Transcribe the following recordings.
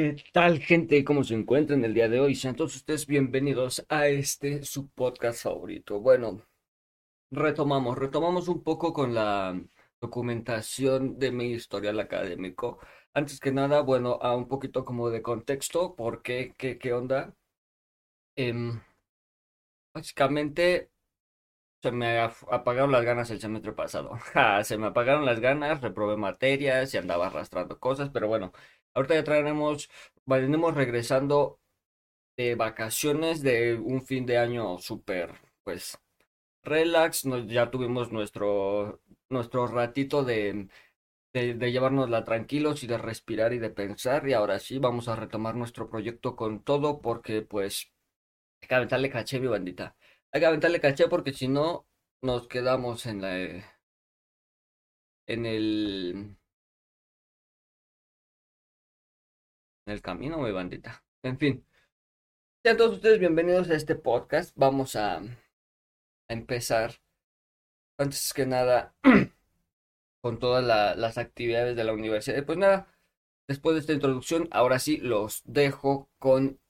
¿Qué tal, gente? ¿Cómo se encuentran el día de hoy? Sean todos ustedes bienvenidos a este su podcast favorito. Bueno, retomamos, retomamos un poco con la documentación de mi historial académico. Antes que nada, bueno, a un poquito como de contexto, ¿por qué? ¿Qué, onda? Em, básicamente se me apagaron las ganas el semestre pasado. se me apagaron las ganas, reprobé materias y andaba arrastrando cosas, pero bueno, ahorita ya traeremos, venimos regresando de vacaciones de un fin de año súper, pues, relax. ya tuvimos nuestro, nuestro ratito de, de, de llevárnosla tranquilos y de respirar y de pensar. Y ahora sí, vamos a retomar nuestro proyecto con todo porque, pues, hay que aventarle caché, mi bandita. Hay que aventarle caché porque si no, nos quedamos en la... En el... el camino, mi bandita. En fin. Sean todos ustedes bienvenidos a este podcast. Vamos a, empezar, antes que nada, con todas la, las actividades de la universidad. Pues nada, después de esta introducción, ahora sí los dejo con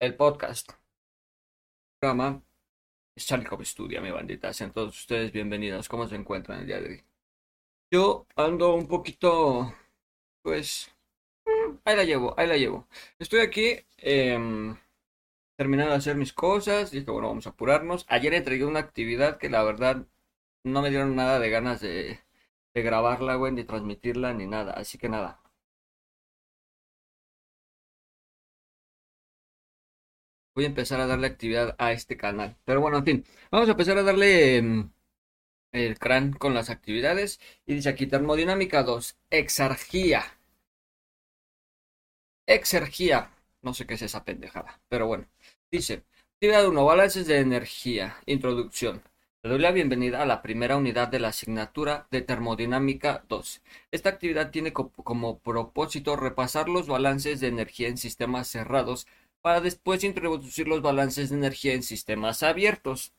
el podcast. Programa Charlie Cop Studia, mi bandita. Sean todos ustedes bienvenidos. ¿Cómo se encuentran el día de hoy? Yo ando un poquito, pues, mm, ahí la llevo, ahí la llevo. Estoy aquí eh, terminando de hacer mis cosas. Dije, bueno, vamos a apurarnos. Ayer entregué una actividad que la verdad no me dieron nada de ganas de, grabarla, güey, ni transmitirla, ni nada. Así que nada. Voy a empezar a darle actividad a este canal. Pero bueno, en fin, vamos a empezar a darle um, el crán con las actividades. Y dice aquí termodinámica 2, exergía. Exergía. No sé qué es esa pendejada, pero bueno. Dice, actividad 1, balances de energía. Introducción. Le doy la bienvenida a la primera unidad de la asignatura de Termodinámica 2. Esta actividad tiene como propósito repasar los balances de energía en sistemas cerrados para después introducir los balances de energía en sistemas abiertos.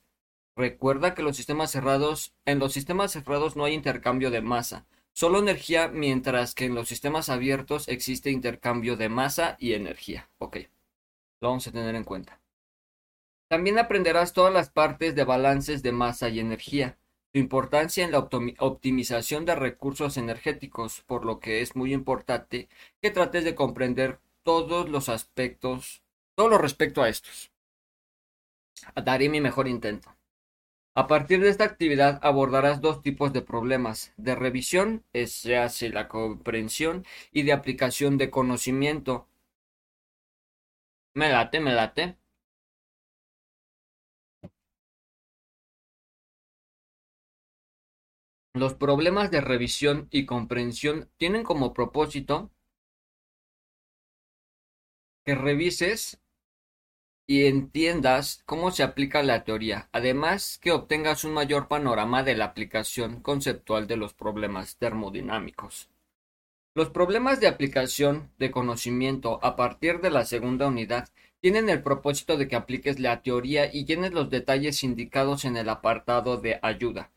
Recuerda que los sistemas cerrados, en los sistemas cerrados no hay intercambio de masa, solo energía, mientras que en los sistemas abiertos existe intercambio de masa y energía. Ok, lo vamos a tener en cuenta. También aprenderás todas las partes de balances de masa y energía, su importancia en la optimización de recursos energéticos, por lo que es muy importante que trates de comprender todos los aspectos, todo lo respecto a estos. Daré mi mejor intento. A partir de esta actividad abordarás dos tipos de problemas, de revisión, se hace la comprensión, y de aplicación de conocimiento. Me late, me late. Los problemas de revisión y comprensión tienen como propósito que revises y entiendas cómo se aplica la teoría, además que obtengas un mayor panorama de la aplicación conceptual de los problemas termodinámicos. Los problemas de aplicación de conocimiento a partir de la segunda unidad tienen el propósito de que apliques la teoría y llenes los detalles indicados en el apartado de ayuda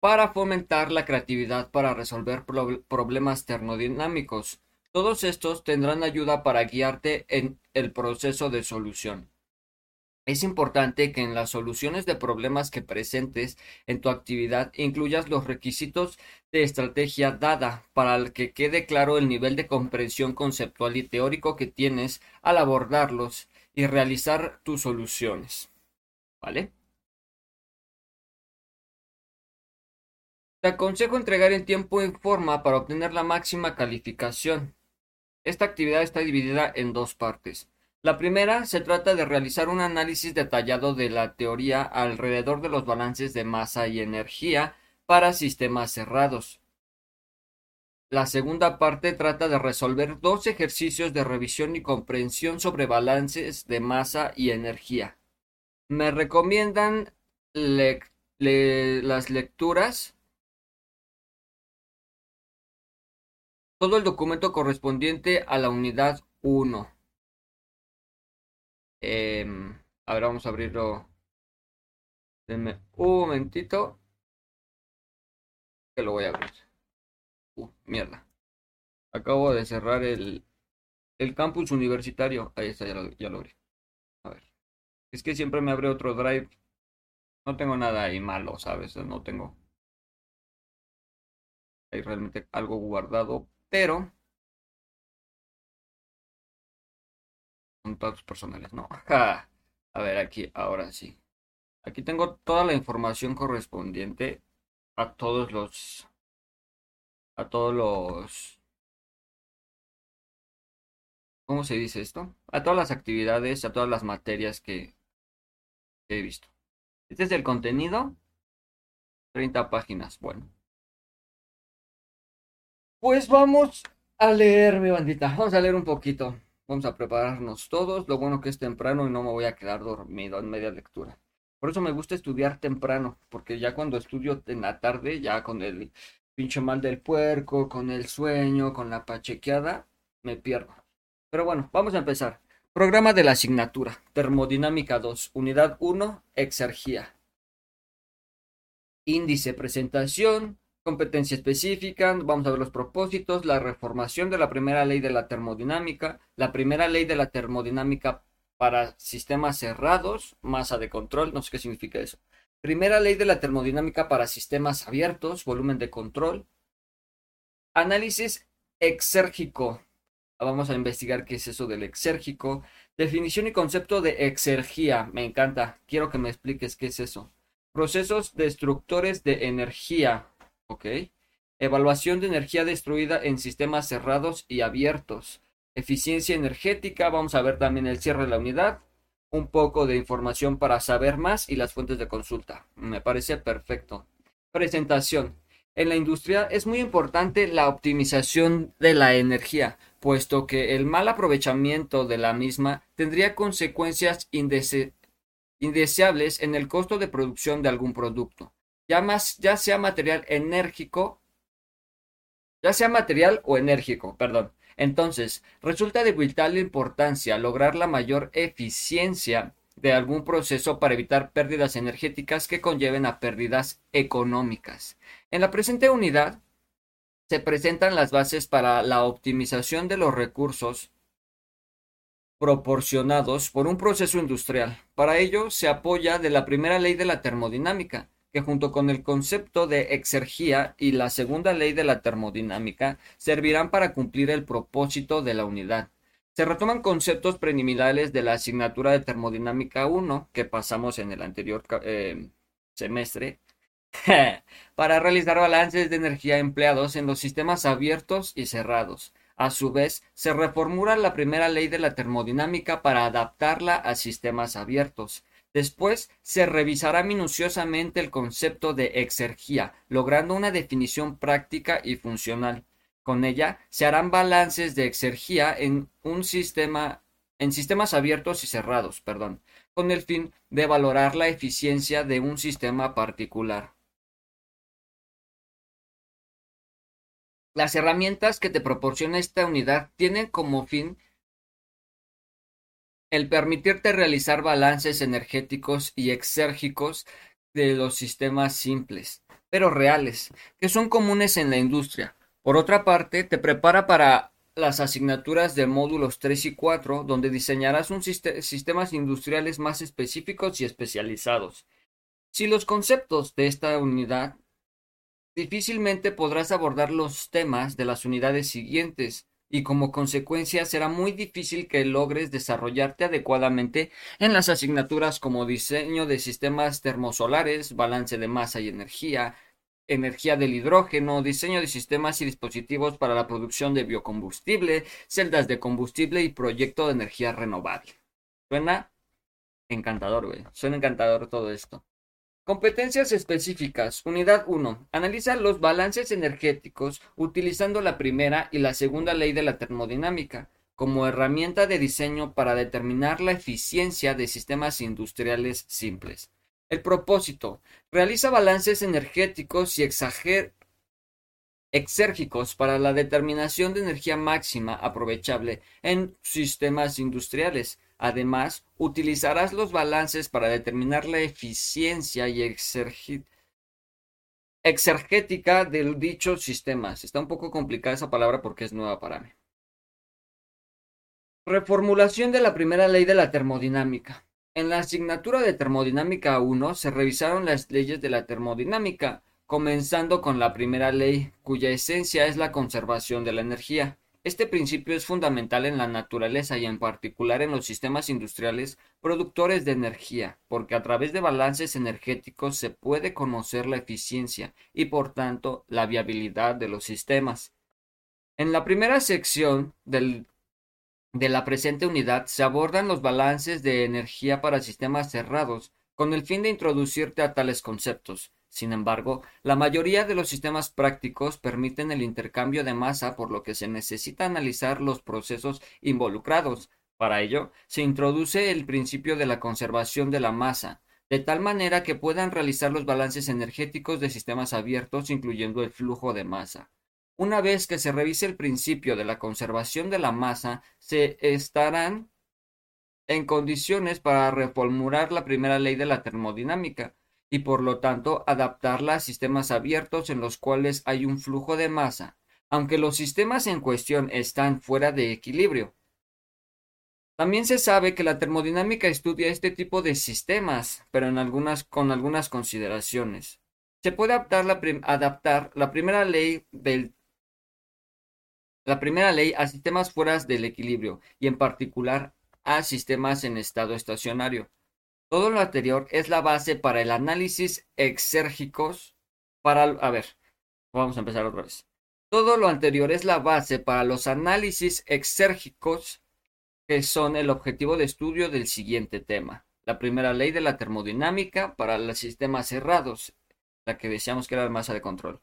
para fomentar la creatividad para resolver problemas termodinámicos. Todos estos tendrán ayuda para guiarte en el proceso de solución. Es importante que en las soluciones de problemas que presentes en tu actividad incluyas los requisitos de estrategia dada para que quede claro el nivel de comprensión conceptual y teórico que tienes al abordarlos y realizar tus soluciones. ¿Vale? Te aconsejo entregar en tiempo y forma para obtener la máxima calificación. Esta actividad está dividida en dos partes. La primera se trata de realizar un análisis detallado de la teoría alrededor de los balances de masa y energía para sistemas cerrados. La segunda parte trata de resolver dos ejercicios de revisión y comprensión sobre balances de masa y energía. Me recomiendan las lecturas todo el documento correspondiente a la unidad 1. Eh, ahora vamos a abrirlo. Denme un momentito. Que lo voy a abrir. Uh, mierda. Acabo de cerrar el, el campus universitario. Ahí está, ya lo, ya lo abrí. A ver. Es que siempre me abre otro drive. No tengo nada ahí malo, ¿sabes? No tengo. Hay realmente algo guardado. Pero. Datos personales, ¿no? A ver, aquí, ahora sí. Aquí tengo toda la información correspondiente a todos los. A todos los ¿Cómo se dice esto? A todas las actividades, a todas las materias que, he visto. Este es el contenido. 30 páginas. Bueno. Pues vamos a leer, mi bandita. Vamos a leer un poquito. Vamos a prepararnos todos. Lo bueno que es temprano y no me voy a quedar dormido en media lectura. Por eso me gusta estudiar temprano, porque ya cuando estudio en la tarde, ya con el pinche mal del puerco, con el sueño, con la pachequeada, me pierdo. Pero bueno, vamos a empezar. Programa de la asignatura. Termodinámica 2. Unidad 1. Exergía. Índice, presentación, competencia específica, vamos a ver los propósitos, la reformación de la primera ley de la termodinámica, la primera ley de la termodinámica para sistemas cerrados, masa de control, no sé qué significa eso. Primera ley de la termodinámica para sistemas abiertos, volumen de control. Análisis exérgico, Vamos a investigar qué es eso del exérgico. Definición y concepto de exergía. Me encanta. Quiero que me expliques qué es eso. Procesos destructores de energía. Ok. Evaluación de energía destruida en sistemas cerrados y abiertos. Eficiencia energética. Vamos a ver también el cierre de la unidad. Un poco de información para saber más y las fuentes de consulta. Me parece perfecto. Presentación. En la industria es muy importante la optimización de la energía puesto que el mal aprovechamiento de la misma tendría consecuencias indeseables en el costo de producción de algún producto, ya, más, ya sea material ya sea material o enérgico, perdón. Entonces, resulta de vital importancia lograr la mayor eficiencia de algún proceso para evitar pérdidas energéticas que conlleven a pérdidas económicas. En la presente unidad se presentan las bases para la optimización de los recursos proporcionados por un proceso industrial. Para ello se apoya de la primera ley de la termodinámica, que junto con el concepto de exergía y la segunda ley de la termodinámica servirán para cumplir el propósito de la unidad. Se retoman conceptos preliminares de la asignatura de termodinámica 1 que pasamos en el anterior eh, semestre para realizar balances de energía empleados en los sistemas abiertos y cerrados. A su vez, se reformula la primera ley de la termodinámica para adaptarla a sistemas abiertos. Después se revisará minuciosamente el concepto de exergía, logrando una definición práctica y funcional. Con ella se harán balances de exergía en un sistema en sistemas abiertos y cerrados, perdón, con el fin de valorar la eficiencia de un sistema particular. Las herramientas que te proporciona esta unidad tienen como fin el permitirte realizar balances energéticos y exérgicos de los sistemas simples, pero reales, que son comunes en la industria. Por otra parte, te prepara para las asignaturas de módulos 3 y 4, donde diseñarás un sistemas industriales más específicos y especializados. Si los conceptos de esta unidad Difícilmente podrás abordar los temas de las unidades siguientes y como consecuencia será muy difícil que logres desarrollarte adecuadamente en las asignaturas como diseño de sistemas termosolares, balance de masa y energía, energía del hidrógeno, diseño de sistemas y dispositivos para la producción de biocombustible, celdas de combustible y proyecto de energía renovable. Suena encantador, güey. Suena encantador todo esto. Competencias específicas. Unidad 1. Analiza los balances energéticos utilizando la primera y la segunda ley de la termodinámica como herramienta de diseño para determinar la eficiencia de sistemas industriales simples. El propósito. Realiza balances energéticos y exérgicos para la determinación de energía máxima aprovechable en sistemas industriales Además, utilizarás los balances para determinar la eficiencia y exergética de dichos sistemas. Está un poco complicada esa palabra porque es nueva para mí. Reformulación de la primera ley de la termodinámica. En la asignatura de termodinámica 1 se revisaron las leyes de la termodinámica, comenzando con la primera ley, cuya esencia es la conservación de la energía. Este principio es fundamental en la naturaleza y en particular en los sistemas industriales productores de energía, porque a través de balances energéticos se puede conocer la eficiencia y por tanto la viabilidad de los sistemas. En la primera sección de la presente unidad se abordan los balances de energía para sistemas cerrados, con el fin de introducirte a tales conceptos. Sin embargo, la mayoría de los sistemas prácticos permiten el intercambio de masa, por lo que se necesita analizar los procesos involucrados. Para ello, se introduce el principio de la conservación de la masa, de tal manera que puedan realizar los balances energéticos de sistemas abiertos, incluyendo el flujo de masa. Una vez que se revise el principio de la conservación de la masa, se estarán en condiciones para reformular la primera ley de la termodinámica y por lo tanto adaptarla a sistemas abiertos en los cuales hay un flujo de masa, aunque los sistemas en cuestión están fuera de equilibrio. También se sabe que la termodinámica estudia este tipo de sistemas, pero con algunas consideraciones. Se puede adaptar adaptar la primera ley del la primera ley a sistemas fuera del equilibrio y en particular a sistemas en estado estacionario. Todo lo anterior es la base para el análisis exérgicos para... A ver, vamos a empezar otra vez. Todo lo anterior es la base para los análisis exérgicos que son el objetivo de estudio del siguiente tema. La primera ley de la termodinámica para los sistemas cerrados, la que decíamos que era la masa de control.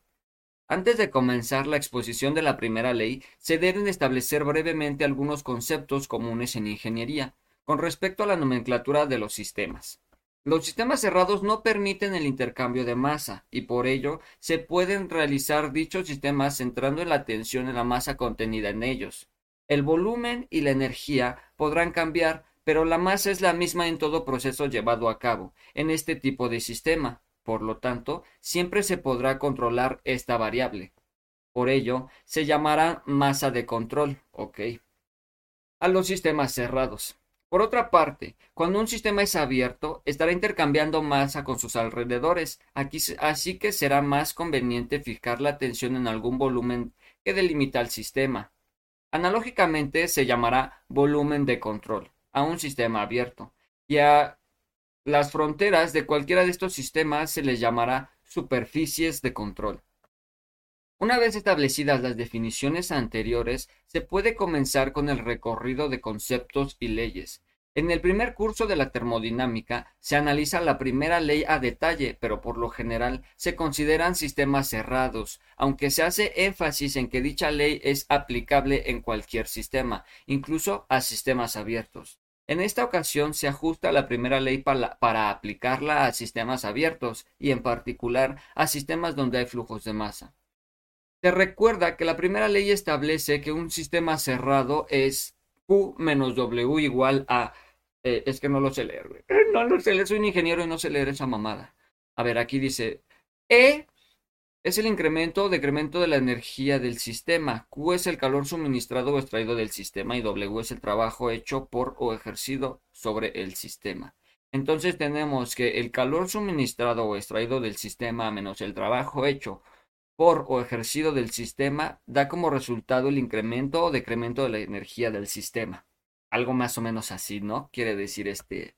Antes de comenzar la exposición de la primera ley, se deben establecer brevemente algunos conceptos comunes en ingeniería con respecto a la nomenclatura de los sistemas. Los sistemas cerrados no permiten el intercambio de masa y por ello se pueden realizar dichos sistemas centrando en la tensión en la masa contenida en ellos. El volumen y la energía podrán cambiar, pero la masa es la misma en todo proceso llevado a cabo en este tipo de sistema. Por lo tanto, siempre se podrá controlar esta variable. Por ello, se llamará masa de control, ¿ok? A los sistemas cerrados. Por otra parte, cuando un sistema es abierto, estará intercambiando masa con sus alrededores, así que será más conveniente fijar la tensión en algún volumen que delimita el sistema. Analógicamente se llamará volumen de control a un sistema abierto, y a las fronteras de cualquiera de estos sistemas se les llamará superficies de control. Una vez establecidas las definiciones anteriores, se puede comenzar con el recorrido de conceptos y leyes. En el primer curso de la termodinámica se analiza la primera ley a detalle, pero por lo general se consideran sistemas cerrados, aunque se hace énfasis en que dicha ley es aplicable en cualquier sistema, incluso a sistemas abiertos. En esta ocasión se ajusta la primera ley para, aplicarla a sistemas abiertos y en particular a sistemas donde hay flujos de masa. Se recuerda que la primera ley establece que un sistema cerrado es Q menos W igual a... Eh, es que no lo sé leer, No lo sé leer, soy un ingeniero y no sé leer esa mamada. A ver, aquí dice E es el incremento o decremento de la energía del sistema. Q es el calor suministrado o extraído del sistema y W es el trabajo hecho por o ejercido sobre el sistema. Entonces tenemos que el calor suministrado o extraído del sistema menos el trabajo hecho por o ejercido del sistema da como resultado el incremento o decremento de la energía del sistema. Algo más o menos así, ¿no? Quiere decir este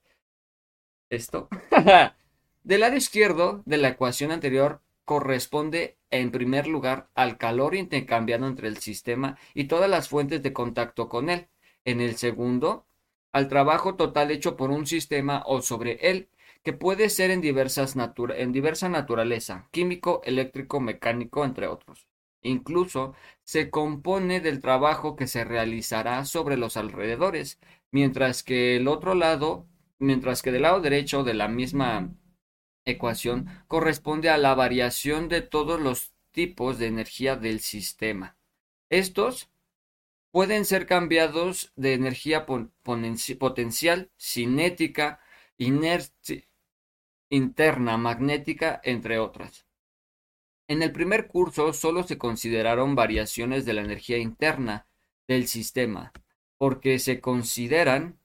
esto. del lado izquierdo de la ecuación anterior corresponde en primer lugar al calor intercambiado entre el sistema y todas las fuentes de contacto con él. En el segundo, al trabajo total hecho por un sistema o sobre él, que puede ser en, diversas en diversa naturaleza, químico, eléctrico, mecánico, entre otros. Incluso se compone del trabajo que se realizará sobre los alrededores, mientras que el otro lado, mientras que del lado derecho de la misma ecuación corresponde a la variación de todos los tipos de energía del sistema. Estos pueden ser cambiados de energía potencial, cinética, interna, magnética, entre otras. En el primer curso solo se consideraron variaciones de la energía interna del sistema, porque se consideran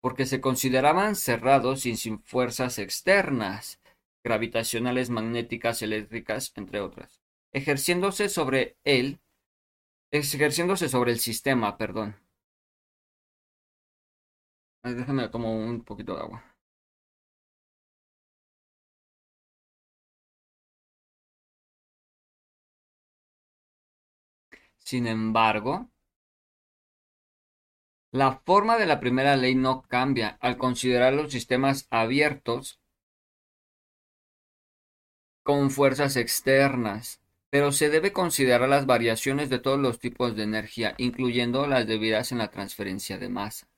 porque se consideraban cerrados y sin fuerzas externas, gravitacionales, magnéticas, eléctricas, entre otras, ejerciéndose sobre él, ejerciéndose sobre el sistema, perdón. Déjame tomar un poquito de agua. Sin embargo, la forma de la primera ley no cambia al considerar los sistemas abiertos con fuerzas externas, pero se debe considerar las variaciones de todos los tipos de energía, incluyendo las debidas en la transferencia de masa.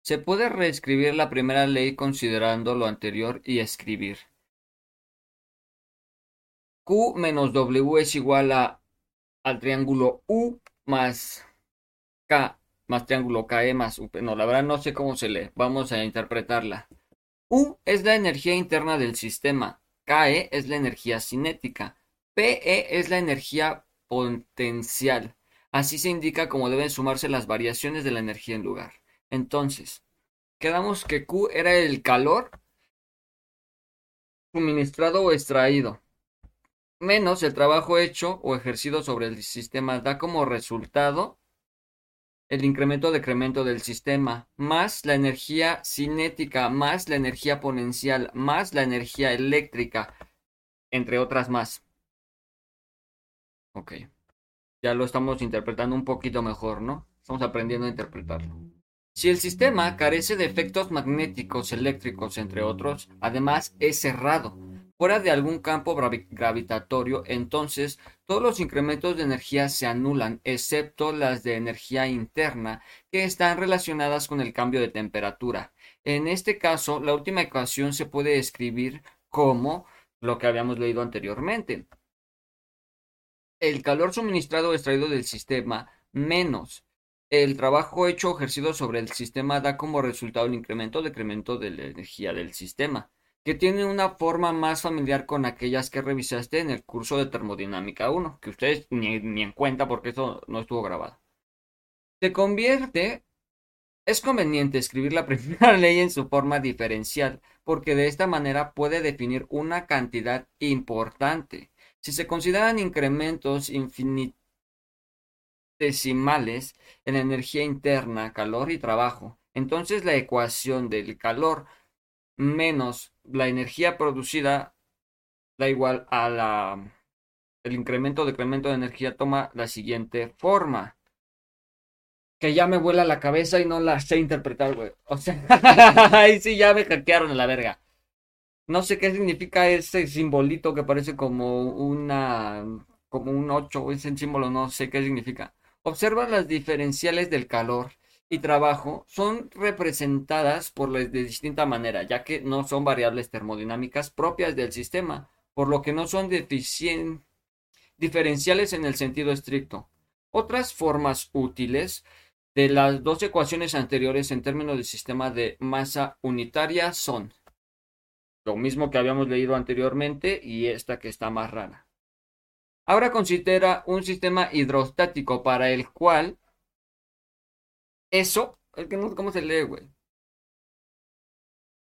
Se puede reescribir la primera ley considerando lo anterior y escribir Q menos W es igual a, al triángulo U más K más triángulo KE más U. No, la verdad no sé cómo se lee. Vamos a interpretarla. U es la energía interna del sistema. KE es la energía cinética. PE es la energía potencial. Así se indica cómo deben sumarse las variaciones de la energía en lugar. Entonces, quedamos que Q era el calor suministrado o extraído, menos el trabajo hecho o ejercido sobre el sistema da como resultado el incremento-decremento del sistema, más la energía cinética, más la energía potencial, más la energía eléctrica, entre otras más. Ok. Ya lo estamos interpretando un poquito mejor, ¿no? Estamos aprendiendo a interpretarlo. Si el sistema carece de efectos magnéticos, eléctricos, entre otros, además es cerrado, fuera de algún campo gravitatorio, entonces todos los incrementos de energía se anulan, excepto las de energía interna, que están relacionadas con el cambio de temperatura. En este caso, la última ecuación se puede escribir como lo que habíamos leído anteriormente. El calor suministrado extraído del sistema menos el trabajo hecho o ejercido sobre el sistema da como resultado el incremento o decremento de la energía del sistema que tiene una forma más familiar con aquellas que revisaste en el curso de termodinámica 1, que ustedes ni, en cuenta porque eso no estuvo grabado. Se convierte, es conveniente escribir la primera ley en su forma diferencial, porque de esta manera puede definir una cantidad importante. Si se consideran incrementos infinitesimales en energía interna, calor y trabajo, entonces la ecuación del calor menos la energía producida da igual a la el incremento decremento de energía toma la siguiente forma. Que ya me vuela la cabeza y no la sé interpretar, güey. O sea, ahí sí ya me hackearon a la verga. No sé qué significa ese simbolito que parece como una como un 8, ese símbolo no sé qué significa. Observa las diferenciales del calor y trabajo son representadas por de distinta manera, ya que no son variables termodinámicas propias del sistema, por lo que no son diferenciales en el sentido estricto. Otras formas útiles de las dos ecuaciones anteriores en términos de sistema de masa unitaria son lo mismo que habíamos leído anteriormente y esta que está más rara. Ahora considera un sistema hidrostático para el cual eso, es que no sé cómo se lee, güey.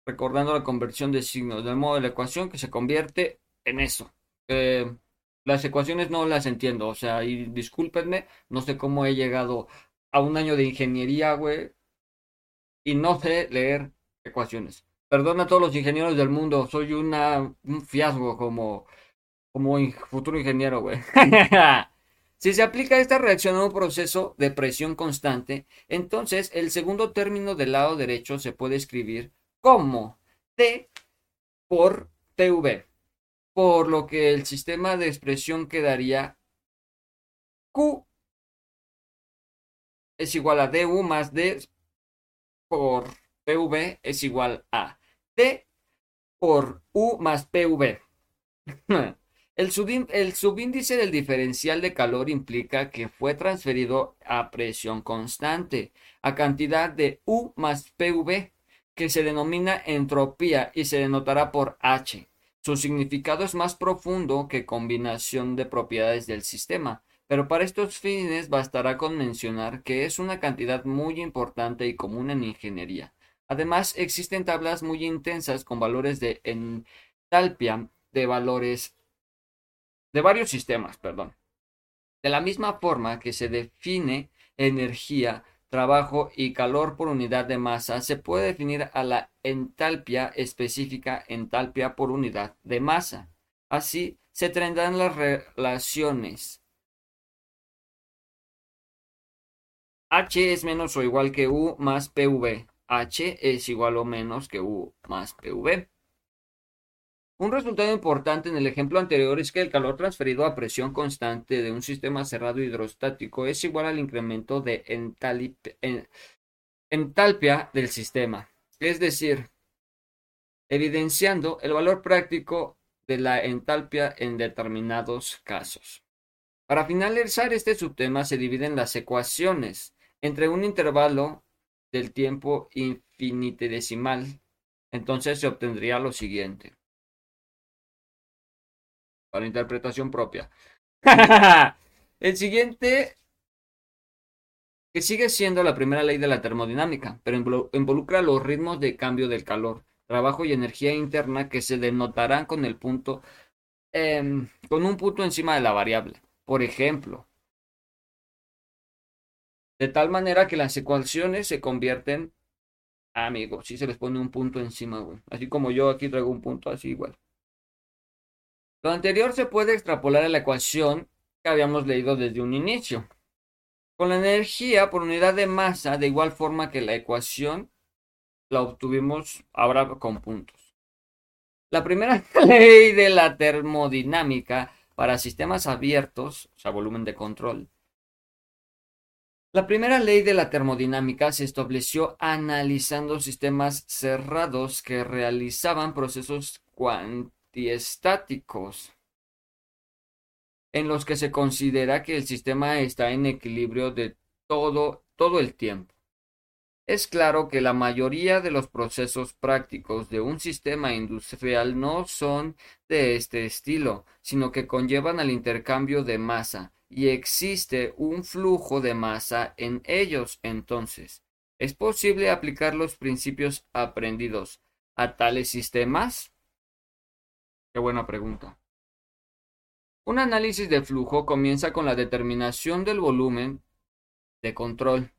Recordando la conversión de signos, del modo de la ecuación que se convierte en eso. las ecuaciones no las entiendo, o sea, y discúlpenme, no sé cómo he llegado a un año de ingeniería, güey, y no sé leer ecuaciones. Perdona a todos los ingenieros del mundo, soy una, un fiasco como, como futuro ingeniero, güey. Si se aplica esta reacción a un proceso de presión constante, entonces el segundo término del lado derecho se puede escribir como T por TV, por lo que el sistema de expresión quedaría Q es igual a DU más D por PV es igual a T por U más PV. El, subíndice del diferencial de calor implica que fue transferido a presión constante, a cantidad de U más PV, que se denomina entropía y se denotará por H. Su significado es más profundo que combinación de propiedades del sistema, pero para estos fines bastará con mencionar que es una cantidad muy importante y común en ingeniería. Además, existen tablas muy intensas con valores de entalpia de valores de varios sistemas, perdón. De la misma forma que se define energía, trabajo y calor por unidad de masa, se puede definir a la entalpia específica entalpia por unidad de masa. Así se tendrán las relaciones H es menos o igual que U más PV. H es igual o menos que U más PV. Un resultado importante en el ejemplo anterior es que el calor transferido a presión constante de un sistema cerrado hidrostático es igual al incremento de entalpia del sistema, es decir, evidenciando el valor práctico de la entalpia en determinados casos. Para finalizar este subtema se dividen las ecuaciones entre un intervalo del tiempo infinitesimal, entonces se obtendría lo siguiente. Para interpretación propia. El siguiente, que sigue siendo la primera ley de la termodinámica, pero involucra los ritmos de cambio del calor, trabajo y energía interna que se denotarán con el punto, em, con un punto encima de la variable. Por ejemplo, de tal manera que las ecuaciones se convierten, amigos, si se les pone un punto encima, güey. Así como yo aquí traigo un punto así igual. Lo anterior se puede extrapolar a la ecuación que habíamos leído desde un inicio. Con la energía por unidad de masa, de igual forma que la ecuación, la obtuvimos ahora con puntos. La primera ley de la termodinámica para sistemas abiertos, o sea, volumen de control, la primera ley de la termodinámica se estableció analizando sistemas cerrados que realizaban procesos cuantiestáticos, en los que se considera que el sistema está en equilibrio de todo, todo el tiempo. Es claro que la mayoría de los procesos prácticos de un sistema industrial no son de este estilo, sino que conllevan al intercambio de masa, y existe un flujo de masa en ellos entonces. ¿Es posible aplicar los principios aprendidos a tales sistemas? Qué buena pregunta. Un análisis de flujo comienza con la determinación del volumen de control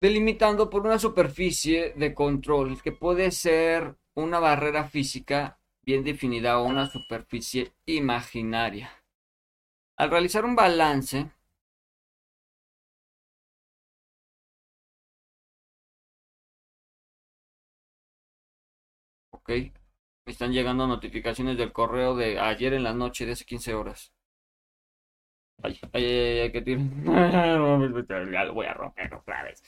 delimitando por una superficie de control que puede ser una barrera física bien definida o una superficie imaginaria. Al realizar un balance, ok, me están llegando notificaciones del correo de ayer en la noche de hace 15 horas. Ay, ay, ay, que lo voy a romper otra vez.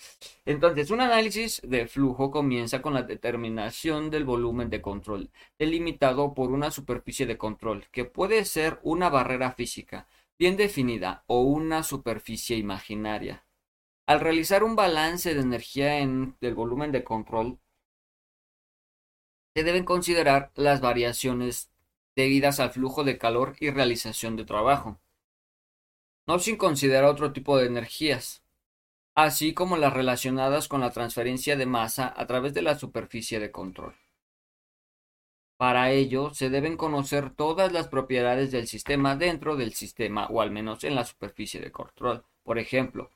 Entonces, un análisis de flujo comienza con la determinación del volumen de control, delimitado por una superficie de control, que puede ser una barrera física bien definida o una superficie imaginaria. Al realizar un balance de energía en, del volumen de control, se deben considerar las variaciones debidas al flujo de calor y realización de trabajo no sin considerar otro tipo de energías, así como las relacionadas con la transferencia de masa a través de la superficie de control. Para ello, se deben conocer todas las propiedades del sistema dentro del sistema, o al menos en la superficie de control. Por ejemplo,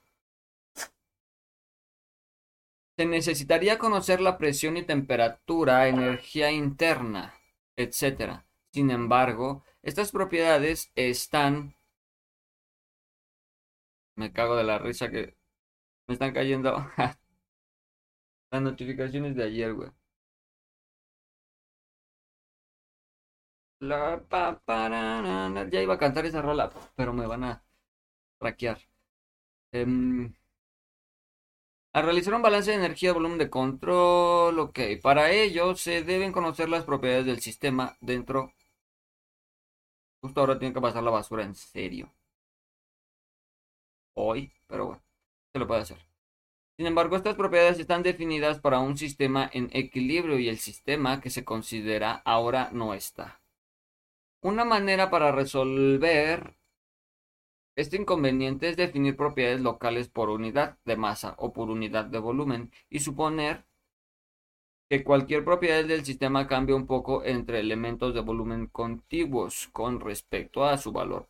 se necesitaría conocer la presión y temperatura, energía interna, etc. Sin embargo, estas propiedades están me cago de la risa que me están cayendo las notificaciones de ayer, güey. Ya iba a cantar esa rola, pero me van a traquear. Em, a realizar un balance de energía volumen de control, ok. Para ello se deben conocer las propiedades del sistema dentro Justo ahora tiene que pasar la basura en serio. Hoy, pero bueno, se lo puede hacer. Sin embargo, estas propiedades están definidas para un sistema en equilibrio y el sistema que se considera ahora no está. Una manera para resolver este inconveniente es definir propiedades locales por unidad de masa o por unidad de volumen y suponer que cualquier propiedad del sistema cambia un poco entre elementos de volumen contiguos con respecto a su valor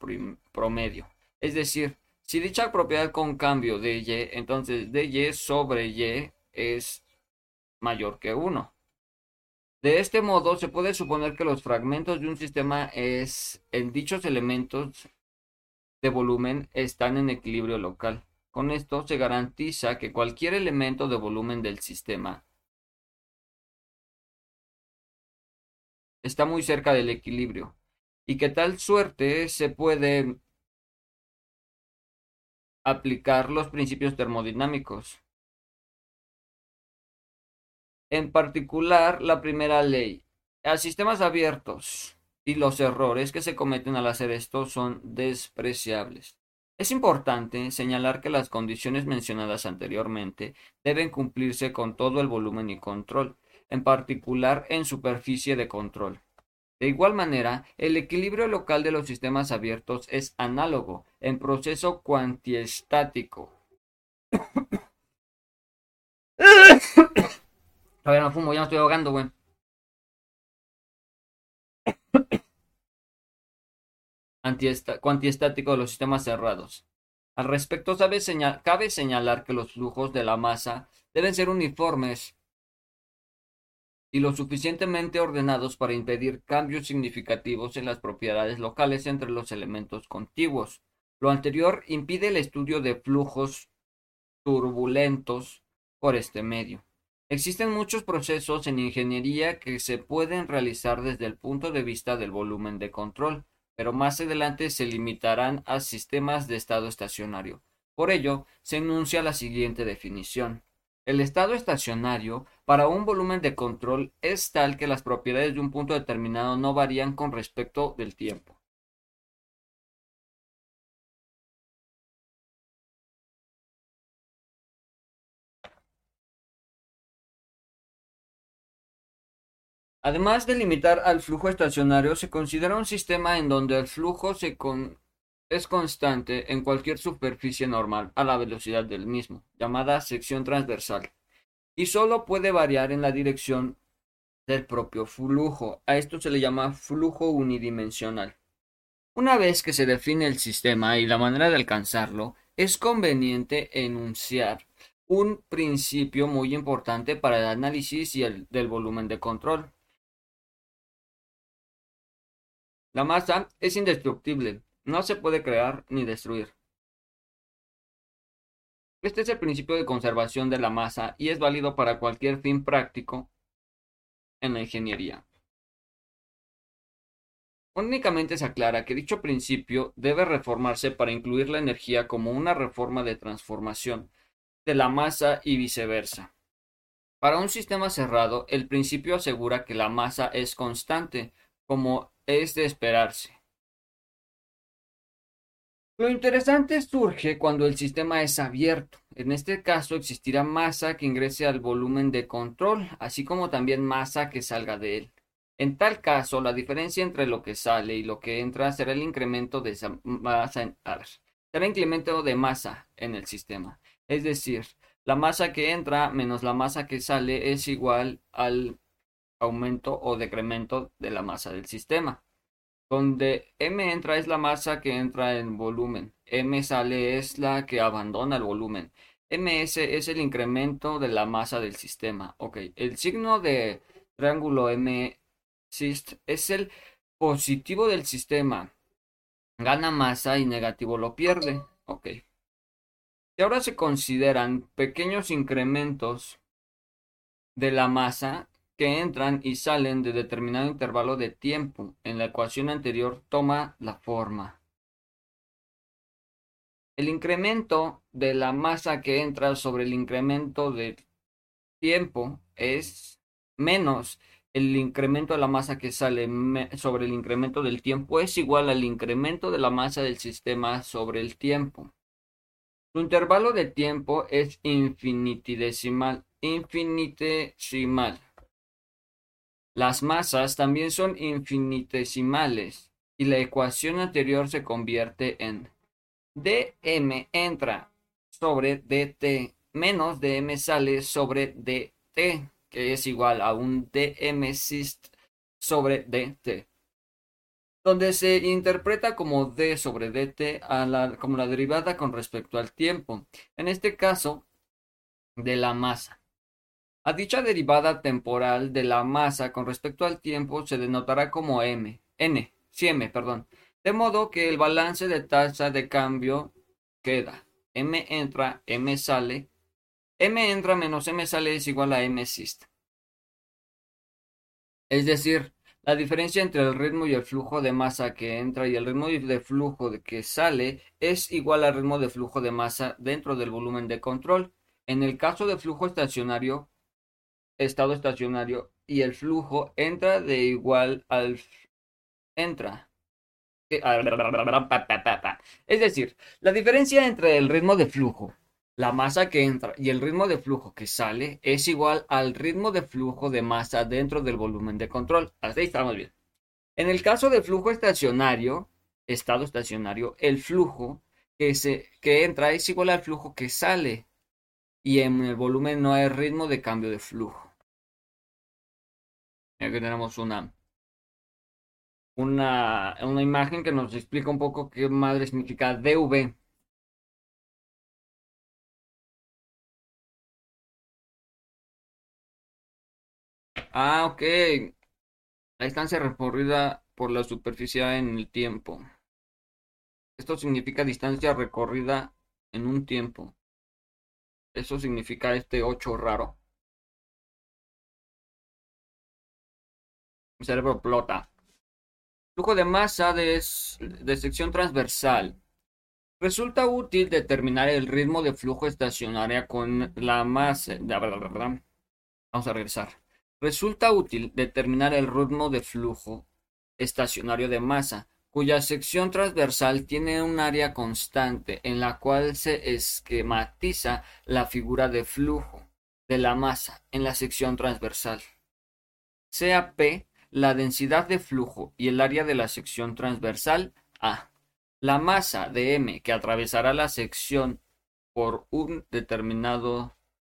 promedio. Es decir, si dicha propiedad con cambio de y, entonces dy sobre y es mayor que 1. De este modo, se puede suponer que los fragmentos de un sistema es, en dichos elementos de volumen están en equilibrio local. Con esto se garantiza que cualquier elemento de volumen del sistema está muy cerca del equilibrio y que tal suerte se puede aplicar los principios termodinámicos. En particular, la primera ley. A sistemas abiertos y los errores que se cometen al hacer esto son despreciables. Es importante señalar que las condiciones mencionadas anteriormente deben cumplirse con todo el volumen y control, en particular en superficie de control. De igual manera, el equilibrio local de los sistemas abiertos es análogo en proceso cuantiestático. Todavía no fumo, ya me estoy ahogando, güey. cuantiestático de los sistemas cerrados. Al respecto, cabe señalar que los flujos de la masa deben ser uniformes y lo suficientemente ordenados para impedir cambios significativos en las propiedades locales entre los elementos contiguos. Lo anterior impide el estudio de flujos turbulentos por este medio. Existen muchos procesos en ingeniería que se pueden realizar desde el punto de vista del volumen de control, pero más adelante se limitarán a sistemas de estado estacionario. Por ello, se enuncia la siguiente definición. El estado estacionario para un volumen de control es tal que las propiedades de un punto determinado no varían con respecto del tiempo. Además de limitar al flujo estacionario, se considera un sistema en donde el flujo es constante en cualquier superficie normal a la velocidad del mismo, llamada sección transversal y solo puede variar en la dirección del propio flujo. A esto se le llama flujo unidimensional. Una vez que se define el sistema y la manera de alcanzarlo, es conveniente enunciar un principio muy importante para el análisis y el del volumen de control. La masa es indestructible, no se puede crear ni destruir. Este es el principio de conservación de la masa y es válido para cualquier fin práctico en la ingeniería. Únicamente se aclara que dicho principio debe reformarse para incluir la energía como una reforma de transformación de la masa y viceversa. Para un sistema cerrado, el principio asegura que la masa es constante, como es de esperarse. Lo interesante surge cuando el sistema es abierto. En este caso existirá masa que ingrese al volumen de control, así como también masa que salga de él. En tal caso, la diferencia entre lo que sale y lo que entra será el incremento de masa en será incremento de masa en el sistema. Es decir, la masa que entra menos la masa que sale es igual al aumento o decremento de la masa del sistema. Donde m entra es la masa que entra en volumen. m sale es la que abandona el volumen. ms es el incremento de la masa del sistema. Ok, el signo de triángulo m es el positivo del sistema. Gana masa y negativo lo pierde. Ok. Y ahora se consideran pequeños incrementos de la masa que entran y salen de determinado intervalo de tiempo en la ecuación anterior toma la forma. El incremento de la masa que entra sobre el incremento de tiempo es menos el incremento de la masa que sale sobre el incremento del tiempo es igual al incremento de la masa del sistema sobre el tiempo. Su intervalo de tiempo es infinitesimal. Infinitesimal. Las masas también son infinitesimales y la ecuación anterior se convierte en dm entra sobre dt menos dm sale sobre dt, que es igual a un dm sist sobre dt donde se interpreta como d sobre dt como la derivada con respecto al tiempo, en este caso de la masa. A dicha derivada temporal de la masa con respecto al tiempo se denotará como m, n, sí, m, perdón, de modo que el balance de tasa de cambio queda m entra, m sale, m entra menos m sale es igual a m sist. Es decir, la diferencia entre el ritmo y el flujo de masa que entra y el ritmo de flujo que sale es igual al ritmo de flujo de masa dentro del volumen de control. En el caso de flujo estacionario, estado estacionario y el flujo entra de igual al entra. Es decir, la diferencia entre el ritmo de flujo la masa que entra y el ritmo de flujo que sale es igual al ritmo de flujo de masa dentro del volumen de control. Hasta ahí estamos bien. En el caso de flujo estacionario, estado estacionario, el flujo que, se, que entra es igual al flujo que sale. Y en el volumen no hay ritmo de cambio de flujo. Aquí tenemos una, una, una imagen que nos explica un poco qué madre significa DV. Ah, ok. La distancia recorrida por la superficie en el tiempo. Esto significa distancia recorrida en un tiempo. Eso significa este 8 raro. Cerebro plota. Flujo de masa de, sección transversal. Resulta útil determinar el ritmo de flujo estacionaria con la masa. Vamos a regresar. Resulta útil determinar el ritmo de flujo estacionario de masa, cuya sección transversal tiene un área constante en la cual se esquematiza la figura de flujo de la masa en la sección transversal. Sea P la densidad de flujo y el área de la sección transversal A. La masa de M que atravesará la sección por un determinado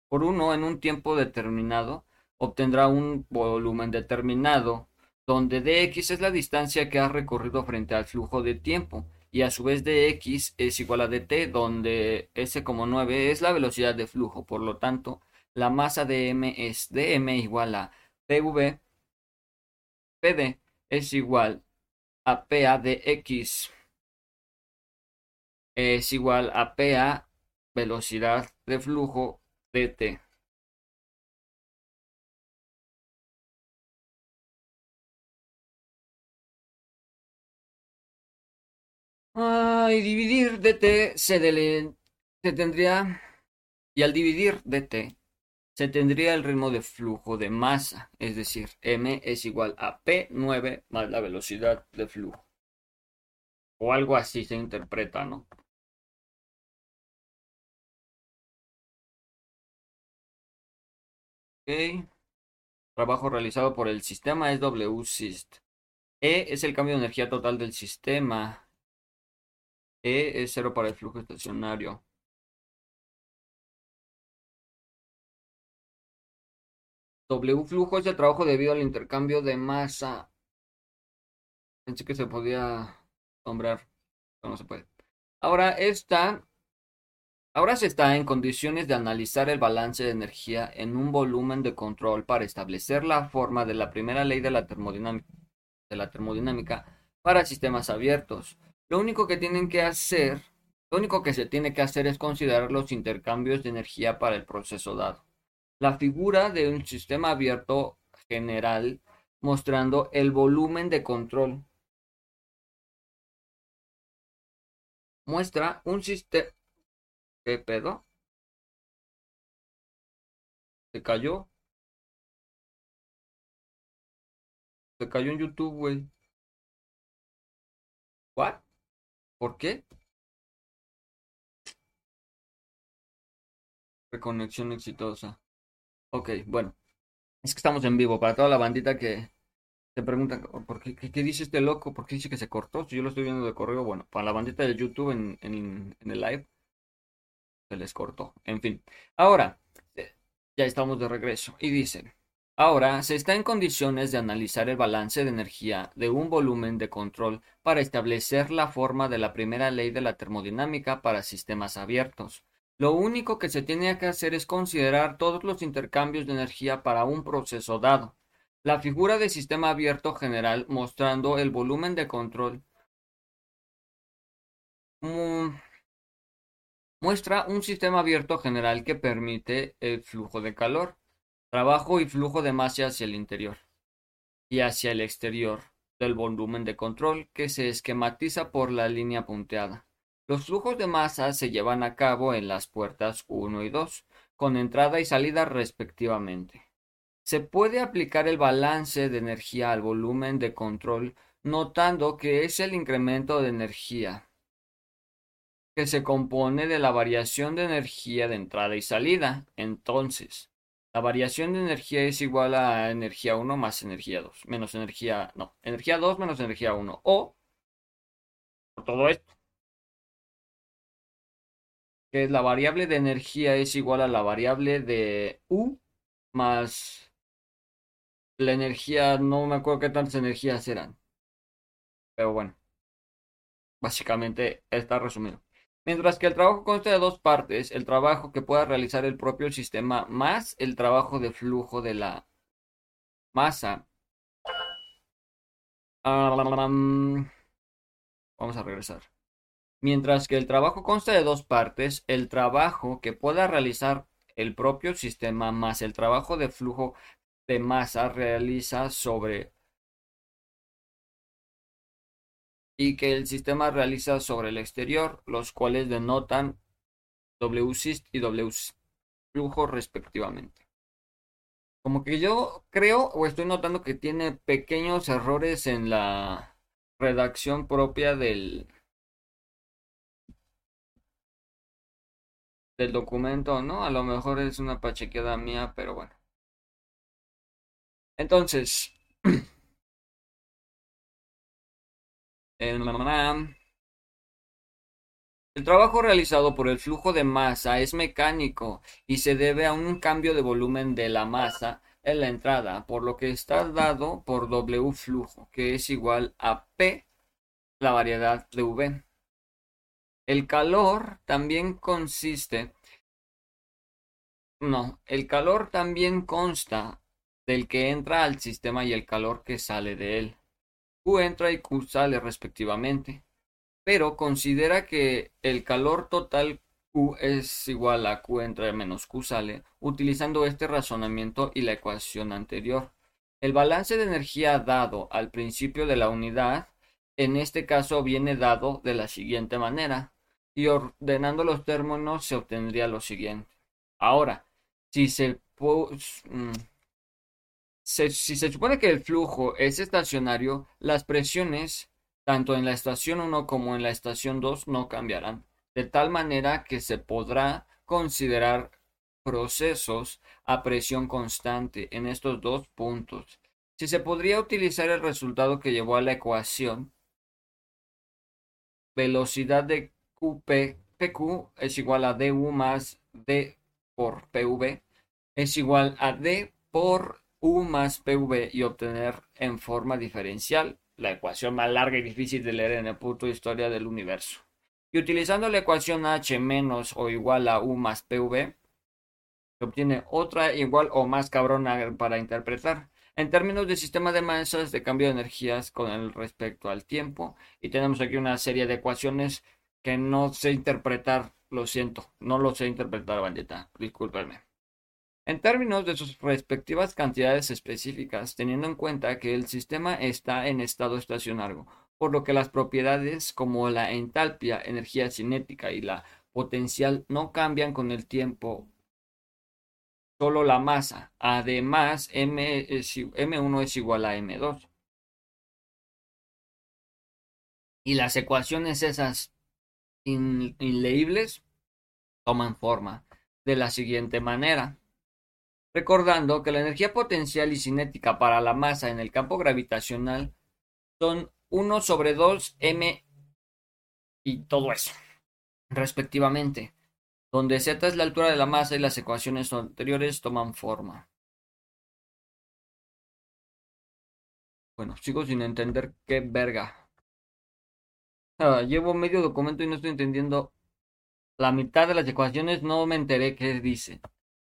por uno en un tiempo determinado obtendrá un volumen determinado, donde dx es la distancia que ha recorrido frente al flujo de tiempo, y a su vez dx es igual a dt, donde s como 9 es la velocidad de flujo. Por lo tanto, la masa de m es dm igual a pv, pd es igual a pa de x es igual a pa velocidad de flujo dt. Ah, y dividir dt se, se tendría, y al dividir dt, se tendría el ritmo de flujo de masa, es decir, m es igual a p9 más la velocidad de flujo. O algo así se interpreta, ¿no? Ok. Trabajo realizado por el sistema es WSYST. E es el cambio de energía total del sistema. E es cero para el flujo estacionario. W flujo es el trabajo debido al intercambio de masa. Pensé que se podía nombrar, pero no se puede. Ahora está, ahora se está en condiciones de analizar el balance de energía en un volumen de control para establecer la forma de la primera ley de la termodinámica, de la termodinámica para sistemas abiertos. Lo único que tienen que hacer, lo único que se tiene que hacer es considerar los intercambios de energía para el proceso dado. La figura de un sistema abierto general mostrando el volumen de control. Muestra un sistema... ¿Qué pedo? ¿Se cayó? te cayó en YouTube, güey. ¿What? ¿Por qué? Reconexión exitosa. Ok, bueno. Es que estamos en vivo. Para toda la bandita que se pregunta, ¿por qué, qué, dice este loco? ¿Por qué dice que se cortó? Si yo lo estoy viendo de correo, bueno, para la bandita de YouTube en, en, en el live, se les cortó. En fin. Ahora, eh, ya estamos de regreso. Y dicen, Ahora se está en condiciones de analizar el balance de energía de un volumen de control para establecer la forma de la primera ley de la termodinámica para sistemas abiertos. Lo único que se tiene que hacer es considerar todos los intercambios de energía para un proceso dado. La figura de sistema abierto general mostrando el volumen de control muestra un sistema abierto general que permite el flujo de calor trabajo y flujo de masa hacia el interior y hacia el exterior del volumen de control que se esquematiza por la línea punteada. Los flujos de masa se llevan a cabo en las puertas 1 y 2, con entrada y salida respectivamente. Se puede aplicar el balance de energía al volumen de control notando que es el incremento de energía que se compone de la variación de energía de entrada y salida. Entonces, la variación de energía es igual a energía 1 más energía 2, menos energía, no, energía 2 menos energía 1, o por todo esto, que la variable de energía es igual a la variable de U más la energía, no me acuerdo qué tantas energías eran, pero bueno, básicamente está resumido. Mientras que el trabajo consta de dos partes, el trabajo que pueda realizar el propio sistema más el trabajo de flujo de la masa. vamos a regresar. Mientras que el trabajo consta de dos partes, el trabajo que pueda realizar el propio sistema más el trabajo de flujo de masa realiza sobre y que el sistema realiza sobre el exterior, los cuales denotan WSIST y flujo respectivamente. Como que yo creo o estoy notando que tiene pequeños errores en la redacción propia del, del documento, ¿no? A lo mejor es una pachequeada mía, pero bueno. Entonces, El trabajo realizado por el flujo de masa es mecánico y se debe a un cambio de volumen de la masa en la entrada, por lo que está dado por W flujo, que es igual a P, la variedad de V. El calor también consiste... No, el calor también consta del que entra al sistema y el calor que sale de él. Q entra y Q sale respectivamente, pero considera que el calor total Q es igual a Q entra menos Q sale, utilizando este razonamiento y la ecuación anterior. El balance de energía dado al principio de la unidad, en este caso viene dado de la siguiente manera, y ordenando los términos se obtendría lo siguiente. Ahora, si se... Mm, si se supone que el flujo es estacionario, las presiones, tanto en la estación 1 como en la estación 2, no cambiarán, de tal manera que se podrá considerar procesos a presión constante en estos dos puntos. Si se podría utilizar el resultado que llevó a la ecuación, velocidad de QP, es igual a DU más D por PV es igual a D por U más PV y obtener en forma diferencial la ecuación más larga y difícil de leer en el punto de historia del universo. Y utilizando la ecuación H menos o igual a U más PV, se obtiene otra igual o más cabrona para interpretar. En términos de sistema de masas de cambio de energías con el respecto al tiempo, y tenemos aquí una serie de ecuaciones que no sé interpretar, lo siento, no lo sé interpretar, bandita, discúlpenme en términos de sus respectivas cantidades específicas, teniendo en cuenta que el sistema está en estado estacionario, por lo que las propiedades como la entalpia, energía cinética y la potencial no cambian con el tiempo, solo la masa. Además, M1 es igual a M2. Y las ecuaciones esas inleíbles toman forma de la siguiente manera. Recordando que la energía potencial y cinética para la masa en el campo gravitacional son 1 sobre 2 m y todo eso, respectivamente, donde z es la altura de la masa y las ecuaciones anteriores toman forma. Bueno, sigo sin entender qué verga. Llevo medio documento y no estoy entendiendo la mitad de las ecuaciones, no me enteré qué dice.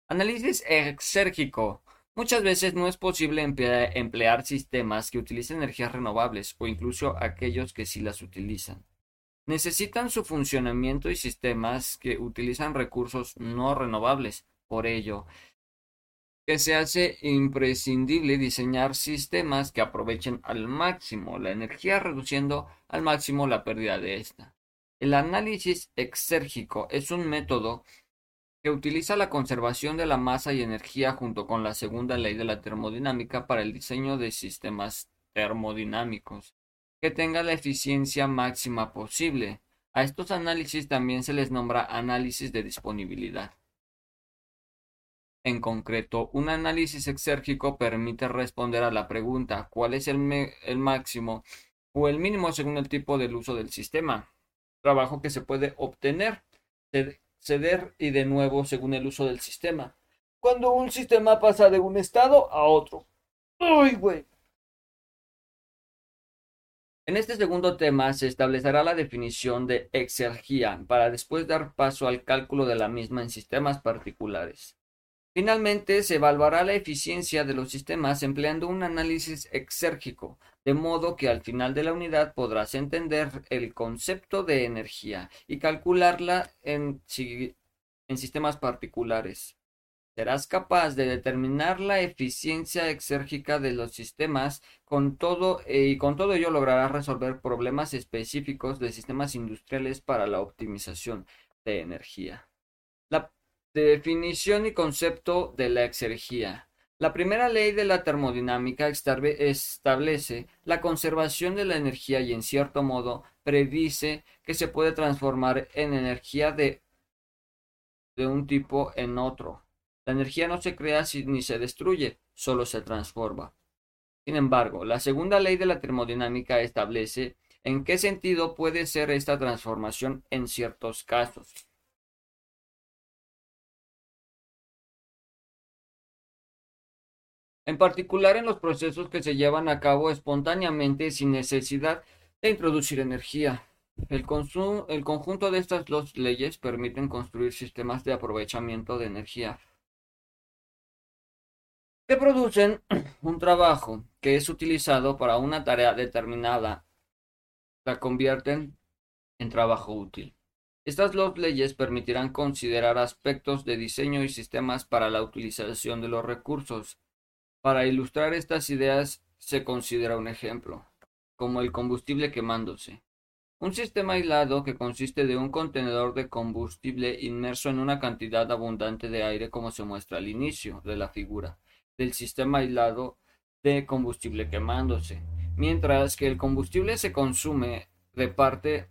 Análisis exérgico. Muchas veces no es posible emplear sistemas que utilicen energías renovables o incluso aquellos que sí las utilizan. Necesitan su funcionamiento y sistemas que utilizan recursos no renovables. Por ello, que se hace imprescindible diseñar sistemas que aprovechen al máximo la energía reduciendo al máximo la pérdida de esta. El análisis exérgico es un método que utiliza la conservación de la masa y energía junto con la segunda ley de la termodinámica para el diseño de sistemas termodinámicos que tengan la eficiencia máxima posible. A estos análisis también se les nombra análisis de disponibilidad. En concreto, un análisis exérgico permite responder a la pregunta ¿cuál es el, el máximo o el mínimo según el tipo del uso del sistema? Trabajo que se puede obtener, ceder y de nuevo según el uso del sistema. Cuando un sistema pasa de un estado a otro. ¡Uy, güey! En este segundo tema se establecerá la definición de exergía para después dar paso al cálculo de la misma en sistemas particulares. Finalmente, se evaluará la eficiencia de los sistemas empleando un análisis exérgico, de modo que al final de la unidad podrás entender el concepto de energía y calcularla en, sistemas particulares. Serás capaz de determinar la eficiencia exérgica de los sistemas con todo, eh, y con todo ello lograrás resolver problemas específicos de sistemas industriales para la optimización de energía. Definición y concepto de la exergía. La primera ley de la termodinámica establece la conservación de la energía y en cierto modo predice que se puede transformar en energía de, de un tipo en otro. La energía no se crea ni se destruye, solo se transforma. Sin embargo, la segunda ley de la termodinámica establece en qué sentido puede ser esta transformación en ciertos casos. En particular en los procesos que se llevan a cabo espontáneamente sin necesidad de introducir energía. El, conjunto de estas dos leyes permiten construir sistemas de aprovechamiento de energía que producen un trabajo que es utilizado para una tarea determinada, la convierten en trabajo útil. Estas dos leyes permitirán considerar aspectos de diseño y sistemas para la utilización de los recursos. Para ilustrar estas ideas se considera un ejemplo, como el combustible quemándose. Un sistema aislado que consiste de un contenedor de combustible inmerso en una cantidad abundante de aire como se muestra al inicio de la figura del sistema aislado de combustible quemándose, mientras que el combustible se consume de parte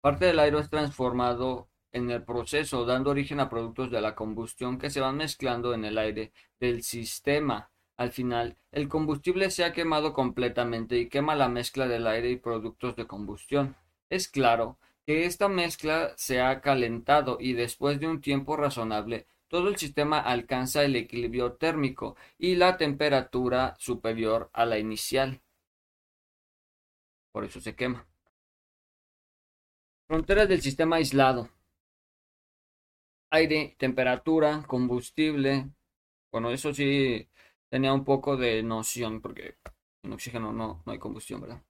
parte del aire es transformado en el proceso, dando origen a productos de la combustión que se van mezclando en el aire del sistema. Al final, el combustible se ha quemado completamente y quema la mezcla del aire y productos de combustión. Es claro que esta mezcla se ha calentado y después de un tiempo razonable todo el sistema alcanza el equilibrio térmico y la temperatura superior a la inicial. Por eso se quema. Fronteras del sistema aislado. Aire, temperatura, combustible. Bueno, eso sí tenía un poco de noción porque en oxígeno no, no hay combustión, ¿verdad?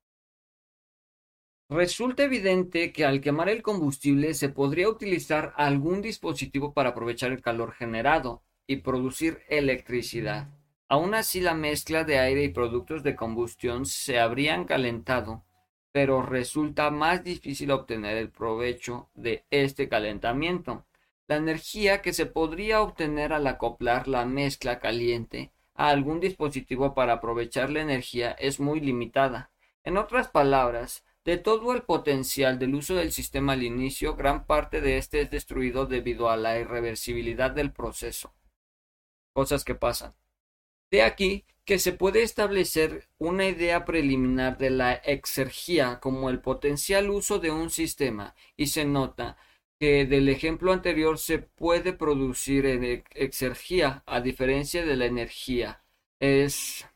Resulta evidente que al quemar el combustible se podría utilizar algún dispositivo para aprovechar el calor generado y producir electricidad. Aún así la mezcla de aire y productos de combustión se habrían calentado, pero resulta más difícil obtener el provecho de este calentamiento. La energía que se podría obtener al acoplar la mezcla caliente a algún dispositivo para aprovechar la energía es muy limitada. En otras palabras, de todo el potencial del uso del sistema al inicio, gran parte de este es destruido debido a la irreversibilidad del proceso. Cosas que pasan. De aquí que se puede establecer una idea preliminar de la exergía como el potencial uso de un sistema y se nota que del ejemplo anterior se puede producir exergía a diferencia de la energía. Es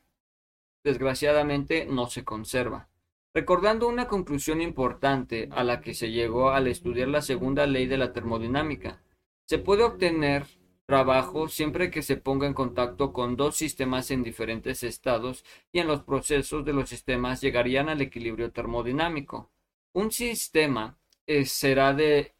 desgraciadamente no se conserva. Recordando una conclusión importante a la que se llegó al estudiar la segunda ley de la termodinámica, se puede obtener trabajo siempre que se ponga en contacto con dos sistemas en diferentes estados y en los procesos de los sistemas llegarían al equilibrio termodinámico. Un sistema eh, será de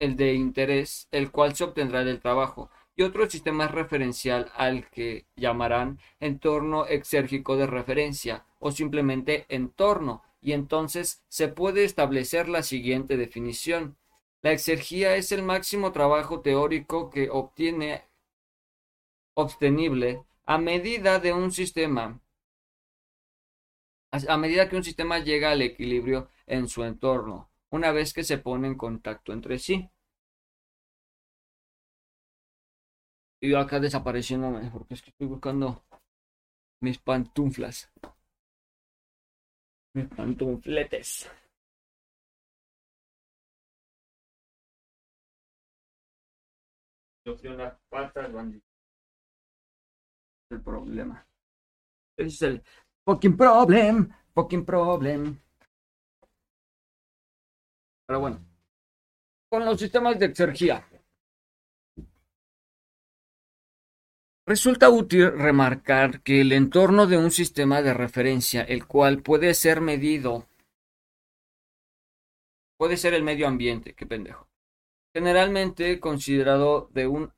el de interés, el cual se obtendrá del trabajo, y otro sistema referencial al que llamarán entorno exérgico de referencia o simplemente entorno, y entonces se puede establecer la siguiente definición. La exergía es el máximo trabajo teórico que obtiene obtenible a medida de un sistema a medida que un sistema llega al equilibrio en su entorno, una vez que se pone en contacto entre sí. Y yo acá desapareciéndome, porque es que estoy buscando mis pantuflas. Mis pantufletes. las patas, El problema. Ese es el fucking problem. Fucking problem. Pero bueno. Con los sistemas de exergía. Resulta útil remarcar que el entorno de un sistema de referencia, el cual puede ser medido, puede ser el medio ambiente, qué pendejo generalmente considerado de un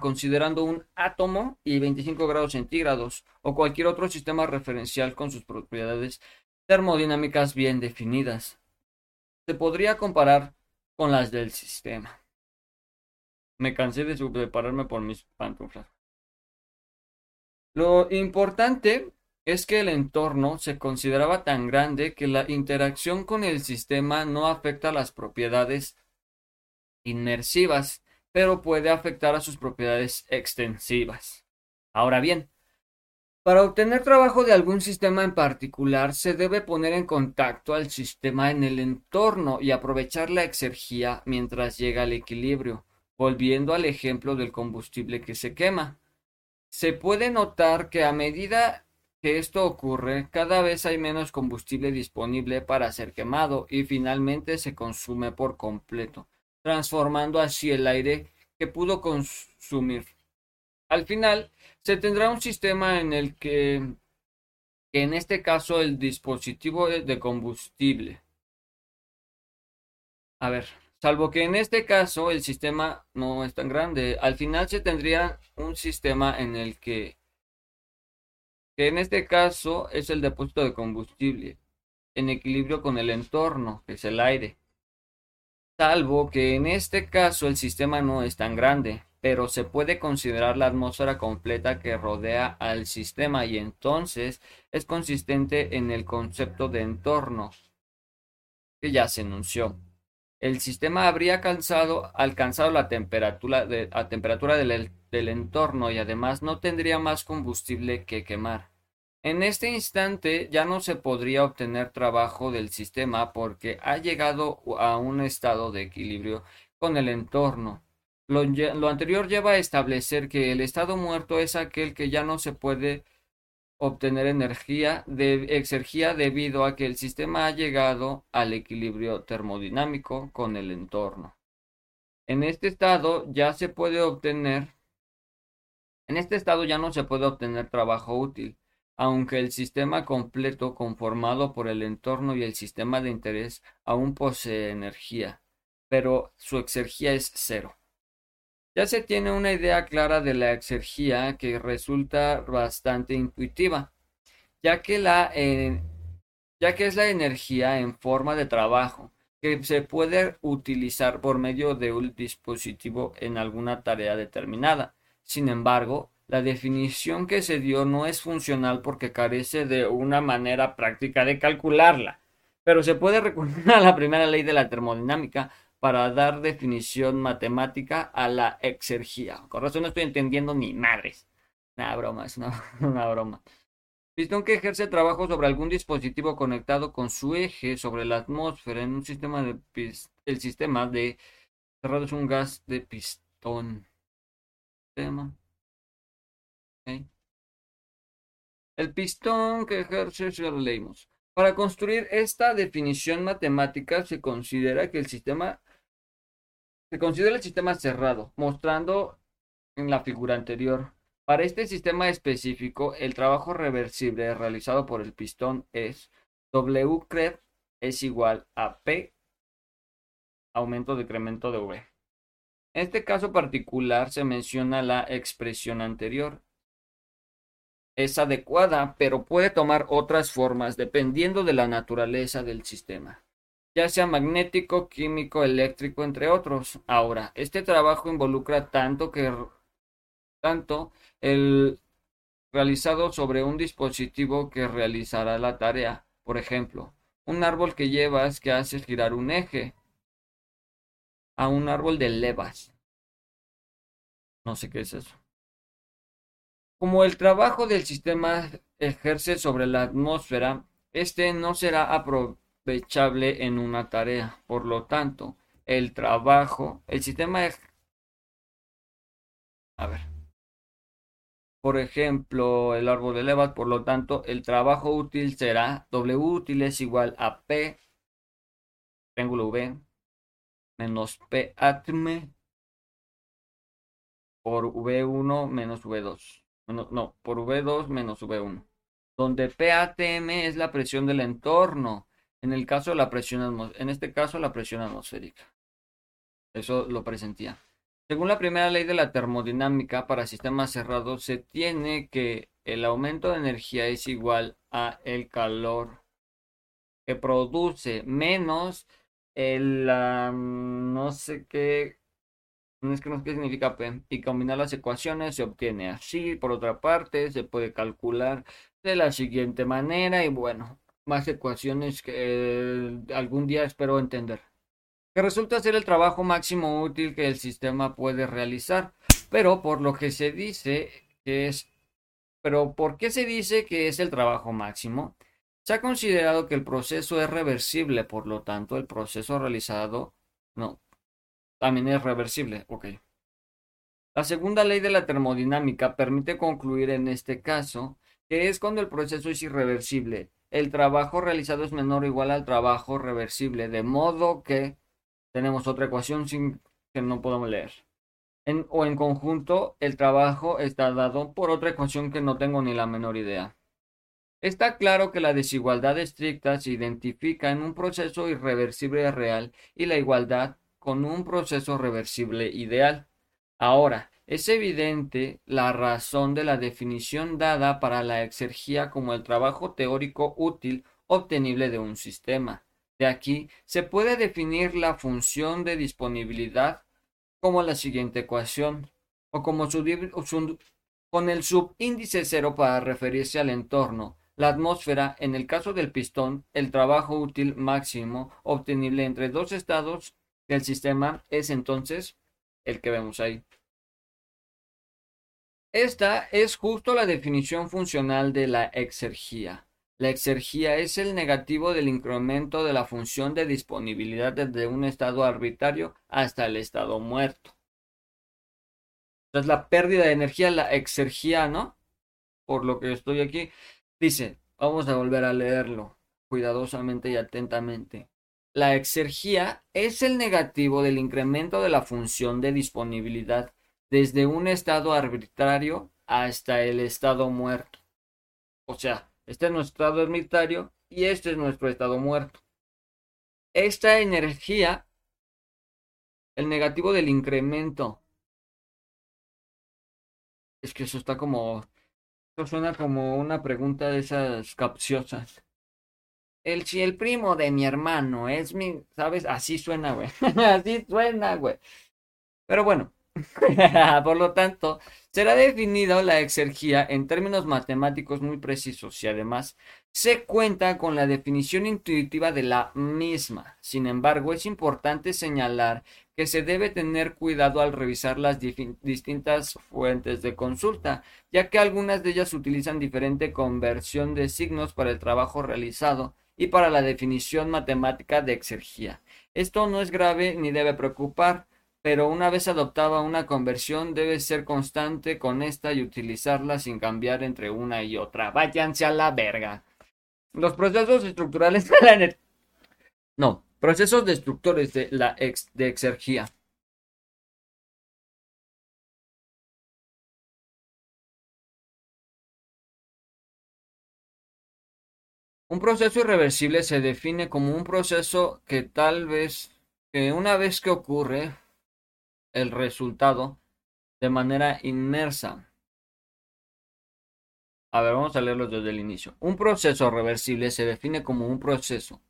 considerando un átomo y 25 grados centígrados o cualquier otro sistema referencial con sus propiedades termodinámicas bien definidas. Se podría comparar con las del sistema. Me cansé de separarme por mis pantuflas. Lo importante es que el entorno se consideraba tan grande que la interacción con el sistema no afecta las propiedades inmersivas, pero puede afectar a sus propiedades extensivas. Ahora bien, para obtener trabajo de algún sistema en particular, se debe poner en contacto al sistema en el entorno y aprovechar la exergía mientras llega al equilibrio, volviendo al ejemplo del combustible que se quema. Se puede notar que a medida que esto ocurre, cada vez hay menos combustible disponible para ser quemado y finalmente se consume por completo transformando así el aire que pudo consumir. Al final, se tendrá un sistema en el que, en este caso, el dispositivo de combustible. A ver, salvo que en este caso el sistema no es tan grande, al final se tendría un sistema en el que, que en este caso es el depósito de combustible, en equilibrio con el entorno, que es el aire salvo que en este caso el sistema no es tan grande, pero se puede considerar la atmósfera completa que rodea al sistema y entonces es consistente en el concepto de entorno que ya se enunció. El sistema habría alcanzado, alcanzado la temperatura, temperatura del, del entorno y además no tendría más combustible que quemar. En este instante ya no se podría obtener trabajo del sistema porque ha llegado a un estado de equilibrio con el entorno. Lo, anterior lleva a establecer que el estado muerto es aquel que ya no se puede obtener energía de exergía debido a que el sistema ha llegado al equilibrio termodinámico con el entorno. En este estado ya se puede obtener en este estado ya no se puede obtener trabajo útil aunque el sistema completo conformado por el entorno y el sistema de interés aún posee energía, pero su exergía es cero. Ya se tiene una idea clara de la exergía que resulta bastante intuitiva, ya que, la, eh, ya que es la energía en forma de trabajo que se puede utilizar por medio de un dispositivo en alguna tarea determinada. Sin embargo, La definición que se dio no es funcional porque carece de una manera práctica de calcularla, pero se puede recurrir a la primera ley de la termodinámica para dar definición matemática a la exergía. Con razón no estoy entendiendo ni madres. Una broma, es una, broma. Pistón que ejerce trabajo sobre algún dispositivo conectado con su eje sobre la atmósfera en un sistema de el sistema de cerrado es un gas de pistón. Tema. El pistón que ejerce, ya lo leímos. Para construir esta definición matemática se considera que el sistema se considera el sistema cerrado, mostrando en la figura anterior. Para este sistema específico, el trabajo reversible realizado por el pistón es W es igual a P aumento decremento de V. En este caso particular se menciona la expresión anterior, es adecuada, pero puede tomar otras formas dependiendo de la naturaleza del sistema, ya sea magnético, químico, eléctrico, entre otros. Ahora, este trabajo involucra tanto que tanto el realizado sobre un dispositivo que realizará la tarea. Por ejemplo, un árbol que llevas que hace girar un eje a un árbol de levas. No sé qué es eso. Como el trabajo del sistema ejerce sobre la atmósfera, este no será aprovechable en una tarea. Por lo tanto, el trabajo, el sistema... A ver. Por ejemplo, el árbol de levas, por lo tanto, el trabajo útil será W útil es igual a P, triángulo V, menos P atme por V1 menos V2 no, por V2 menos V1, donde PATM es la presión del entorno, en el caso de la presión en este caso la presión atmosférica. Eso lo presentía. Según la primera ley de la termodinámica para sistemas cerrados, se tiene que el aumento de energía es igual a el calor que produce menos el no sé qué es que no sé qué significa P. Y combinar las ecuaciones se obtiene así. Por otra parte, se puede calcular de la siguiente manera. Y bueno, más ecuaciones que eh, algún día espero entender. Que resulta ser el trabajo máximo útil que el sistema puede realizar. Pero por lo que se dice que es... Pero ¿por qué se dice que es el trabajo máximo? Se ha considerado que el proceso es reversible, por lo tanto, el proceso realizado no, también es reversible. Ok. La segunda ley de la termodinámica permite concluir en este caso que es cuando el proceso es irreversible. El trabajo realizado es menor o igual al trabajo reversible, de modo que tenemos otra ecuación sin que no podemos leer. O en conjunto, el trabajo está dado por otra ecuación que no tengo ni la menor idea. Está claro que la desigualdad estricta se identifica en un proceso irreversible real y la igualdad con un proceso reversible ideal. Ahora, es evidente la razón de la definición dada para la exergía como el trabajo teórico útil obtenible de un sistema. De aquí se puede definir la función de disponibilidad como la siguiente ecuación, o como con el subíndice cero para referirse al entorno, la atmósfera, en el caso del pistón, el trabajo útil máximo obtenible entre dos estados el sistema es entonces el que vemos ahí. Esta es justo la definición funcional de la exergía. La exergía es el negativo del incremento de la función de disponibilidad desde un estado arbitrario hasta el estado muerto. Entonces la pérdida de energía, la exergía, ¿no? Por lo que estoy aquí. Dice, vamos a volver a leerlo cuidadosamente y atentamente. La exergía es el negativo del incremento de la función de disponibilidad desde un estado arbitrario hasta el estado muerto. O sea, este es nuestro estado arbitrario y este es nuestro estado muerto. Esta energía, el negativo del incremento, es que eso está como, eso suena como una pregunta de esas capciosas el, si el primo de mi hermano es mi, ¿sabes? Así suena, güey. Así suena, güey. Pero bueno, Por lo tanto, será definida la exergía en términos matemáticos muy precisos y además se cuenta con la definición intuitiva de la misma. Sin embargo, es importante señalar que se debe tener cuidado al revisar las distintas fuentes de consulta, ya que algunas de ellas utilizan diferente conversión de signos para el trabajo realizado y para la definición matemática de exergía. Esto no es grave ni debe preocupar, pero una vez adoptada una conversión debe ser constante con esta y utilizarla sin cambiar entre una y otra. Váyanse a la verga. Los procesos estructurales de la energía. No, procesos destructores de la ex de exergía. Un proceso irreversible se define como un proceso que tal vez, que una vez que ocurre el resultado de manera inmersa. A ver, vamos a leerlo desde el inicio. Un proceso reversible se define como un proceso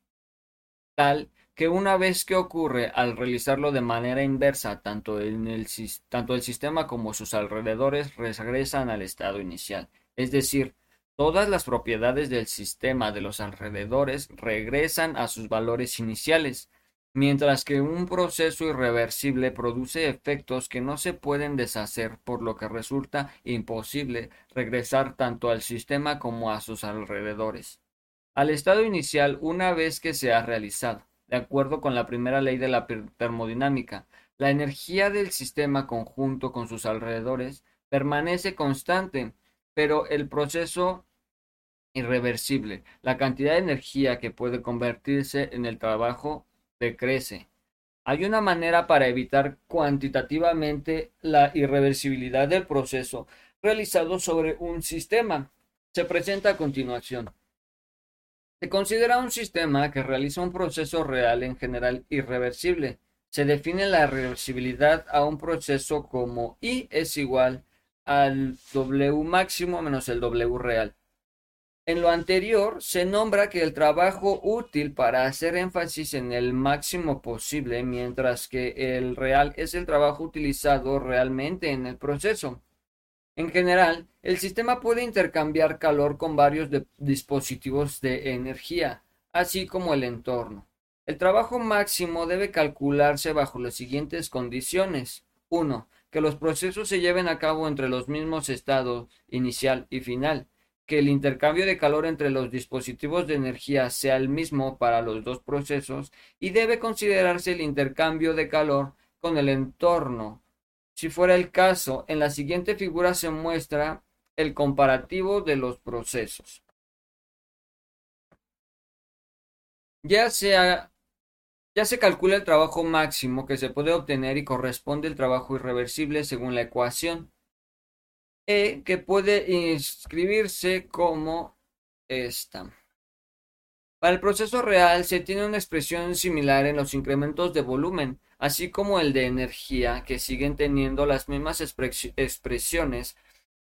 tal que una vez que ocurre al realizarlo de manera inversa, tanto, en el, tanto el sistema como sus alrededores regresan al estado inicial. Es decir, Todas las propiedades del sistema de los alrededores regresan a sus valores iniciales, mientras que un proceso irreversible produce efectos que no se pueden deshacer, por lo que resulta imposible regresar tanto al sistema como a sus alrededores. Al estado inicial una vez que se ha realizado, de acuerdo con la primera ley de la termodinámica, la energía del sistema conjunto con sus alrededores permanece constante, pero el proceso irreversible. La cantidad de energía que puede convertirse en el trabajo decrece. Hay una manera para evitar cuantitativamente la irreversibilidad del proceso realizado sobre un sistema. Se presenta a continuación. Se considera un sistema que realiza un proceso real en general irreversible. Se define la reversibilidad a un proceso como I es igual al W máximo menos el W real. En lo anterior, se nombra que el trabajo útil para hacer énfasis en el máximo posible, mientras que el real es el trabajo utilizado realmente en el proceso. En general, el sistema puede intercambiar calor con varios dispositivos de energía, así como el entorno. El trabajo máximo debe calcularse bajo las siguientes condiciones. 1. Que los procesos se lleven a cabo entre los mismos estados inicial y final que el intercambio de calor entre los dispositivos de energía sea el mismo para los dos procesos y debe considerarse el intercambio de calor con el entorno. Si fuera el caso, en la siguiente figura se muestra el comparativo de los procesos. Ya se calcula el trabajo máximo que se puede obtener y corresponde el trabajo irreversible según la ecuación. E que puede inscribirse como esta. Para el proceso real se tiene una expresión similar en los incrementos de volumen, así como el de energía, que siguen teniendo las mismas expresiones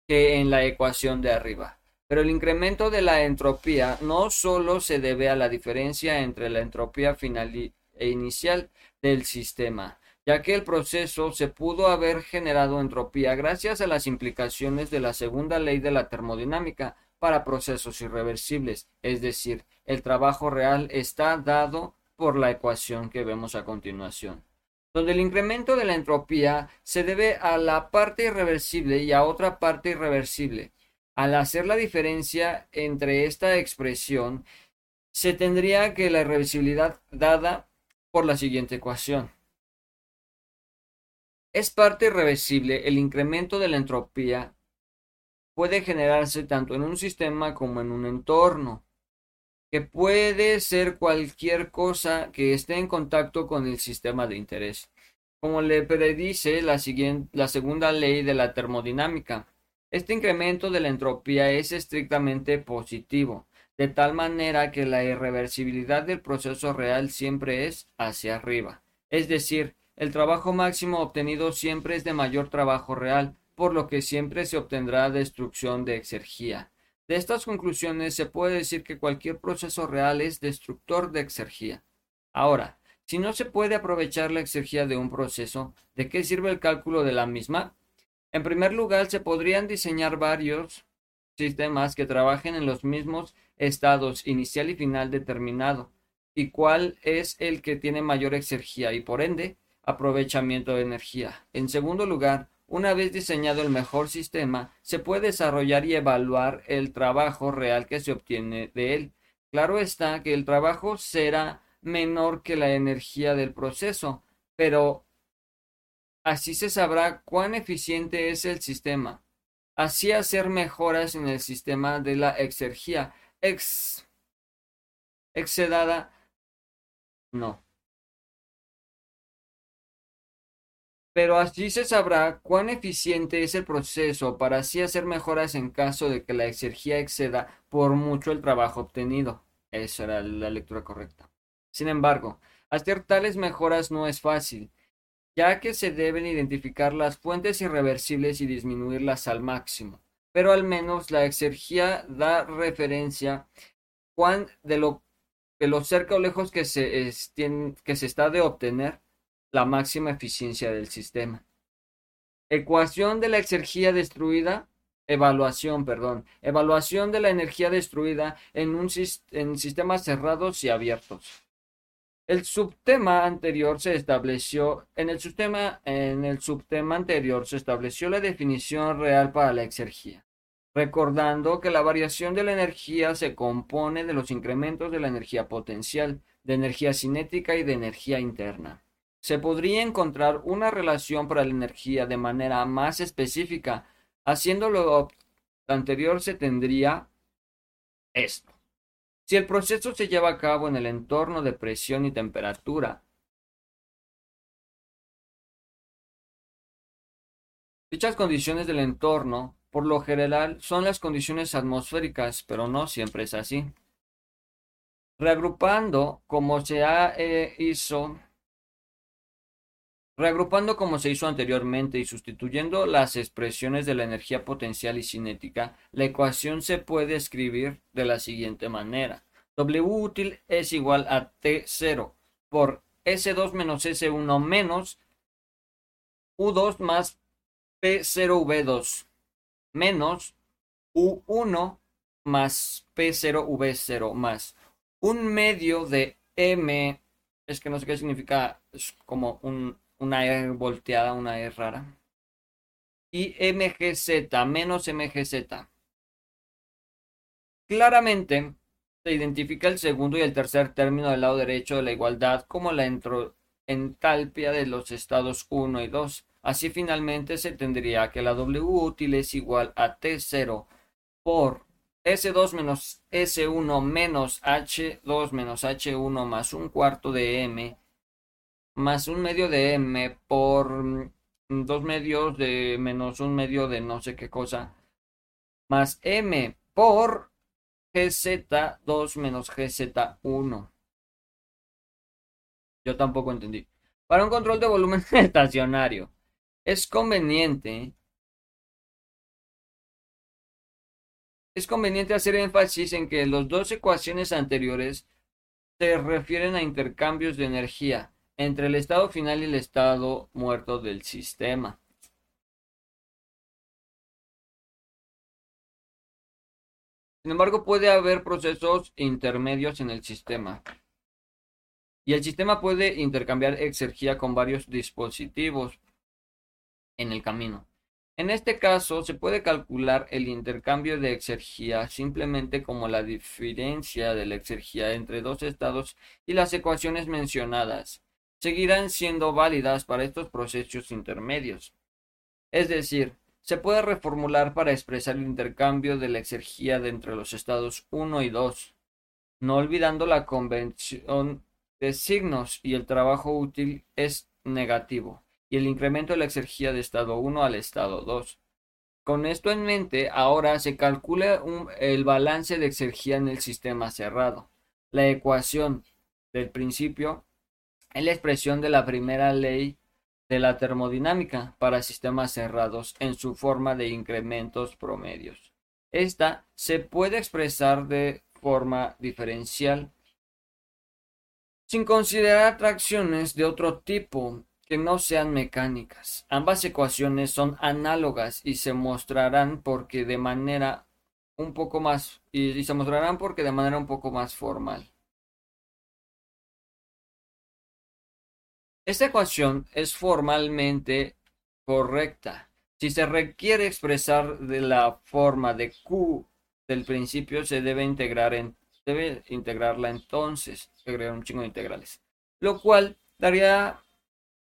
que en la ecuación de arriba. Pero el incremento de la entropía no solo se debe a la diferencia entre la entropía final e inicial del sistema, ya que el proceso se pudo haber generado entropía gracias a las implicaciones de la segunda ley de la termodinámica para procesos irreversibles, es decir, el trabajo real está dado por la ecuación que vemos a continuación, donde el incremento de la entropía se debe a la parte irreversible y a otra parte irreversible. Al hacer la diferencia entre esta expresión, se tendría que la irreversibilidad dada por la siguiente ecuación es parte irreversible, el incremento de la entropía puede generarse tanto en un sistema como en un entorno, que puede ser cualquier cosa que esté en contacto con el sistema de interés, como le predice la, la segunda ley de la termodinámica. Este incremento de la entropía es estrictamente positivo, de tal manera que la irreversibilidad del proceso real siempre es hacia arriba, es decir, el trabajo máximo obtenido siempre es de mayor trabajo real, por lo que siempre se obtendrá destrucción de exergía. De estas conclusiones se puede decir que cualquier proceso real es destructor de exergía. Ahora, Si no se puede aprovechar la exergía de un proceso, ¿de qué sirve el cálculo de la misma? En primer lugar, se podrían diseñar varios sistemas que trabajen en los mismos estados inicial y final determinado, y cuál es el que tiene mayor exergía y por ende aprovechamiento de energía. En segundo lugar, una vez diseñado el mejor sistema, se puede desarrollar y evaluar el trabajo real que se obtiene de él. Claro está que el trabajo será menor que la energía del proceso, pero así se sabrá cuán eficiente es el sistema. Así hacer mejoras en el sistema de la exergía ex excedada no. Pero así se sabrá cuán eficiente es el proceso para así hacer mejoras en caso de que la exergía exceda por mucho el trabajo obtenido. Esa era la lectura correcta. Sin embargo, hacer tales mejoras no es fácil, ya que se deben identificar las fuentes irreversibles y disminuirlas al máximo. Pero al menos la exergía da referencia cuán de lo, de lo cerca o lejos que se, que se está de obtener la máxima eficiencia del sistema. Ecuación de la exergía destruida. Evaluación, perdón. Evaluación de la energía destruida en, un, en sistemas cerrados y abiertos. El subtema anterior se estableció, en el, subtema, en el subtema anterior se estableció la definición real para la exergía, recordando que la variación de la energía se compone de los incrementos de la energía potencial, de energía cinética y de energía interna. Se podría encontrar una relación para la energía de manera más específica, haciendo lo anterior se tendría esto. Si el proceso se lleva a cabo en el entorno de presión y temperatura, dichas condiciones del entorno, por lo general, son las condiciones atmosféricas, pero no siempre es así. Reagrupando, como se ha, eh, hizo Reagrupando como se hizo anteriormente y sustituyendo las expresiones de la energía potencial y cinética, la ecuación se puede escribir de la siguiente manera. W útil es igual a T0 por S2 menos S1 menos U2 más P0V2 menos U1 más P0V0 más un medio de M, es que no sé qué significa, es como un una E volteada, una E rara. Y MGZ menos MGZ. Claramente se identifica el segundo y el tercer término del lado derecho de la igualdad como la entalpia de los estados 1 y 2. Así finalmente se tendría que la W útil es igual a T0 por S2 menos S1 menos H2 menos H1 más un cuarto de M más un medio de m por mm, dos medios de menos un medio de no sé qué cosa, más m por gz2 menos gz1. Yo tampoco entendí. Para un control de volumen estacionario, es conveniente es conveniente hacer énfasis en que las dos ecuaciones anteriores se refieren a intercambios de energía entre el estado final y el estado muerto del sistema. Sin embargo, puede haber procesos intermedios en el sistema. Y el sistema puede intercambiar exergía con varios dispositivos en el camino. En este caso, se puede calcular el intercambio de exergía simplemente como la diferencia de la exergía entre dos estados y las ecuaciones mencionadas seguirán siendo válidas para estos procesos intermedios. Es decir, se puede reformular para expresar el intercambio de la exergía entre los estados 1 y 2, no olvidando la convención de signos y el trabajo útil es negativo, y el incremento de la exergía de estado 1 al estado 2. Con esto en mente, ahora se calcula el balance de exergía en el sistema cerrado. La ecuación del principio es la expresión de la primera ley de la termodinámica para sistemas cerrados en su forma de incrementos promedios. Esta se puede expresar de forma diferencial sin considerar atracciones de otro tipo que no sean mecánicas. Ambas ecuaciones son análogas y se mostrarán porque de manera un poco más y, se mostrarán porque de manera un poco más formal. Esta ecuación es formalmente correcta. Si se requiere expresar de la forma de Q del principio, se debe integrar integrarla entonces, agregar un chingo de integrales, lo cual daría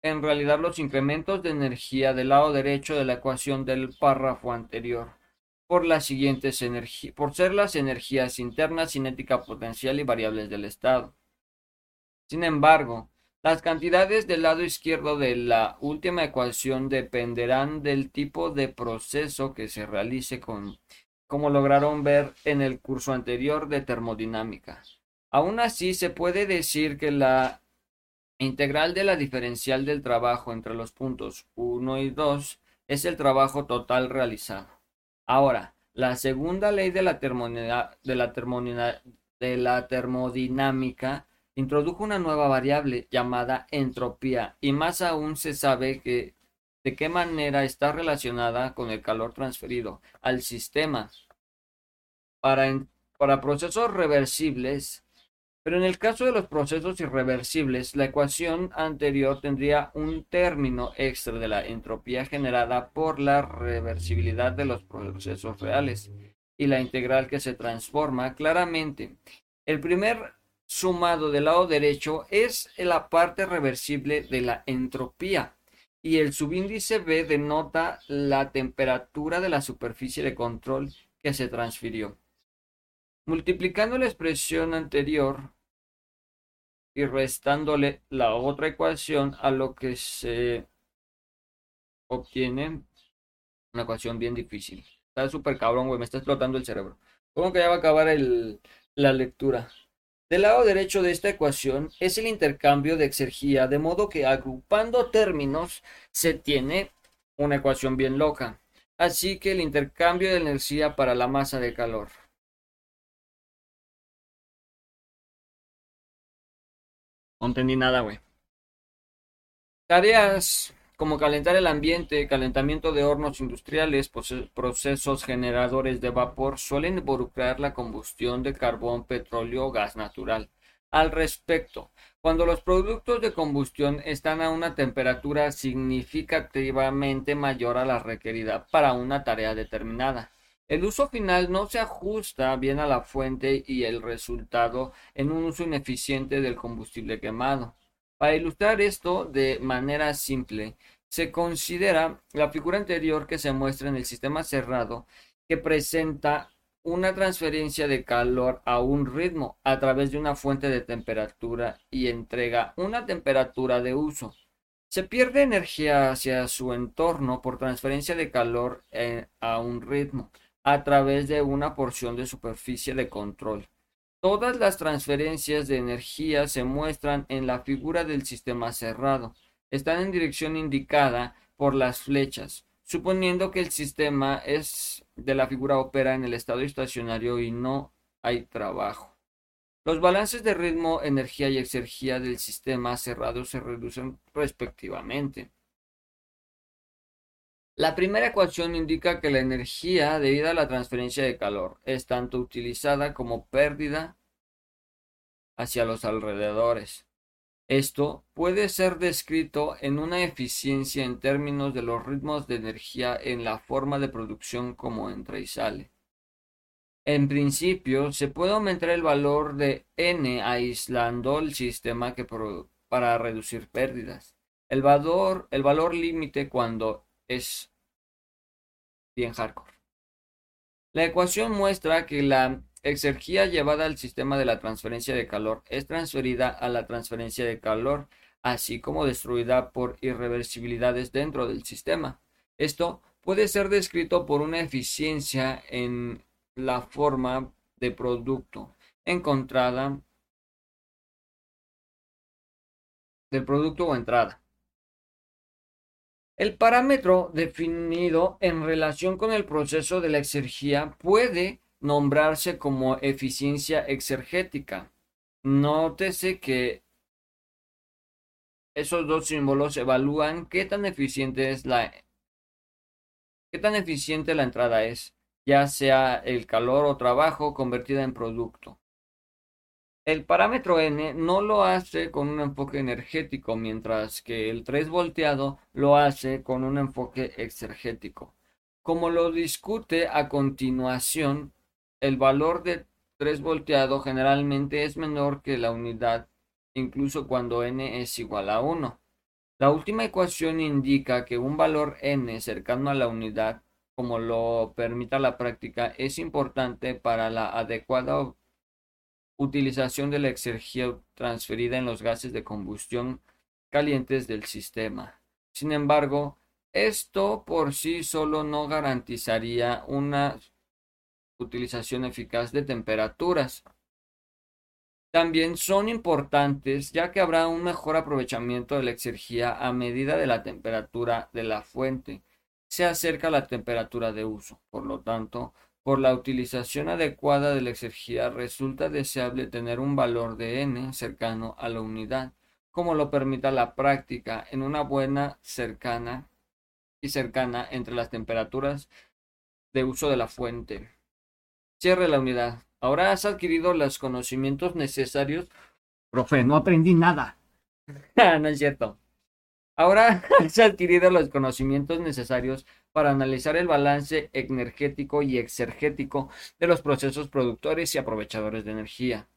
en realidad los incrementos de energía del lado derecho de la ecuación del párrafo anterior por las siguientes energías, por ser las energías internas, cinética potencial y variables del estado. Sin embargo, las cantidades del lado izquierdo de la última ecuación dependerán del tipo de proceso que se realice con, como lograron ver en el curso anterior de termodinámica. Aún así, se puede decir que la integral de la diferencial del trabajo entre los puntos 1 y 2 es el trabajo total realizado. Ahora, la segunda ley de la, de la, de la termodinámica introdujo una nueva variable llamada entropía y más aún se sabe que de qué manera está relacionada con el calor transferido al sistema. Para, para procesos reversibles, pero en el caso de los procesos irreversibles, la ecuación anterior tendría un término extra de la entropía generada por la reversibilidad de los procesos reales y la integral que se transforma claramente. El primer sumado del lado derecho es la parte reversible de la entropía y el subíndice B denota la temperatura de la superficie de control que se transfirió. Multiplicando la expresión anterior y restándole la otra ecuación a lo que se obtiene una ecuación bien difícil. Está súper cabrón, güey, me está explotando el cerebro. ¿Cómo que ya va a acabar el, la lectura? Del lado derecho de esta ecuación es el intercambio de exergía, de modo que agrupando términos se tiene una ecuación bien loca. Así que el intercambio de energía para la masa de calor. No entendí nada, güey. Tareas como calentar el ambiente, calentamiento de hornos industriales, procesos generadores de vapor suelen involucrar la combustión de carbón, petróleo o gas natural. Al respecto, cuando los productos de combustión están a una temperatura significativamente mayor a la requerida para una tarea determinada, el uso final no se ajusta bien a la fuente y el resultado en un uso ineficiente del combustible quemado. Para ilustrar esto de manera simple, se considera la figura anterior que se muestra en el sistema cerrado que presenta una transferencia de calor a un ritmo a través de una fuente de temperatura y entrega una temperatura de uso. Se pierde energía hacia su entorno por transferencia de calor eh, a un ritmo a través de una porción de superficie de control. Todas las transferencias de energía se muestran en la figura del sistema cerrado. Están en dirección indicada por las flechas, suponiendo que el sistema es de la figura opera en el estado estacionario y no hay trabajo. Los balances de ritmo, energía y exergía del sistema cerrado se reducen respectivamente. La primera ecuación indica que la energía debida a la transferencia de calor es tanto utilizada como pérdida hacia los alrededores. Esto puede ser descrito en una eficiencia en términos de los ritmos de energía en la forma de producción como entra y sale. En principio, se puede aumentar el valor de n aislando el sistema que para reducir pérdidas. El valor, el valor límite cuando es bien hardcore. La ecuación muestra que la exergía llevada al sistema de la transferencia de calor es transferida a la transferencia de calor, así como destruida por irreversibilidades dentro del sistema. Esto puede ser descrito por una eficiencia en la forma de producto encontrada del producto o entrada. El parámetro definido en relación con el proceso de la exergía puede nombrarse como eficiencia exergética. Nótese que esos dos símbolos evalúan qué tan eficiente es la qué tan eficiente la entrada es, ya sea el calor o trabajo convertida en producto. El parámetro n no lo hace con un enfoque energético, mientras que el 3 volteado lo hace con un enfoque exergético. Como lo discute a continuación, el valor de 3 volteado generalmente es menor que la unidad, incluso cuando n es igual a 1. La última ecuación indica que un valor n cercano a la unidad, como lo permita la práctica, es importante para la adecuada utilización de la energía transferida en los gases de combustión calientes del sistema. Sin embargo, esto por sí solo no garantizaría una utilización eficaz de temperaturas. También son importantes ya que habrá un mejor aprovechamiento de la energía a medida de la temperatura de la fuente se acerca a la temperatura de uso. Por lo tanto, por la utilización adecuada de la energía resulta deseable tener un valor de n cercano a la unidad, como lo permita la práctica en una buena cercana y cercana entre las temperaturas de uso de la fuente. Cierre la unidad. Ahora has adquirido los conocimientos necesarios. Profe, no aprendí nada. no es cierto. Ahora has adquirido los conocimientos necesarios para analizar el balance energético y exergético de los procesos productores y aprovechadores de energía.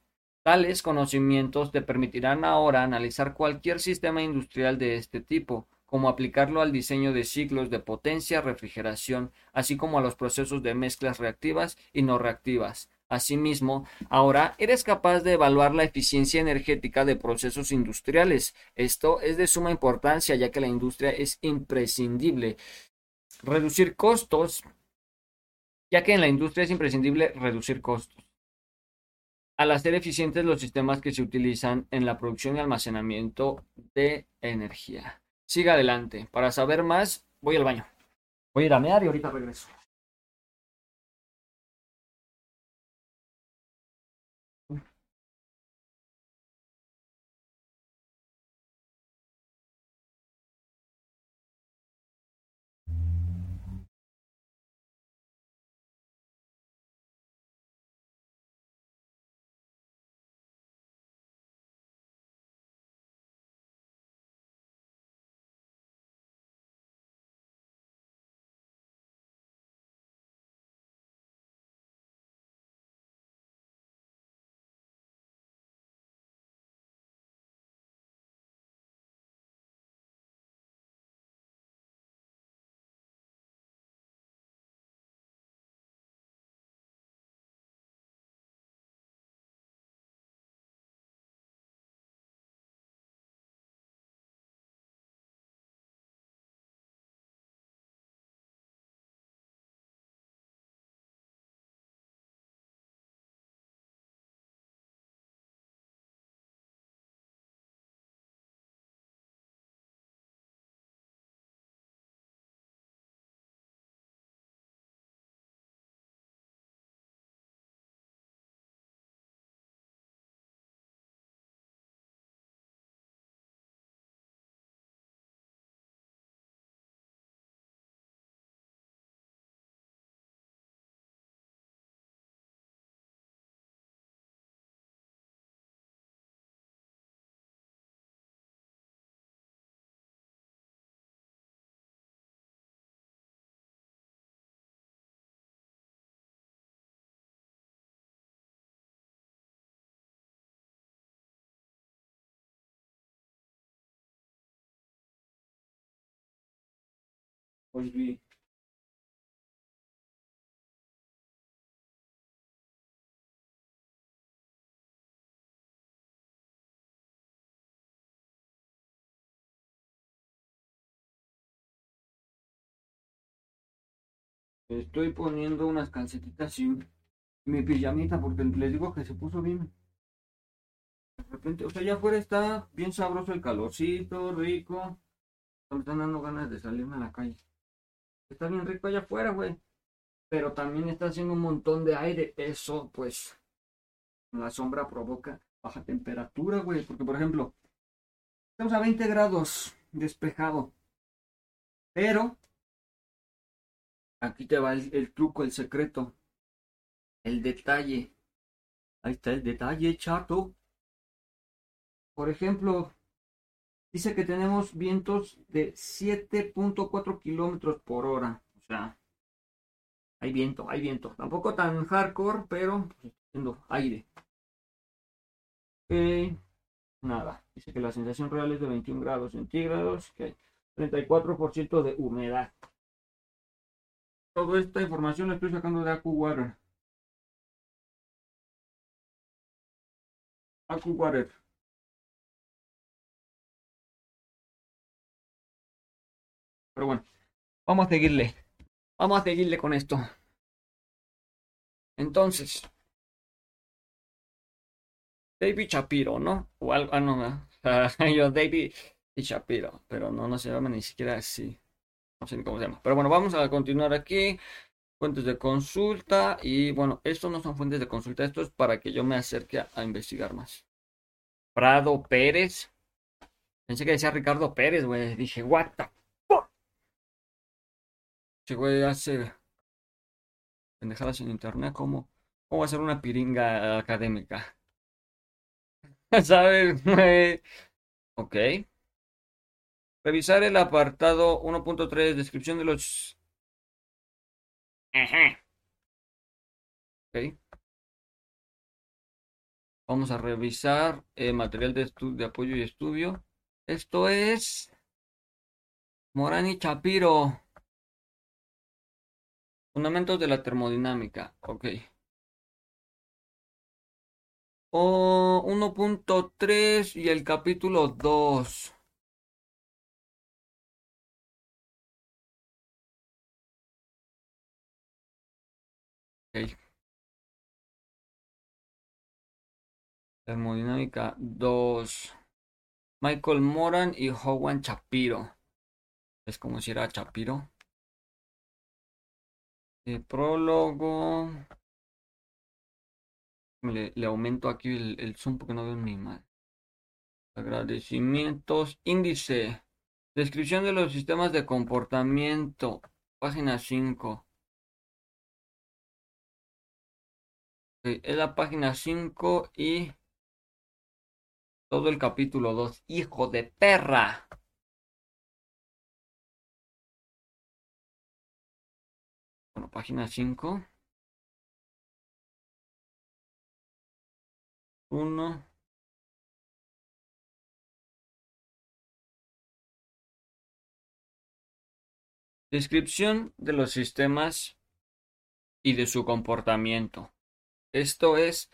Tales conocimientos te permitirán ahora analizar cualquier sistema industrial de este tipo, como aplicarlo al diseño de ciclos de potencia, refrigeración, así como a los procesos de mezclas reactivas y no reactivas. Asimismo, ahora eres capaz de evaluar la eficiencia energética de procesos industriales. Esto es de suma importancia ya que la industria es imprescindible. Reducir costos, ya que en la industria es imprescindible reducir costos. Al hacer eficientes los sistemas que se utilizan en la producción y almacenamiento de energía. Siga adelante. Para saber más, voy al baño. Voy a ir a mear y ahorita regreso. Pues vi. Estoy poniendo unas calcetitas y mi pijamita porque les digo que se puso bien. De repente, o sea, ya afuera está bien sabroso el calorcito, rico. Están dando ganas de salirme a la calle. Está bien rico allá afuera, güey. Pero también está haciendo un montón de aire. Eso, pues, la sombra provoca baja temperatura, güey. Porque, por ejemplo, Estamos a 20 grados despejado. Pero aquí te va el, truco, el secreto, el detalle. Ahí está el detalle, chato. Por ejemplo, dice que tenemos vientos de 7.4 kilómetros por hora. O sea, hay viento, hay viento. Tampoco tan hardcore, pero pues, aire. Eh, nada. Dice que la sensación real es de 21 grados centígrados, que hay 34% de humedad. Toda esta información la estoy sacando de AccuWater. AccuWater. Pero bueno, vamos a seguirle. Vamos a seguirle con esto. Entonces, David Shapiro, ¿no? O algo, ah, no, ah, yo David y Shapiro, pero no, no se llama ni siquiera así. No sé ni cómo se llama. Pero bueno, vamos a continuar aquí. Fuentes de consulta. Y bueno, estos no son fuentes de consulta. Esto es para que yo me acerque a, a investigar más. Prado Pérez. Pensé que decía Ricardo Pérez, güey. Dije, what the. Che, güey, hace pendejadas en internet. ¿Cómo, cómo ser una piringa académica? ¿Sabes? Ok. Revisar el apartado 1.3, descripción de los... Ok. Vamos a revisar eh, material de, de apoyo y estudio. Esto es Morani Chapiro. Fundamentos de la termodinámica. Ok. O 1.3 y el capítulo 2. Ok. Termodinámica 2. Michael Moran y Howard Chapiro. Es como si era Chapiro. Prólogo. Le, aumento aquí el, zoom porque no veo mi mal. Agradecimientos. Índice. Descripción de los sistemas de comportamiento. Página 5. Okay, es la página 5 y todo el capítulo 2. Hijo de perra. Página 5. 1. Descripción de los sistemas y de su comportamiento. Esto es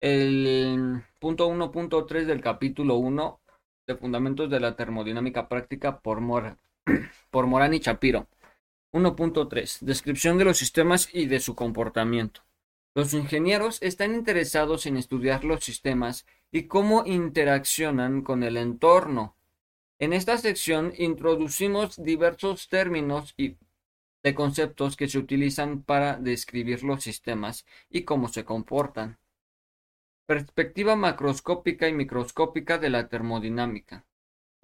el punto 1.3 del capítulo 1 de Fundamentos de la Termodinámica Práctica por, Mora, por Morán y Chapiro. 1.3. Descripción de los sistemas y de su comportamiento. Los ingenieros están interesados en estudiar los sistemas y cómo interaccionan con el entorno. En esta sección introducimos diversos términos y de conceptos que se utilizan para describir los sistemas y cómo se comportan. Perspectiva macroscópica y microscópica de la termodinámica.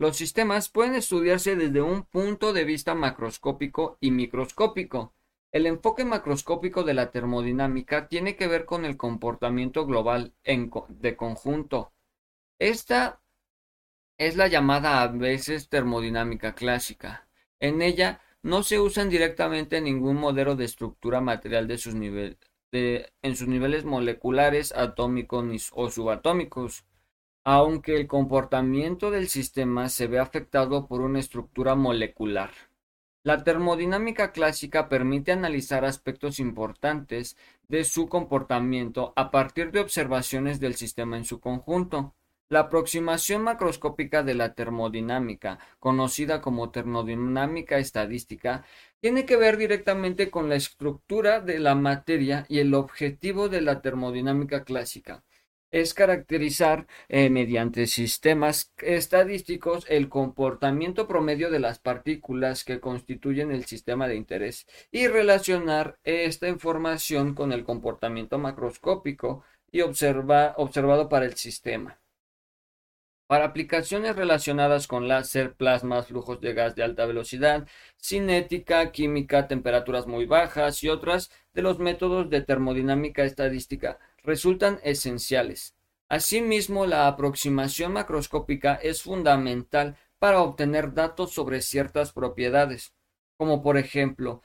Los sistemas pueden estudiarse desde un punto de vista macroscópico y microscópico. El enfoque macroscópico de la termodinámica tiene que ver con el comportamiento global en, de conjunto. Esta es la llamada a veces termodinámica clásica. En ella no se usan directamente ningún modelo de estructura material en sus niveles moleculares, atómicos o subatómicos, aunque el comportamiento del sistema se ve afectado por una estructura molecular. La termodinámica clásica permite analizar aspectos importantes de su comportamiento a partir de observaciones del sistema en su conjunto. La aproximación macroscópica de la termodinámica, conocida como termodinámica estadística, tiene que ver directamente con la estructura de la materia y el objetivo de la termodinámica clásica es caracterizar eh, mediante sistemas estadísticos el comportamiento promedio de las partículas que constituyen el sistema de interés y relacionar esta información con el comportamiento macroscópico y observa, observado para el sistema. Para aplicaciones relacionadas con láser, plasmas, flujos de gas de alta velocidad, cinética, química, temperaturas muy bajas y otras de los métodos de termodinámica estadística resultan esenciales. Asimismo, la aproximación macroscópica es fundamental para obtener datos sobre ciertas propiedades, como por ejemplo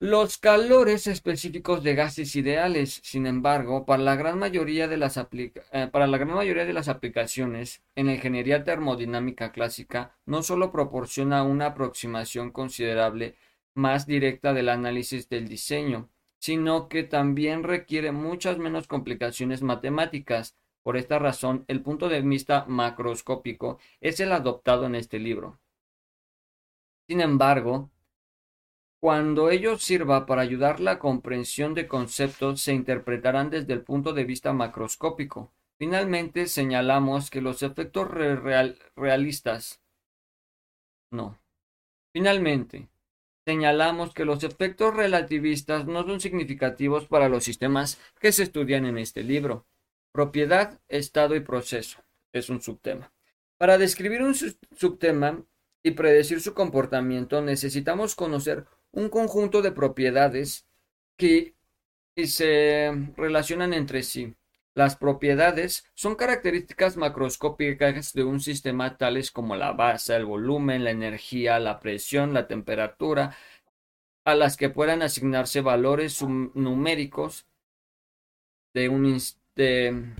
los calores específicos de gases ideales, sin embargo, para la gran mayoría de las, eh, para la gran mayoría de las aplicaciones en la ingeniería termodinámica clásica, no solo proporciona una aproximación considerable más directa del análisis del diseño, sino que también requiere muchas menos complicaciones matemáticas. Por esta razón, el punto de vista macroscópico es el adoptado en este libro. Sin embargo, cuando ello sirva para ayudar la comprensión de conceptos, se interpretarán desde el punto de vista macroscópico. Finalmente, señalamos que los efectos realistas. No. Finalmente, señalamos que los efectos relativistas no son significativos para los sistemas que se estudian en este libro. Propiedad, estado y proceso es un subtema. Para describir un subtema y predecir su comportamiento, necesitamos conocer un conjunto de propiedades que se relacionan entre sí. Las propiedades son características macroscópicas de un sistema tales como la masa, el volumen, la energía, la presión, la temperatura, a las que puedan asignarse valores numéricos de un, de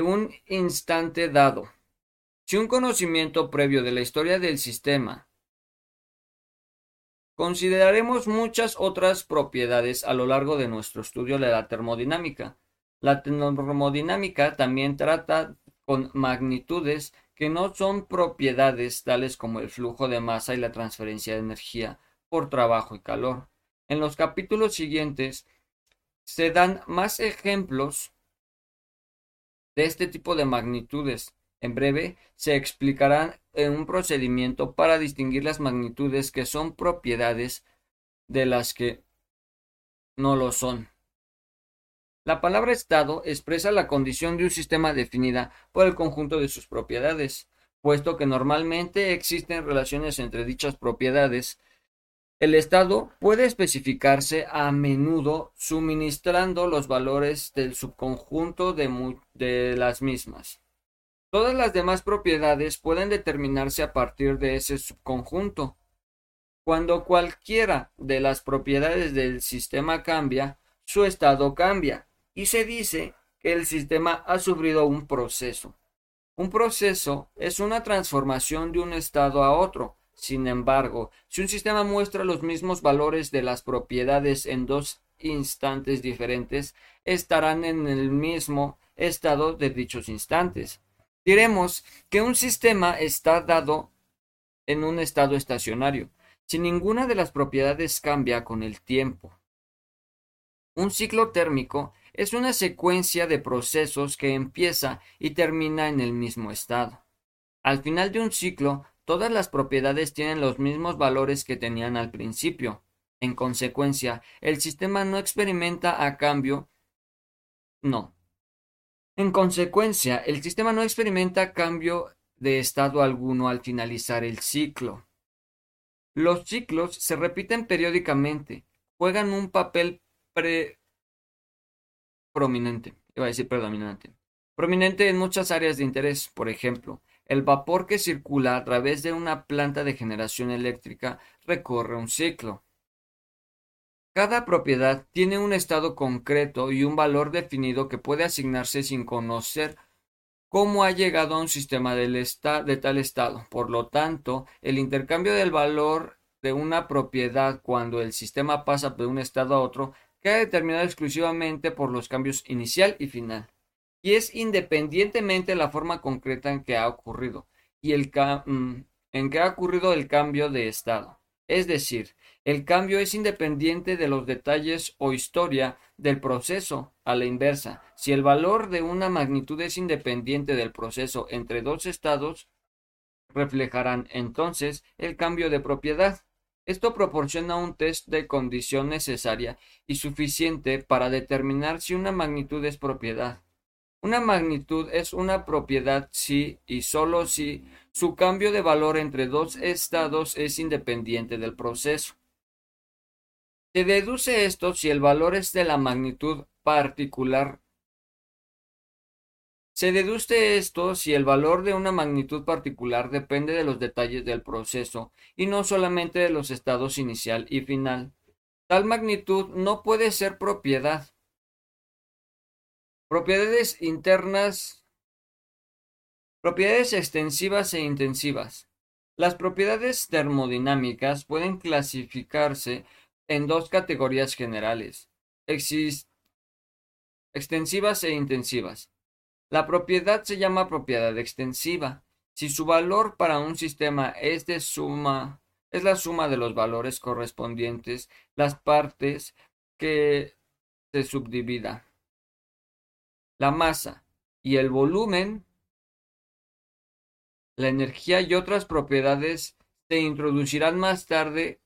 un instante dado. Si un conocimiento previo de la historia del sistema Consideraremos muchas otras propiedades a lo largo de nuestro estudio de la termodinámica. La termodinámica también trata con magnitudes que no son propiedades tales como el flujo de masa y la transferencia de energía por trabajo y calor. En los capítulos siguientes se dan más ejemplos de este tipo de magnitudes en breve se explicará en un procedimiento para distinguir las magnitudes que son propiedades de las que no lo son. La palabra estado expresa la condición de un sistema definida por el conjunto de sus propiedades, puesto que normalmente existen relaciones entre dichas propiedades. El estado puede especificarse a menudo suministrando los valores del subconjunto de, de las mismas. Todas las demás propiedades pueden determinarse a partir de ese subconjunto. Cuando cualquiera de las propiedades del sistema cambia, su estado cambia, y se dice que el sistema ha sufrido un proceso. Un proceso es una transformación de un estado a otro. Sin embargo, si un sistema muestra los mismos valores de las propiedades en dos instantes diferentes, estarán en el mismo estado de dichos instantes. Diremos que un sistema está dado en un estado estacionario, si ninguna de las propiedades cambia con el tiempo. Un ciclo térmico es una secuencia de procesos que empieza y termina en el mismo estado. Al final de un ciclo, todas las propiedades tienen los mismos valores que tenían al principio. En consecuencia, el sistema no experimenta a cambio. No, en consecuencia, el sistema no experimenta cambio de estado alguno al finalizar el ciclo. Los ciclos se repiten periódicamente, juegan un papel prominente, iba a decir predominante, prominente en muchas áreas de interés, por ejemplo, el vapor que circula a través de una planta de generación eléctrica recorre un ciclo. Cada propiedad tiene un estado concreto y un valor definido que puede asignarse sin conocer cómo ha llegado a un sistema de tal estado. Por lo tanto, el intercambio del valor de una propiedad cuando el sistema pasa de un estado a otro queda determinado exclusivamente por los cambios inicial y final, y es independientemente de la forma concreta en que ha ocurrido y el mm, en que ha ocurrido el cambio de estado. Es decir, el cambio es independiente de los detalles o historia del proceso. A la inversa, si el valor de una magnitud es independiente del proceso entre dos estados, reflejarán entonces el cambio de propiedad. Esto proporciona un test de condición necesaria y suficiente para determinar si una magnitud es propiedad. Una magnitud es una propiedad si y solo si su cambio de valor entre dos estados es independiente del proceso. Se deduce esto si el valor es de la magnitud particular. Se deduce esto si el valor de una magnitud particular depende de los detalles del proceso y no solamente de los estados inicial y final. Tal magnitud no puede ser propiedad. Propiedades internas. Propiedades extensivas e intensivas. Las propiedades termodinámicas pueden clasificarse en dos categorías generales, extensivas e intensivas. La propiedad se llama propiedad extensiva si su valor para un sistema es de suma es la suma de los valores correspondientes, las partes que se subdivida. La masa y el volumen, la energía y otras propiedades se introducirán más tarde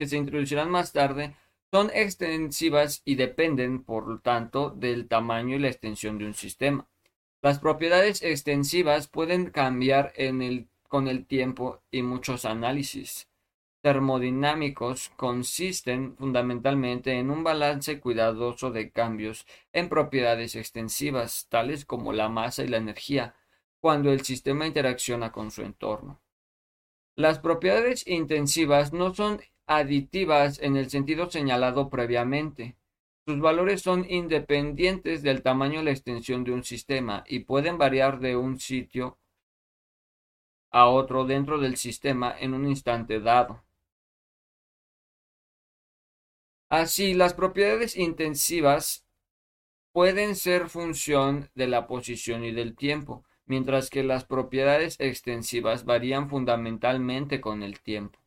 que se introducirán más tarde son extensivas y dependen, por lo tanto, del tamaño y la extensión de un sistema. Las propiedades extensivas pueden cambiar con el tiempo y muchos análisis termodinámicos consisten fundamentalmente en un balance cuidadoso de cambios en propiedades extensivas, tales como la masa y la energía, cuando el sistema interacciona con su entorno. Las propiedades intensivas no son aditivas en el sentido señalado previamente. Sus valores son independientes del tamaño y la extensión de un sistema y pueden variar de un sitio a otro dentro del sistema en un instante dado. Así, las propiedades intensivas pueden ser función de la posición y del tiempo, mientras que las propiedades extensivas varían fundamentalmente con el tiempo.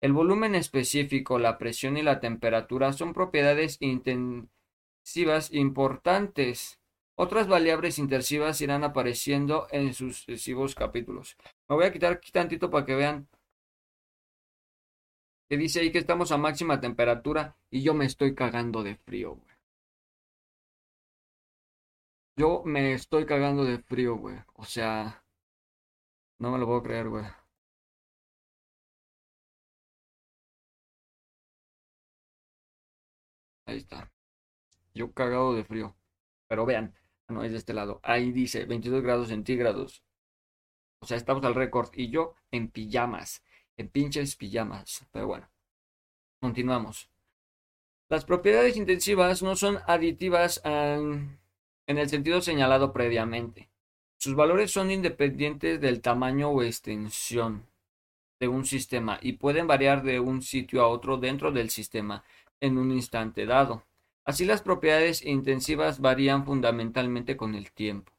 El volumen específico, la presión y la temperatura son propiedades intensivas importantes. Otras variables intensivas irán apareciendo en sucesivos capítulos. Me voy a quitar aquí tantito para que vean que dice ahí que estamos a máxima temperatura y yo me estoy cagando de frío, güey. Yo me estoy cagando de frío, güey. O sea, no me lo puedo creer, güey. Ahí está. Yo cagado de frío. Pero vean, no es de este lado. Ahí dice 22 grados centígrados. O sea, estamos al récord. Y yo en pijamas. En pinches pijamas. Pero bueno. Continuamos. Las propiedades intensivas no son aditivas en el sentido señalado previamente. Sus valores son independientes del tamaño o extensión de un sistema y pueden variar de un sitio a otro dentro del sistema en un instante dado. Así las propiedades intensivas varían fundamentalmente con el tiempo.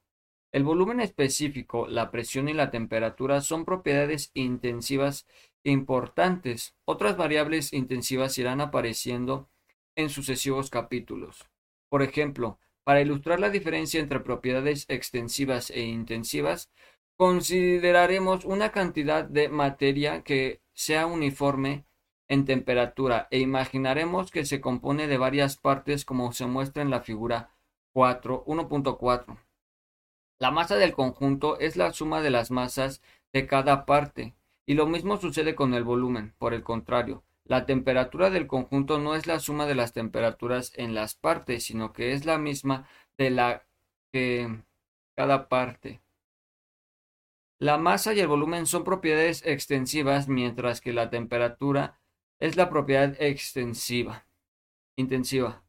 El volumen específico, la presión y la temperatura son propiedades intensivas importantes. Otras variables intensivas irán apareciendo en sucesivos capítulos. Por ejemplo, para ilustrar la diferencia entre propiedades extensivas e intensivas, consideraremos una cantidad de materia que sea uniforme en temperatura e imaginaremos que se compone de varias partes como se muestra en la figura 4, 1.4. La masa del conjunto es la suma de las masas de cada parte, y lo mismo sucede con el volumen. Por el contrario, la temperatura del conjunto no es la suma de las temperaturas en las partes, sino que es la misma de la que cada parte. La masa y el volumen son propiedades extensivas, mientras que la temperatura es la propiedad extensiva, intensiva.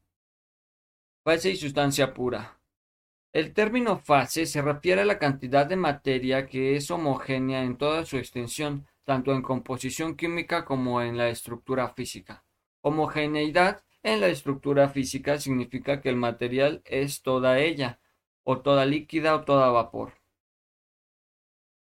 Fase y sustancia pura. El término fase se refiere a la cantidad de materia que es homogénea en toda su extensión, tanto en composición química como en la estructura física. Homogeneidad en la estructura física significa que el material es toda ella, o toda líquida o toda vapor,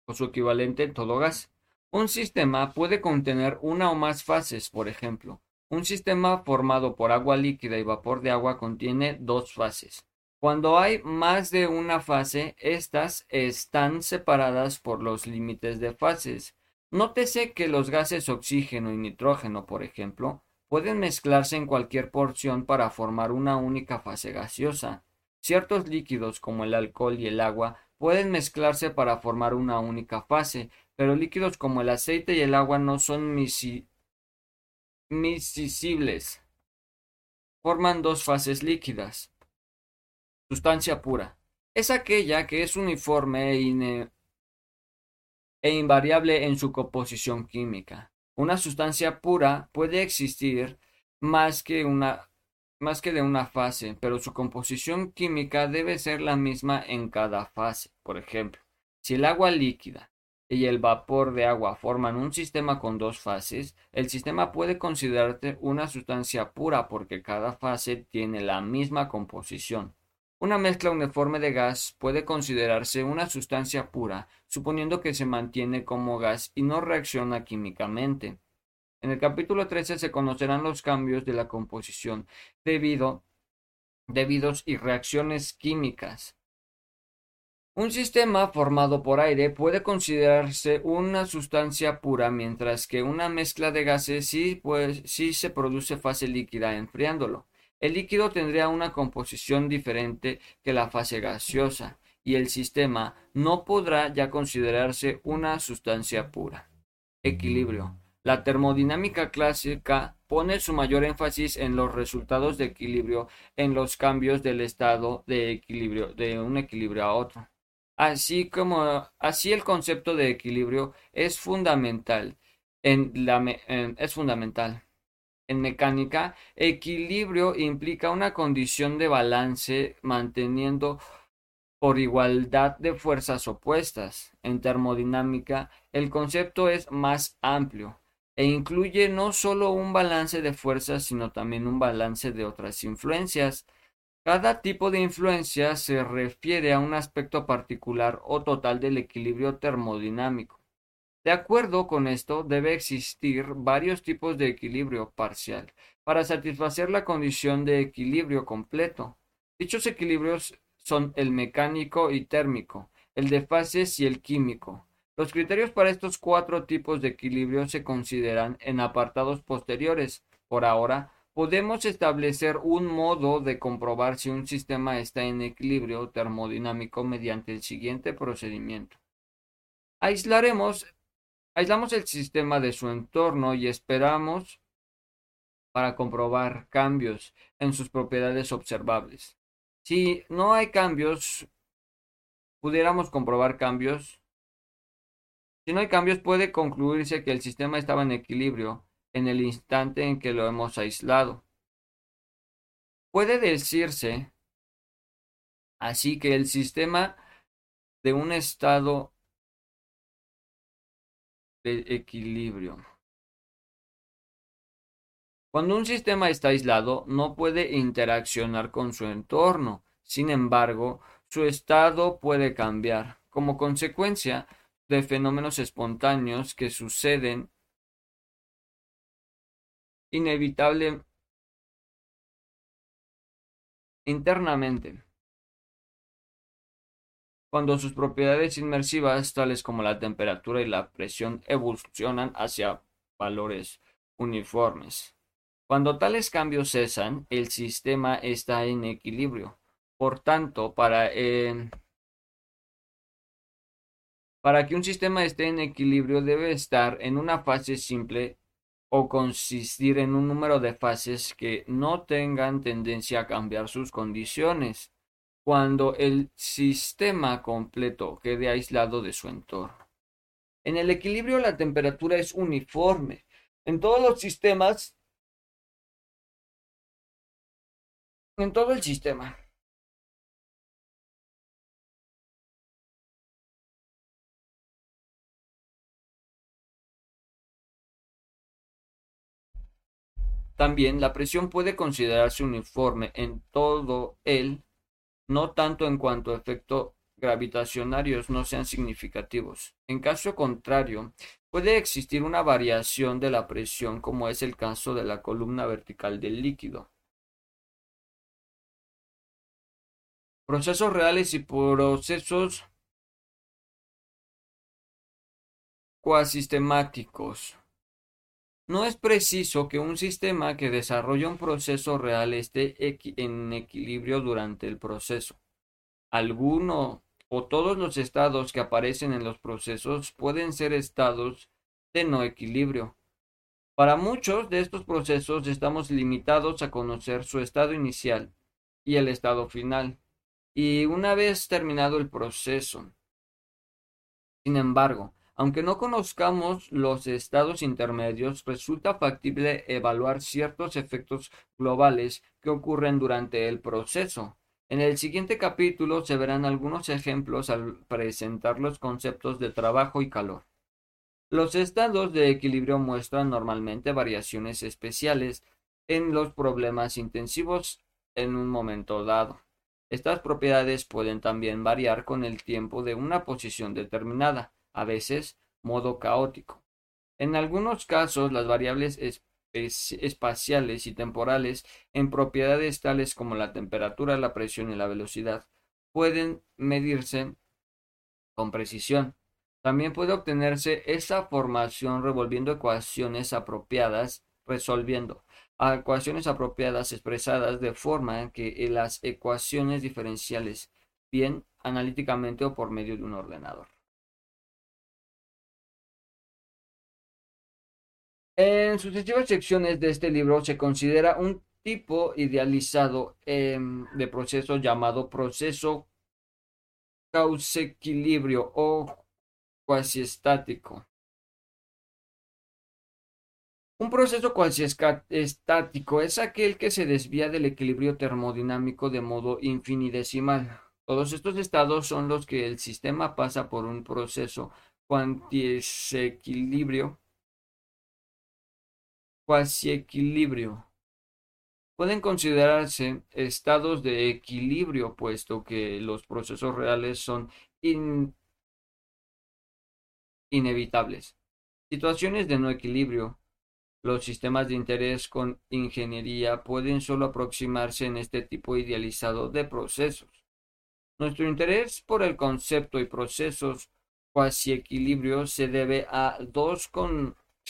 o su equivalente todo gas. Un sistema puede contener una o más fases, por ejemplo. Un sistema formado por agua líquida y vapor de agua contiene dos fases. Cuando hay más de una fase, estas están separadas por los límites de fases. Nótese que los gases oxígeno y nitrógeno, por ejemplo, pueden mezclarse en cualquier porción para formar una única fase gaseosa. Ciertos líquidos como el alcohol y el agua pueden mezclarse para formar una única fase, pero líquidos como el aceite y el agua no son miscibles. Forman dos fases líquidas. Sustancia pura. Es aquella que es uniforme e, e invariable en su composición química. Una sustancia pura puede existir más que una más que de una fase, pero su composición química debe ser la misma en cada fase. Por ejemplo, si el agua líquida y el vapor de agua forman un sistema con dos fases, el sistema puede considerarse una sustancia pura porque cada fase tiene la misma composición. Una mezcla uniforme de gas puede considerarse una sustancia pura, suponiendo que se mantiene como gas y no reacciona químicamente. En el capítulo 13 se conocerán los cambios de la composición debido, debidos y reacciones químicas. Un sistema formado por aire puede considerarse una sustancia pura, mientras que una mezcla de gases sí, pues, sí se produce fase líquida enfriándolo. El líquido tendría una composición diferente que la fase gaseosa, y el sistema no podrá ya considerarse una sustancia pura. Equilibrio. La termodinámica clásica pone su mayor énfasis en los resultados de equilibrio en los cambios del estado de equilibrio de un equilibrio a otro. Así como así el concepto de equilibrio es fundamental en la es fundamental. En mecánica, equilibrio implica una condición de balance manteniendo por igualdad de fuerzas opuestas. En termodinámica, el concepto es más amplio e incluye no solo un balance de fuerzas, sino también un balance de otras influencias. Cada tipo de influencia se refiere a un aspecto particular o total del equilibrio termodinámico. De acuerdo con esto, debe existir varios tipos de equilibrio parcial para satisfacer la condición de equilibrio completo. Dichos equilibrios son el mecánico y térmico, el de fases y el químico. Los criterios para estos cuatro tipos de equilibrio se consideran en apartados posteriores. Por ahora, podemos establecer un modo de comprobar si un sistema está en equilibrio termodinámico mediante el siguiente procedimiento. Aislaremos, aislamos el sistema de su entorno y esperamos para comprobar cambios en sus propiedades observables. Si no hay cambios, pudiéramos comprobar cambios si no hay cambios, puede concluirse que el sistema estaba en equilibrio en el instante en que lo hemos aislado. Puede decirse así que el sistema de un estado de equilibrio. Cuando un sistema está aislado, no puede interaccionar con su entorno. Sin embargo, su estado puede cambiar. Como consecuencia, de fenómenos espontáneos que suceden inevitable internamente. Cuando sus propiedades inmersivas, tales como la temperatura y la presión, evolucionan hacia valores uniformes. Cuando tales cambios cesan, el sistema está en equilibrio. Por tanto, para eh, para que un sistema esté en equilibrio debe estar en una fase simple o consistir en un número de fases que no tengan tendencia a cambiar sus condiciones cuando el sistema completo quede aislado de su entorno. En el equilibrio la temperatura es uniforme. En todos los sistemas, en todo el sistema. También la presión puede considerarse uniforme en todo el, no tanto en cuanto efectos gravitacionarios no sean significativos. En caso contrario, puede existir una variación de la presión como es el caso de la columna vertical del líquido. Procesos reales y procesos cuasistemáticos. No es preciso que un sistema que desarrolla un proceso real esté en equilibrio durante el proceso. Alguno o todos los estados que aparecen en los procesos pueden ser estados de no equilibrio. Para muchos de estos procesos estamos limitados a conocer su estado inicial y el estado final, y una vez terminado el proceso. Sin embargo, aunque no conozcamos los estados intermedios, resulta factible evaluar ciertos efectos globales que ocurren durante el proceso. En el siguiente capítulo se verán algunos ejemplos al presentar los conceptos de trabajo y calor. Los estados de equilibrio muestran normalmente variaciones especiales en los problemas intensivos en un momento dado. Estas propiedades pueden también variar con el tiempo de una posición determinada a veces modo caótico. En algunos casos, las variables espaciales y temporales en propiedades tales como la temperatura, la presión y la velocidad pueden medirse con precisión. También puede obtenerse esa formación revolviendo ecuaciones apropiadas, resolviendo ecuaciones apropiadas expresadas de forma que las ecuaciones diferenciales, bien analíticamente o por medio de un ordenador. En sucesivas secciones de este libro se considera un tipo idealizado em, de proceso llamado proceso causequilibrio o cuasi estático. Un proceso cuasi estático es aquel que se desvía del equilibrio termodinámico de modo infinitesimal. Todos estos estados son los que el sistema pasa por un proceso cuantiequilibrio cuasi equilibrio. Pueden considerarse estados de equilibrio, puesto que los procesos reales son inevitables. Situaciones de no equilibrio. Los sistemas de interés con ingeniería pueden solo aproximarse en este tipo idealizado de procesos. Nuestro interés por el concepto y procesos cuasi equilibrio se debe a dos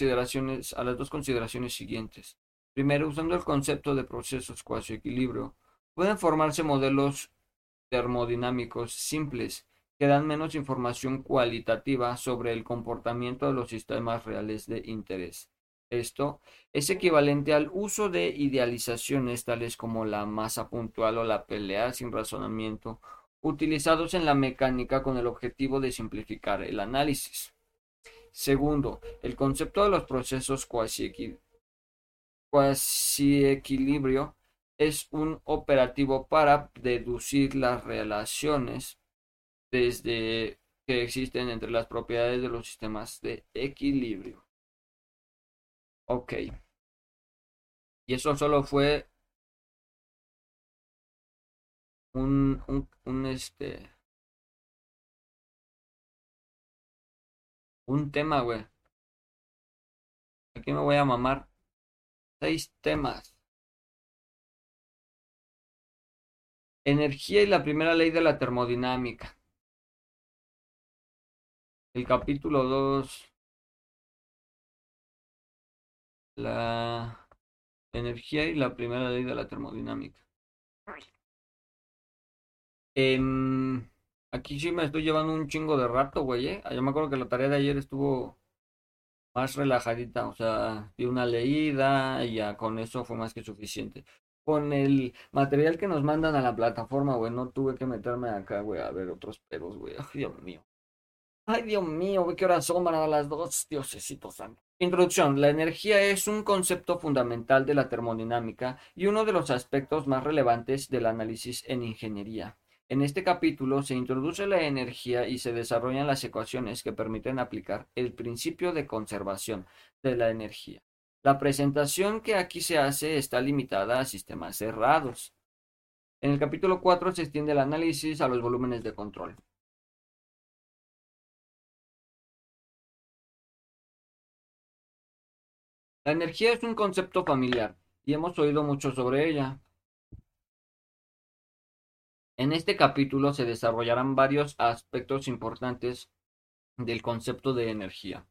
a las dos consideraciones siguientes. Primero, usando el concepto de procesos cuasi equilibrio, pueden formarse modelos termodinámicos simples que dan menos información cualitativa sobre el comportamiento de los sistemas reales de interés. Esto es equivalente al uso de idealizaciones tales como la masa puntual o la pelea sin razonamiento, utilizados en la mecánica con el objetivo de simplificar el análisis. Segundo, el concepto de los procesos cuasi-equilibrio es un operativo para deducir las relaciones desde que existen entre las propiedades de los sistemas de equilibrio. Ok. Y eso solo fue un, un, un este un tema, güey. Aquí me voy a mamar seis temas. Energía y la primera ley de la termodinámica. El capítulo 2. La energía y la primera ley de la termodinámica. Eh, Aquí sí me estoy llevando un chingo de rato, güey, ¿eh? Yo me acuerdo que la tarea de ayer estuvo más relajadita, o sea, di una leída y ya con eso fue más que suficiente. Con el material que nos mandan a la plataforma, güey, no tuve que meterme acá, güey, a ver otros pedos, güey. Ay, Dios mío. Ay, Dios mío, güey, qué horas son, a las dos, diosesito santo. Introducción. La energía es un concepto fundamental de la termodinámica y uno de los aspectos más relevantes del análisis en ingeniería. En este capítulo se introduce la energía y se desarrollan las ecuaciones que permiten aplicar el principio de conservación de la energía. La presentación que aquí se hace está limitada a sistemas cerrados. En el capítulo 4 se extiende el análisis a los volúmenes de control. La energía es un concepto familiar y hemos oído mucho sobre ella. En este capítulo se desarrollarán varios aspectos importantes del concepto de energía.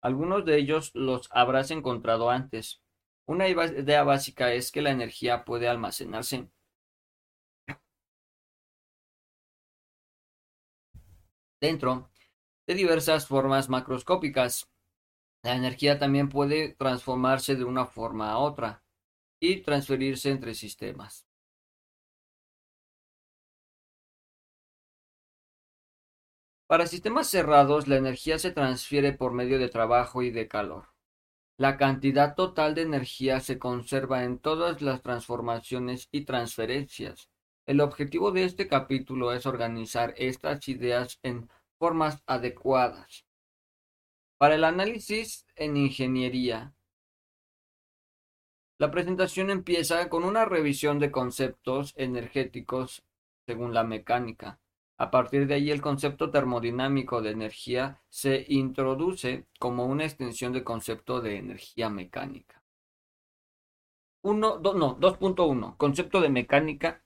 Algunos de ellos los habrás encontrado antes. Una idea básica es que la energía puede almacenarse dentro de diversas formas macroscópicas. La energía también puede transformarse de una forma a otra y transferirse entre sistemas. Para sistemas cerrados, la energía se transfiere por medio de trabajo y de calor. La cantidad total de energía se conserva en todas las transformaciones y transferencias. El objetivo de este capítulo es organizar estas ideas en formas adecuadas. Para el análisis en ingeniería, la presentación empieza con una revisión de conceptos energéticos según la mecánica. A partir de ahí el concepto termodinámico de energía se introduce como una extensión del concepto de energía mecánica. 1, no, 2.1. Concepto de mecánica.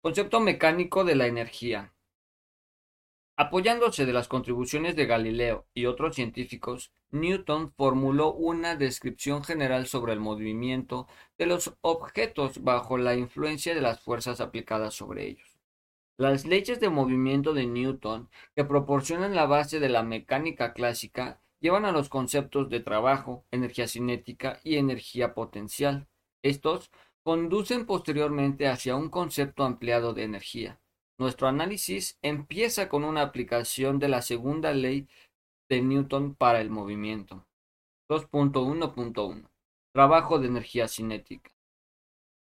Concepto mecánico de la energía. Apoyándose de las contribuciones de Galileo y otros científicos, Newton formuló una descripción general sobre el movimiento de los objetos bajo la influencia de las fuerzas aplicadas sobre ellos. Las leyes de movimiento de Newton, que proporcionan la base de la mecánica clásica, llevan a los conceptos de trabajo, energía cinética y energía potencial. Estos conducen posteriormente hacia un concepto ampliado de energía. Nuestro análisis empieza con una aplicación de la segunda ley de Newton para el movimiento. 2.1.1 Trabajo de energía cinética.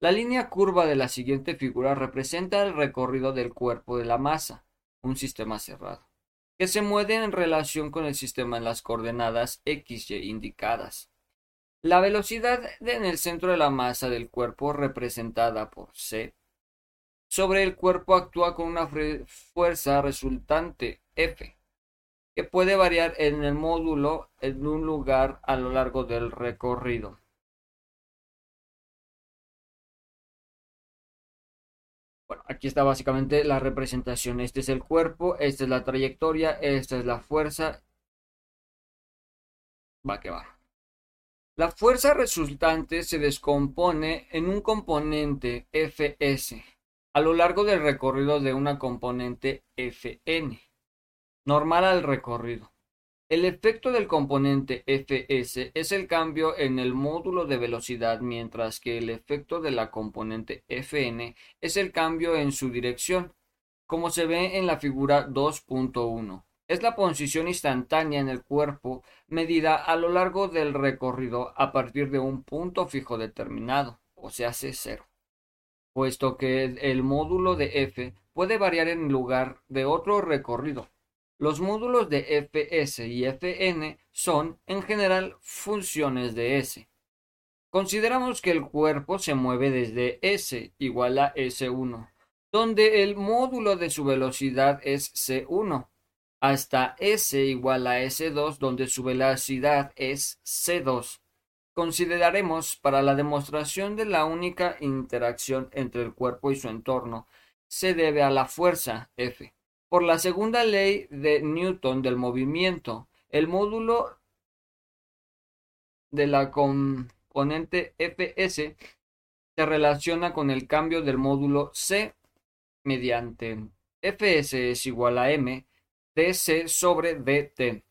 La línea curva de la siguiente figura representa el recorrido del cuerpo de la masa, un sistema cerrado, que se mueve en relación con el sistema en las coordenadas x y indicadas. La velocidad en el centro de la masa del cuerpo, representada por c, sobre el cuerpo actúa con una fuerza resultante F, que puede variar en el módulo en un lugar a lo largo del recorrido. Bueno, aquí está básicamente la representación. Este es el cuerpo, esta es la trayectoria, esta es la fuerza. Va que va. La fuerza resultante se descompone en un componente Fs a lo largo del recorrido de una componente Fn, normal al recorrido. El efecto del componente Fs es el cambio en el módulo de velocidad, mientras que el efecto de la componente Fn es el cambio en su dirección, como se ve en la figura 2.1. Es la posición instantánea en el cuerpo medida a lo largo del recorrido a partir de un punto fijo determinado, o sea, c cero, puesto que el módulo de f puede variar en lugar de otro recorrido los módulos de Fs y Fn son, en general, funciones de S. Consideramos que el cuerpo se mueve desde S igual a S1, donde el módulo de su velocidad es C1, hasta S igual a S2, donde su velocidad es C2. Consideraremos para la demostración de la única interacción entre el cuerpo y su entorno, se debe a la fuerza F. Por la segunda ley de Newton del movimiento, el módulo de la componente Fs se relaciona con el cambio del módulo C mediante Fs es igual a m dc sobre dt.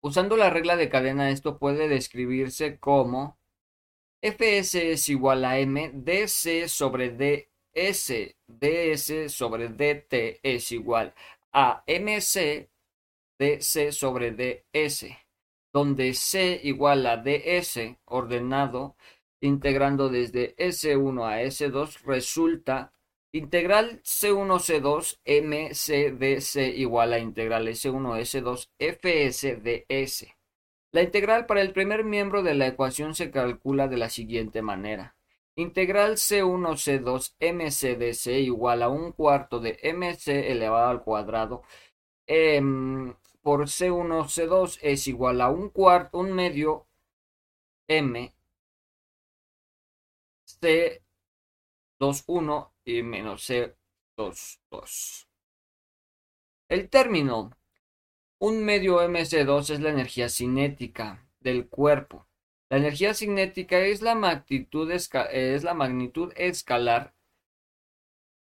Usando la regla de cadena esto puede describirse como Fs es igual a m dc sobre d S ds sobre dt es igual a mc dc sobre ds, donde c igual a ds ordenado integrando desde S1 a S2 resulta integral C1 C2 MC DC igual a integral S1 S2 FS ds. La integral para el primer miembro de la ecuación se calcula de la siguiente manera. Integral C1 C2 MCDC igual a un cuarto de MC elevado al cuadrado em, por C1 C2 es igual a un cuarto, un medio M C21 y menos C22. El término Un medio mc2 es la energía cinética del cuerpo. La energía cinética es la magnitud, es la magnitud escalar.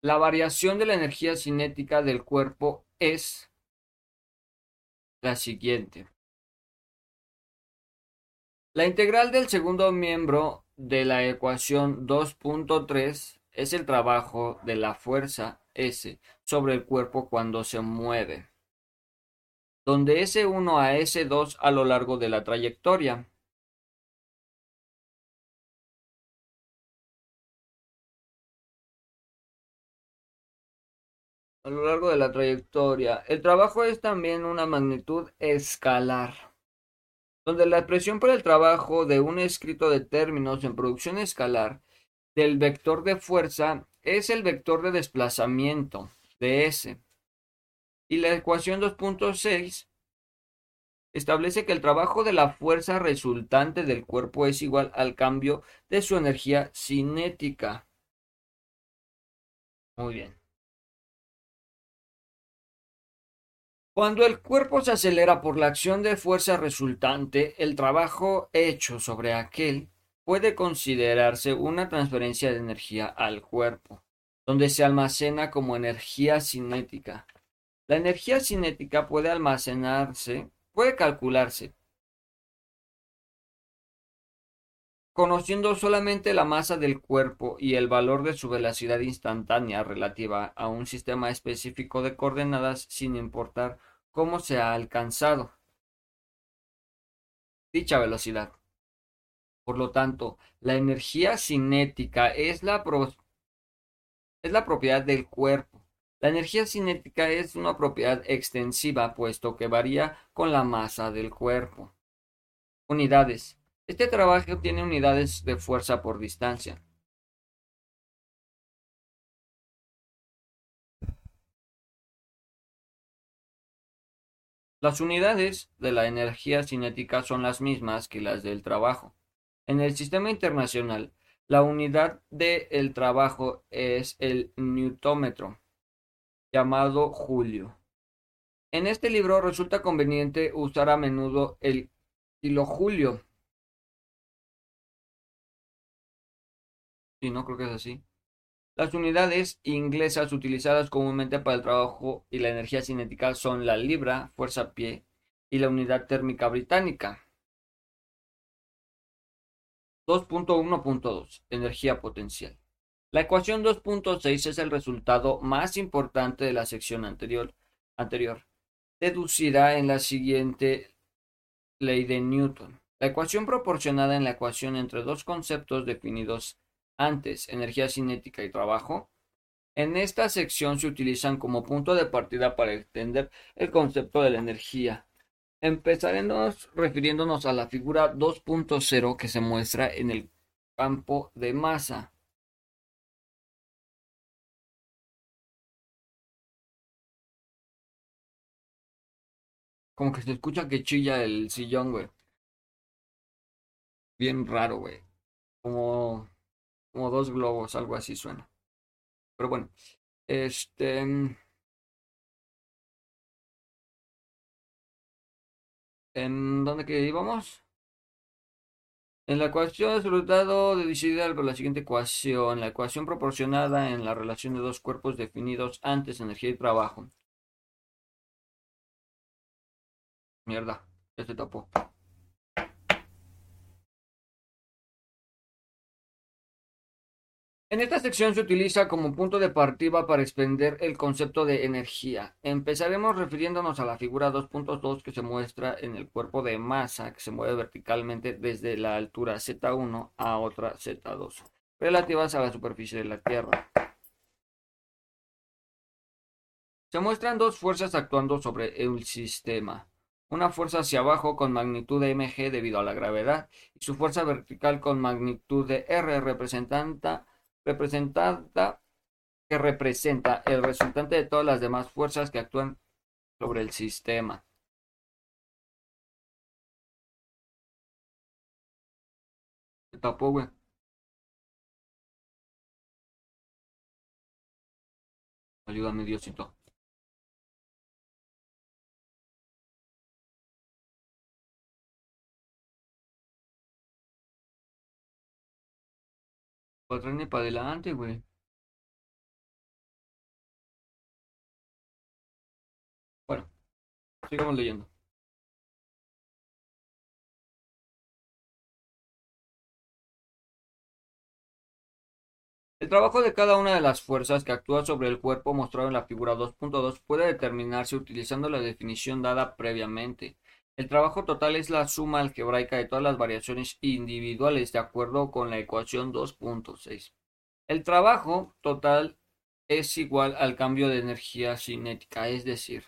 La variación de la energía cinética del cuerpo es la siguiente. La integral del segundo miembro de la ecuación 2.3 es el trabajo de la fuerza S sobre el cuerpo cuando se mueve, donde S1 a S2 a lo largo de la trayectoria. A lo largo de la trayectoria. El trabajo es también una magnitud escalar donde la expresión por el trabajo de un escrito de términos en producción escalar del vector de fuerza es el vector de desplazamiento de S. Y la ecuación 2.6 establece que el trabajo de la fuerza resultante del cuerpo es igual al cambio de su energía cinética. Muy bien. Cuando el cuerpo se acelera por la acción de fuerza resultante, el trabajo hecho sobre aquel puede considerarse una transferencia de energía al cuerpo, donde se almacena como energía cinética. La energía cinética puede almacenarse, puede calcularse, conociendo solamente la masa del cuerpo y el valor de su velocidad instantánea relativa a un sistema específico de coordenadas sin importar cómo se ha alcanzado dicha velocidad. Por lo tanto, la energía cinética es la, es la propiedad del cuerpo. La energía cinética es una propiedad extensiva, puesto que varía con la masa del cuerpo. Unidades. Este trabajo tiene unidades de fuerza por distancia. Las unidades de la energía cinética son las mismas que las del trabajo. En el sistema internacional, la unidad del trabajo es el newtómetro, llamado Julio. En este libro resulta conveniente usar a menudo el kilojulio. Sí, no creo que es así. Las unidades inglesas utilizadas comúnmente para el trabajo y la energía cinética son la libra, fuerza pie, y la unidad térmica británica. 2.1.2 Energía potencial. La ecuación 2.6 es el resultado más importante de la sección anterior, anterior, deducida en la siguiente ley de Newton. La ecuación proporcionada en la ecuación entre dos conceptos definidos antes, energía cinética y trabajo. En esta sección se utilizan como punto de partida para entender el concepto de la energía. Empezaremos refiriéndonos a la figura 2.0 que se muestra en el campo de masa. Como que se escucha que chilla el sillón, güey. Bien raro, güey. Como como dos globos, algo así suena. Pero bueno, este... ¿En dónde que íbamos? En la ecuación de resultado de decidir por la siguiente ecuación, la ecuación proporcionada en la relación de dos cuerpos definidos antes, energía y trabajo. Mierda, ya se tapó. En esta sección se utiliza como punto de partida para extender el concepto de energía. Empezaremos refiriéndonos a la figura 2.2 que se muestra en el cuerpo de masa que se mueve verticalmente desde la altura Z1 a otra Z2, relativas a la superficie de la Tierra. Se muestran dos fuerzas actuando sobre el sistema. Una fuerza hacia abajo con magnitud de mg debido a la gravedad y su fuerza vertical con magnitud de r representante representada que representa el resultante de todas las demás fuerzas que actúan sobre el sistema. Se tapó. Ayúdame, Diosito. Ni para adelante, güey. Bueno, sigamos leyendo. El trabajo de cada una de las fuerzas que actúa sobre el cuerpo mostrado en la figura 2.2 puede determinarse utilizando la definición dada previamente. El trabajo total es la suma algebraica de todas las variaciones individuales de acuerdo con la ecuación 2.6. El trabajo total es igual al cambio de energía cinética, es decir,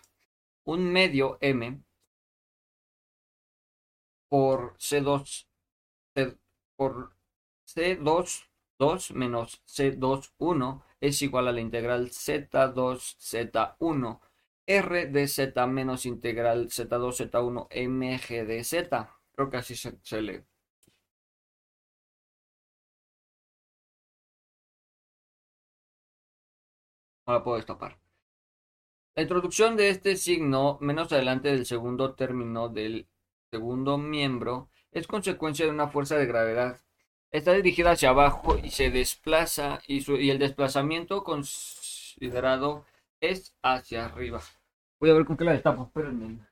un medio m por C2 por C2 2 menos C2 1 es igual a la integral Z2 Z1 R de Z menos integral Z2 Z1 MG de Z. Creo que así se, se lee. Ahora puedo destapar. La introducción de este signo menos adelante del segundo término del segundo miembro es consecuencia de una fuerza de gravedad. Está dirigida hacia abajo y se desplaza y, su, y el desplazamiento considerado es hacia arriba. Voy a ver con qué la destapo, espérenme.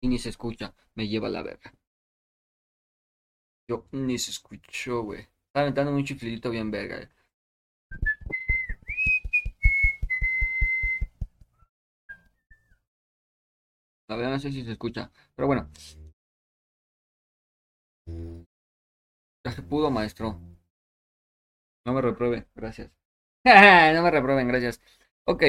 Y ni se escucha, me lleva la verga. Yo ni se escuchó, güey. Estaba aventando un chiflidito bien verga. eh. La verdad no sé si se escucha. Pero bueno. Ya se pudo, maestro. No me repruebe, gracias. no me reprueben, gracias. Ok.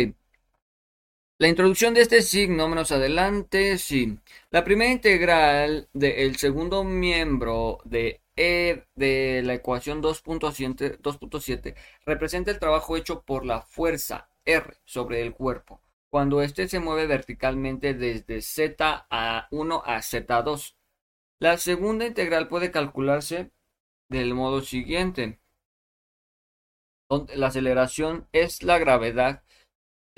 La introducción de este signo menos adelante, sí. La primera integral del segundo miembro de E la ecuación 2.7 2.7 representa el trabajo hecho por la fuerza R sobre el cuerpo, cuando éste se mueve verticalmente desde Z a 1 a Z2. La segunda integral puede calcularse del modo siguiente, donde la aceleración es la gravedad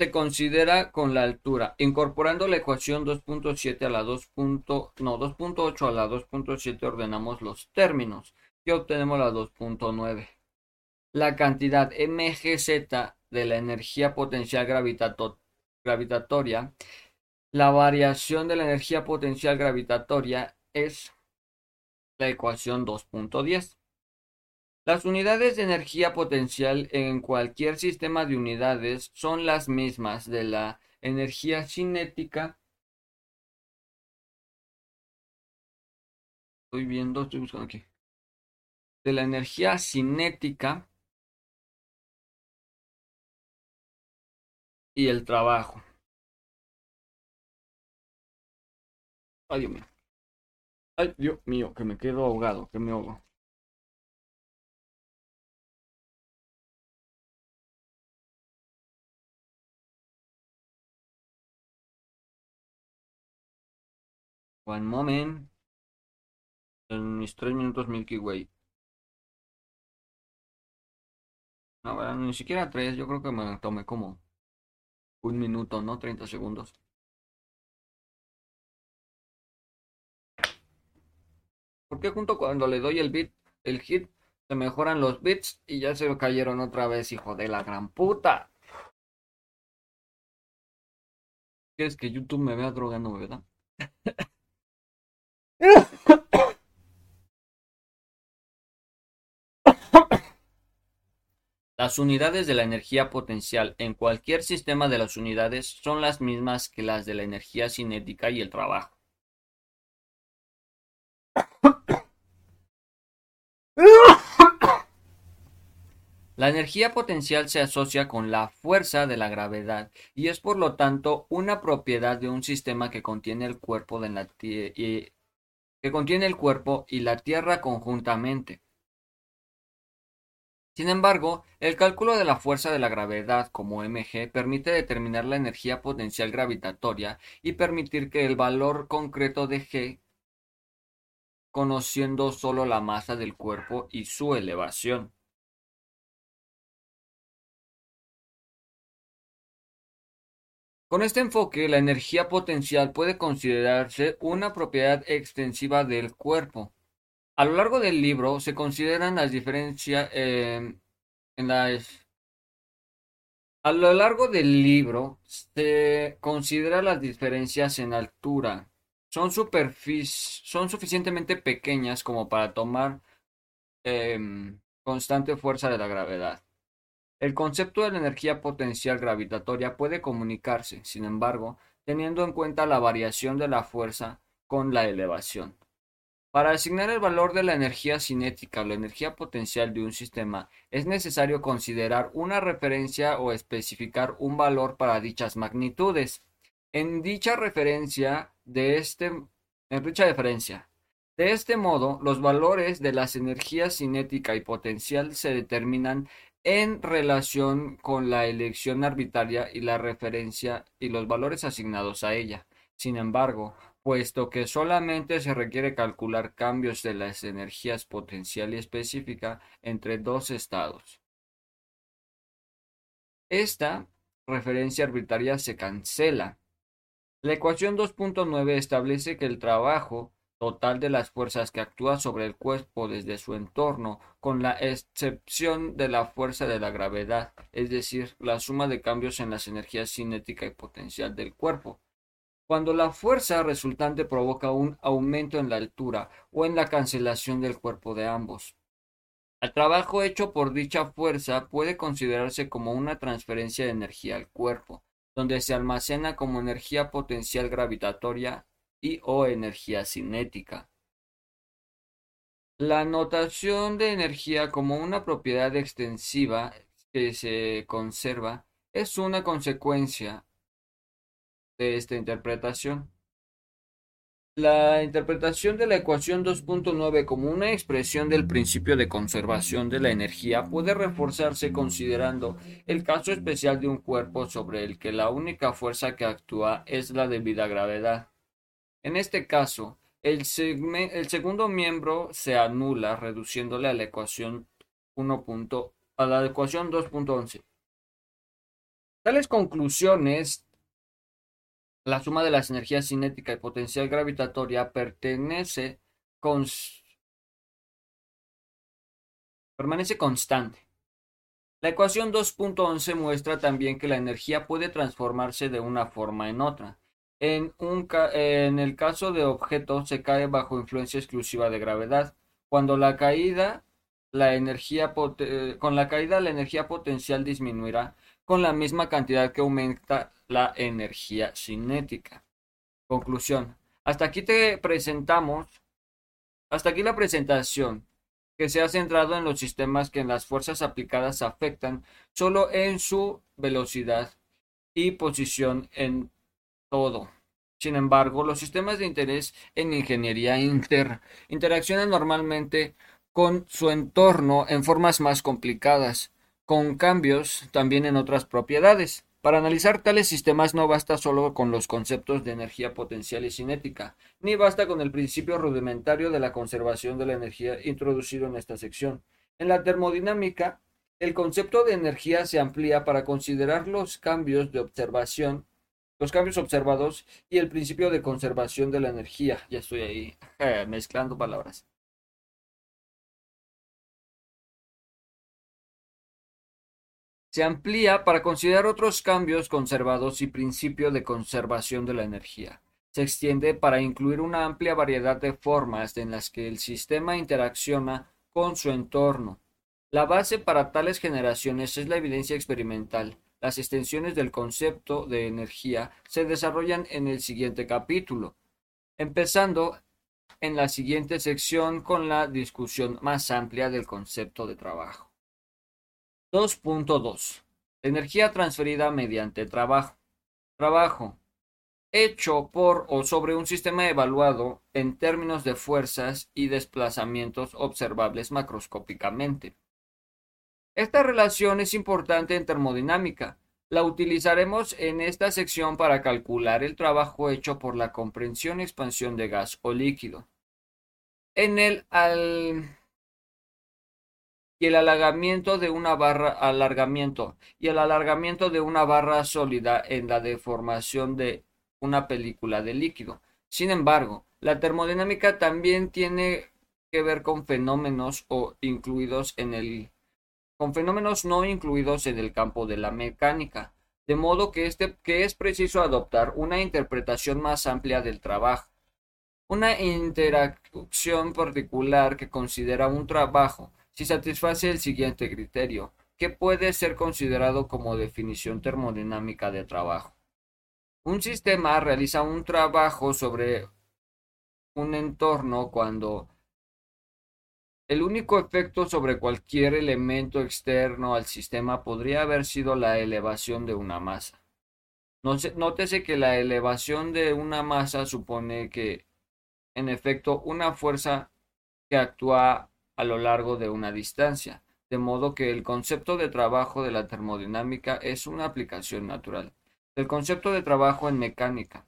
se considera con la altura, incorporando la ecuación 2.7 a la 2. no, 2.8 a la 2.7 ordenamos los términos y obtenemos la 2.9. La cantidad mgz de la energía potencial gravitato gravitatoria, la variación de la energía potencial gravitatoria es la ecuación 2.10. Las unidades de energía potencial en cualquier sistema de unidades son las mismas de la energía cinética. Estoy viendo, estoy buscando aquí. De la energía cinética y el trabajo. Ay, Dios mío. Ay, Dios mío, que me quedo ahogado, que me ahogo. One moment. En mis tres minutos Milky Way. No, bueno, ni siquiera tres. Yo creo que me tomé como un minuto, ¿no? 30 segundos. Porque junto cuando le doy el bit, el hit, se mejoran los bits y ya se cayeron otra vez, hijo de la gran puta. ¿Quieres que YouTube me vea drogando, verdad? Las unidades de la energía potencial en cualquier sistema de las unidades son las mismas que las de la energía cinética y el trabajo. La energía potencial se asocia con la fuerza de la gravedad y es por lo tanto una propiedad de un sistema que contiene el cuerpo, de la y, que contiene el cuerpo y la Tierra conjuntamente. Sin embargo, el cálculo de la fuerza de la gravedad como mg permite determinar la energía potencial gravitatoria y permitir que el valor concreto de g conociendo solo la masa del cuerpo y su elevación. Con este enfoque, la energía potencial puede considerarse una propiedad extensiva del cuerpo. A lo largo del libro se consideran las diferencias em, en las a lo largo del libro se considera las diferencias en altura. Son, son suficientemente pequeñas como para tomar em, constante fuerza de la gravedad. El concepto de la energía potencial gravitatoria puede comunicarse, sin embargo, teniendo en cuenta la variación de la fuerza con la elevación. Para asignar el valor de la energía cinética o la energía potencial de un sistema, es necesario considerar una referencia o especificar un valor para dichas magnitudes. En dicha referencia de este en dicha referencia. De este modo, los valores de las energías cinética y potencial se determinan en relación con la elección arbitraria y la referencia y los valores asignados a ella. Sin embargo, puesto que solamente se requiere calcular cambios de las energías potencial y específica entre dos estados. Esta referencia arbitraria se cancela. La ecuación 2.9 establece que el trabajo total de las fuerzas que actúa sobre el cuerpo desde su entorno, con la excepción de la fuerza de la gravedad, es decir, la suma de cambios en las energías cinética y potencial del cuerpo. Cuando la fuerza resultante provoca un aumento en la altura o en la cancelación del cuerpo de ambos. El trabajo hecho por dicha fuerza puede considerarse como una transferencia de energía al cuerpo, donde se almacena como energía potencial gravitatoria y o energía cinética. La notación de energía como una propiedad extensiva que se conserva es una consecuencia de esta interpretación. La interpretación de la ecuación 2.9 como una expresión del principio de conservación de la energía puede reforzarse considerando el caso especial de un cuerpo sobre el que la única fuerza que actúa es la debida gravedad. En este caso, el, segundo miembro se anula reduciéndole a la ecuación 1. a la ecuación 2.11. Tales conclusiones, la suma de las energías cinética y potencial gravitatoria pertenece permanece constante. La ecuación 2.11 muestra también que la energía puede transformarse de una forma en otra. En, un en el caso de objetos se cae bajo influencia exclusiva de gravedad. Cuando la caída, la energía con la caída la energía potencial disminuirá con la misma cantidad que aumenta la energía cinética. Conclusión. Hasta aquí te presentamos, hasta aquí la presentación, que se ha centrado en los sistemas que en las fuerzas aplicadas afectan solo en su velocidad y posición en todo. Sin embargo, los sistemas de interés en ingeniería inter interaccionan normalmente con su entorno en formas más complicadas, con cambios también en otras propiedades. Para analizar tales sistemas no basta solo con los conceptos de energía potencial y cinética, ni basta con el principio rudimentario de la conservación de la energía introducido en esta sección. En la termodinámica, el concepto de energía se amplía para considerar los cambios de observación los cambios observados y el principio de conservación de la energía. Ya estoy ahí mezclando palabras. Se amplía para considerar otros cambios conservados y principio de conservación de la energía. Se extiende para incluir una amplia variedad de formas en las que el sistema interacciona con su entorno. La base para tales generaciones es la evidencia experimental. Las extensiones del concepto de energía se desarrollan en el siguiente capítulo, empezando en la siguiente sección con la discusión más amplia del concepto de trabajo. 2.2. Energía transferida mediante trabajo. Trabajo. Hecho por o sobre un sistema evaluado en términos de fuerzas y desplazamientos observables macroscópicamente. Esta relación es importante en termodinámica. La utilizaremos en esta sección para calcular el trabajo hecho por la comprensión y expansión de gas o líquido. En el al y el alargamiento de una barra alargamiento y el alargamiento de una barra sólida en la deformación de una película de líquido. Sin embargo, la termodinámica también tiene que ver con fenómenos o incluidos en el con fenómenos no incluidos en el campo de la mecánica, de modo que, este, que es preciso adoptar una interpretación más amplia del trabajo. Una interacción particular que considera un trabajo si satisface el siguiente criterio, que puede ser considerado como definición termodinámica de trabajo. Un sistema realiza un trabajo sobre un entorno cuando el único efecto sobre cualquier elemento externo al sistema podría haber sido la elevación de una masa. Nótese que la elevación de una masa supone que, en efecto, una fuerza que actúa a lo largo de una distancia, de modo que el concepto de trabajo de la termodinámica es una aplicación natural del concepto de trabajo en mecánica.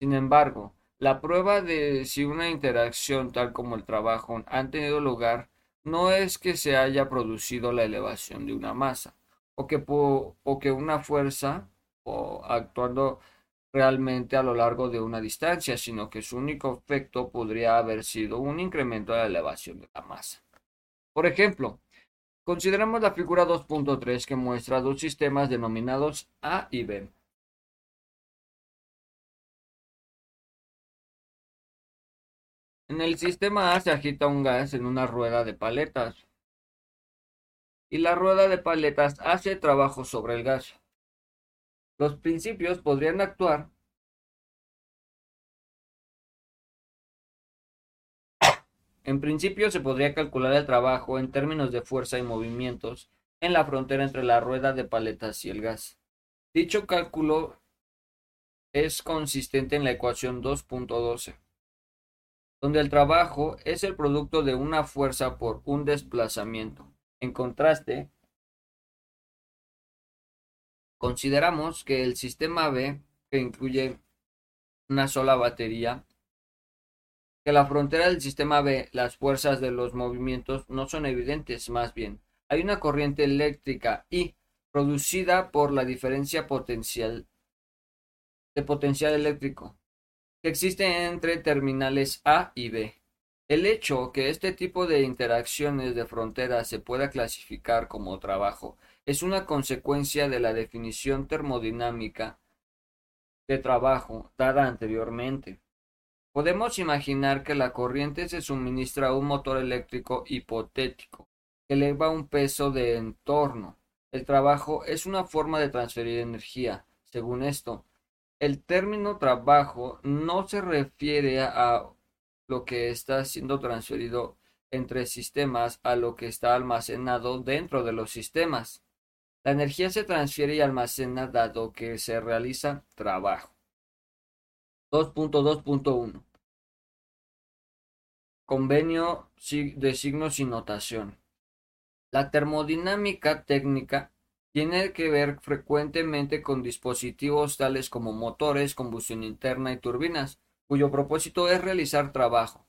Sin embargo, la prueba de si una interacción tal como el trabajo han tenido lugar no es que se haya producido la elevación de una masa o que, o que una fuerza o actuando realmente a lo largo de una distancia, sino que su único efecto podría haber sido un incremento de la elevación de la masa. Por ejemplo, consideremos la figura 2.3 que muestra dos sistemas denominados A y B. En el sistema A se agita un gas en una rueda de paletas y la rueda de paletas hace trabajo sobre el gas. Los principios podrían actuar En principio se podría calcular el trabajo en términos de fuerza y movimientos en la frontera entre la rueda de paletas y el gas. Dicho cálculo es consistente en la ecuación 2.12, donde el trabajo es el producto de una fuerza por un desplazamiento. En contraste, Consideramos que el sistema B, que incluye una sola batería, que la frontera del sistema B, las fuerzas de los movimientos no son evidentes, más bien. Hay una corriente eléctrica I producida por la diferencia potencial de potencial eléctrico que existe entre terminales A y B. El hecho que este tipo de interacciones de frontera se pueda clasificar como trabajo es una consecuencia de la definición termodinámica de trabajo dada anteriormente. Podemos imaginar que la corriente se suministra a un motor eléctrico hipotético que eleva un peso de entorno. El trabajo es una forma de transferir energía. Según esto, el término trabajo no se refiere a lo que está siendo transferido entre sistemas a lo que está almacenado dentro de los sistemas. La energía se transfiere y almacena dado que se realiza trabajo. 2.2.1 Convenio de signos y notación. La termodinámica técnica tiene que ver frecuentemente con dispositivos tales como motores, combustión interna y turbinas, cuyo propósito es realizar trabajo.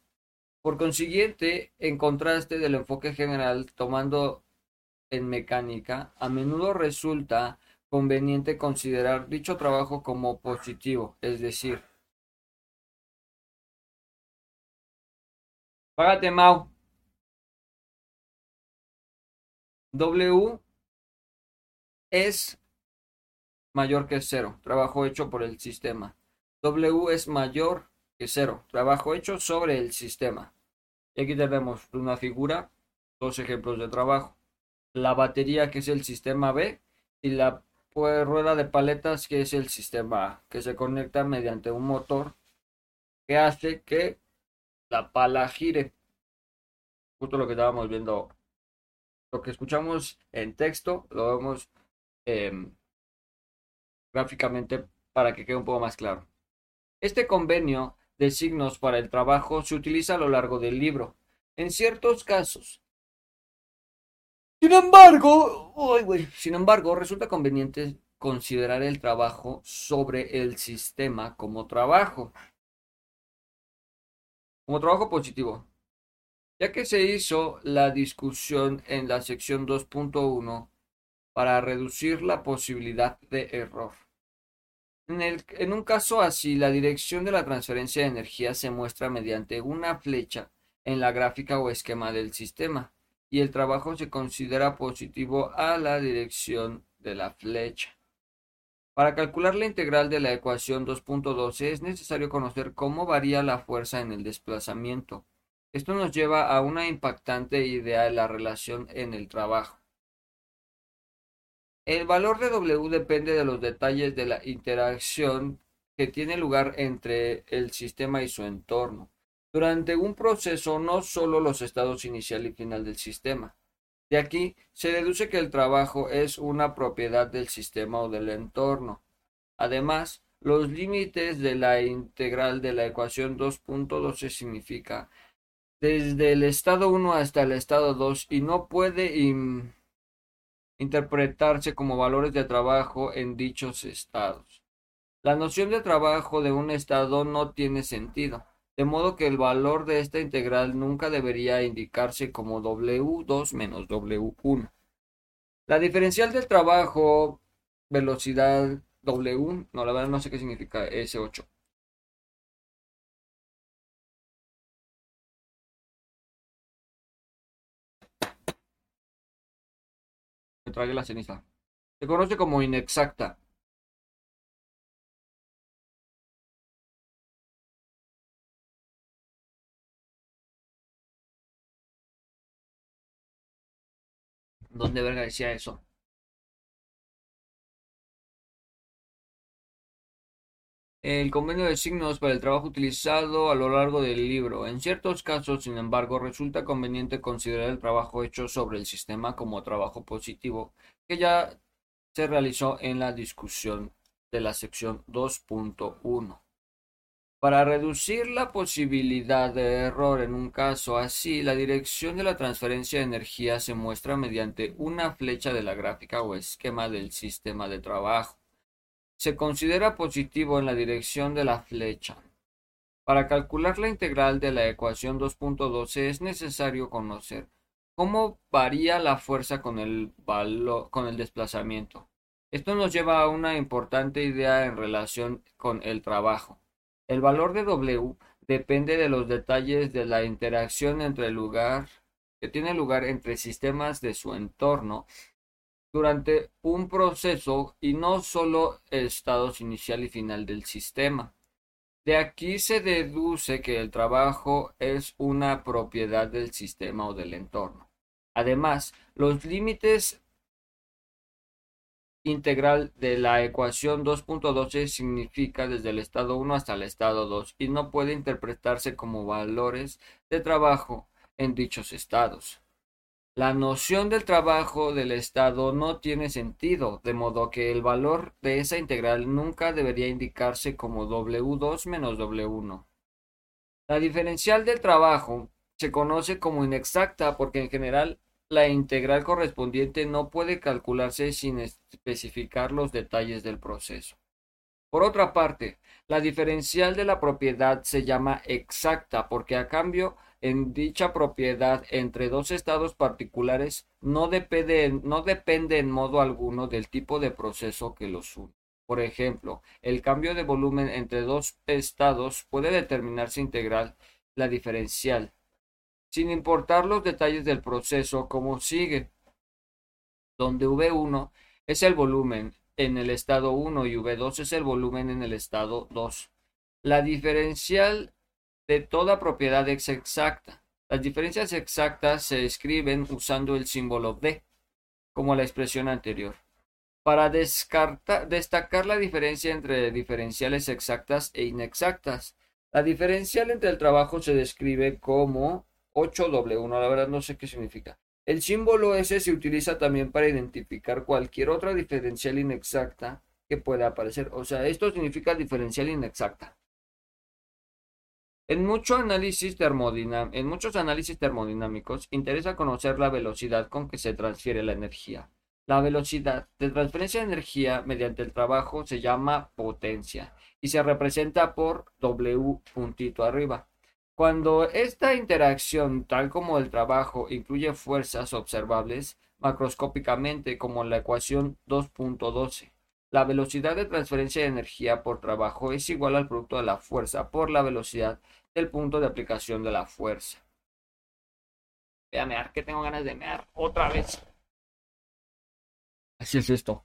Por consiguiente, en contraste del enfoque general tomando en mecánica, a menudo resulta conveniente considerar dicho trabajo como positivo, es decir, Págate, Mau. W es mayor que cero, trabajo hecho por el sistema. W es mayor que cero, trabajo hecho sobre el sistema. Y aquí tenemos una figura, dos ejemplos de trabajo. la batería que es el sistema B y la rueda de paletas que es el sistema A, que se conecta mediante un motor que hace que la pala gire. Justo lo que estábamos viendo, lo que escuchamos en texto, lo vemos em, gráficamente para que quede un poco más claro. Este convenio de signos para el trabajo se utiliza a lo largo del libro. En ciertos casos, sin embargo, sin embargo, resulta conveniente considerar el trabajo sobre el sistema como trabajo. Como trabajo positivo. Ya que se hizo la discusión en la sección 2.1 para reducir la posibilidad de error. En, un caso así, la dirección de la transferencia de energía se muestra mediante una flecha en la gráfica o esquema del sistema y el trabajo se considera positivo a la dirección de la flecha. Para calcular la integral de la ecuación 2.12 es necesario conocer cómo varía la fuerza en el desplazamiento. Esto nos lleva a una impactante idea de la relación en el trabajo. El valor de W depende de los detalles de la interacción que tiene lugar entre el sistema y su entorno. Durante un proceso no solo los estados inicial y final del sistema. De aquí se deduce que el trabajo es una propiedad del sistema o del entorno. Además, los límites de la integral de la ecuación 2.12 significa desde el estado 1 hasta el estado 2 y no puede interpretarse como valores de trabajo en dichos estados. La noción de trabajo de un estado no tiene sentido de modo que el valor de esta integral nunca debería indicarse como W2 menos W1. La diferencial del trabajo, velocidad W, no, la verdad no sé qué significa S8. Trague la ceniza. Se conoce como inexacta. ¿Dónde verga decía eso? El convenio de signos para el trabajo utilizado a lo largo del libro. En ciertos casos, sin embargo, resulta conveniente considerar el trabajo hecho sobre el sistema como trabajo positivo, que ya se realizó en la discusión de la sección 2.1. Para reducir la posibilidad de error en un caso así, la dirección de la transferencia de energía se muestra mediante una flecha de la gráfica o esquema del sistema de trabajo. Se considera positivo en la dirección de la flecha. Para calcular la integral de la ecuación 2.12 es necesario conocer cómo varía la fuerza con el, desplazamiento. Esto nos lleva a una importante idea en relación con el trabajo. El valor de W depende de los detalles de la interacción entre lugar que tiene lugar entre sistemas de su entorno durante un proceso y no solo estados inicial y final del sistema. De aquí se deduce que el trabajo es una propiedad del sistema o del entorno. Además, los límites integral de la ecuación 2.12 significa desde el estado 1 hasta el estado 2 y no puede interpretarse como valores de trabajo en dichos estados. La noción del trabajo del estado no tiene sentido, de modo que el valor de esa integral nunca debería indicarse como W2 menos W1. La diferencial del trabajo se conoce como inexacta porque en general la integral correspondiente no puede calcularse sin especificar los detalles del proceso. Por otra parte, la diferencial de la propiedad se llama exacta porque a cambio en dicha propiedad entre dos estados particulares no depende, no depende en modo alguno del tipo de proceso que los une. Por ejemplo, el cambio de volumen entre dos estados puede determinarse integral la diferencial sin importar los detalles del proceso como sigue, donde V1 es el volumen en el estado 1 y V2 es el volumen en el estado 2. La diferencial de toda propiedad es exacta. Las diferencias exactas se escriben usando el símbolo D. como la expresión anterior. Para destacar la diferencia entre diferenciales exactas e inexactas. La diferencial entre el trabajo se describe como 8W1, la verdad no sé qué significa. El símbolo S se utiliza también para identificar cualquier otra diferencial inexacta que pueda aparecer. O sea, esto significa diferencial inexacta. En, muchos análisis termodinámicos interesa conocer la velocidad con que se transfiere la energía. La velocidad de transferencia de energía mediante el trabajo se llama potencia y se representa por W puntito arriba. Cuando esta interacción, tal como el trabajo, incluye fuerzas observables macroscópicamente como la ecuación 2.12, la velocidad de transferencia de energía por trabajo es igual al producto de la fuerza por la velocidad del punto de aplicación de la fuerza. Voy a mear, que tengo ganas de mear otra vez. Así es esto.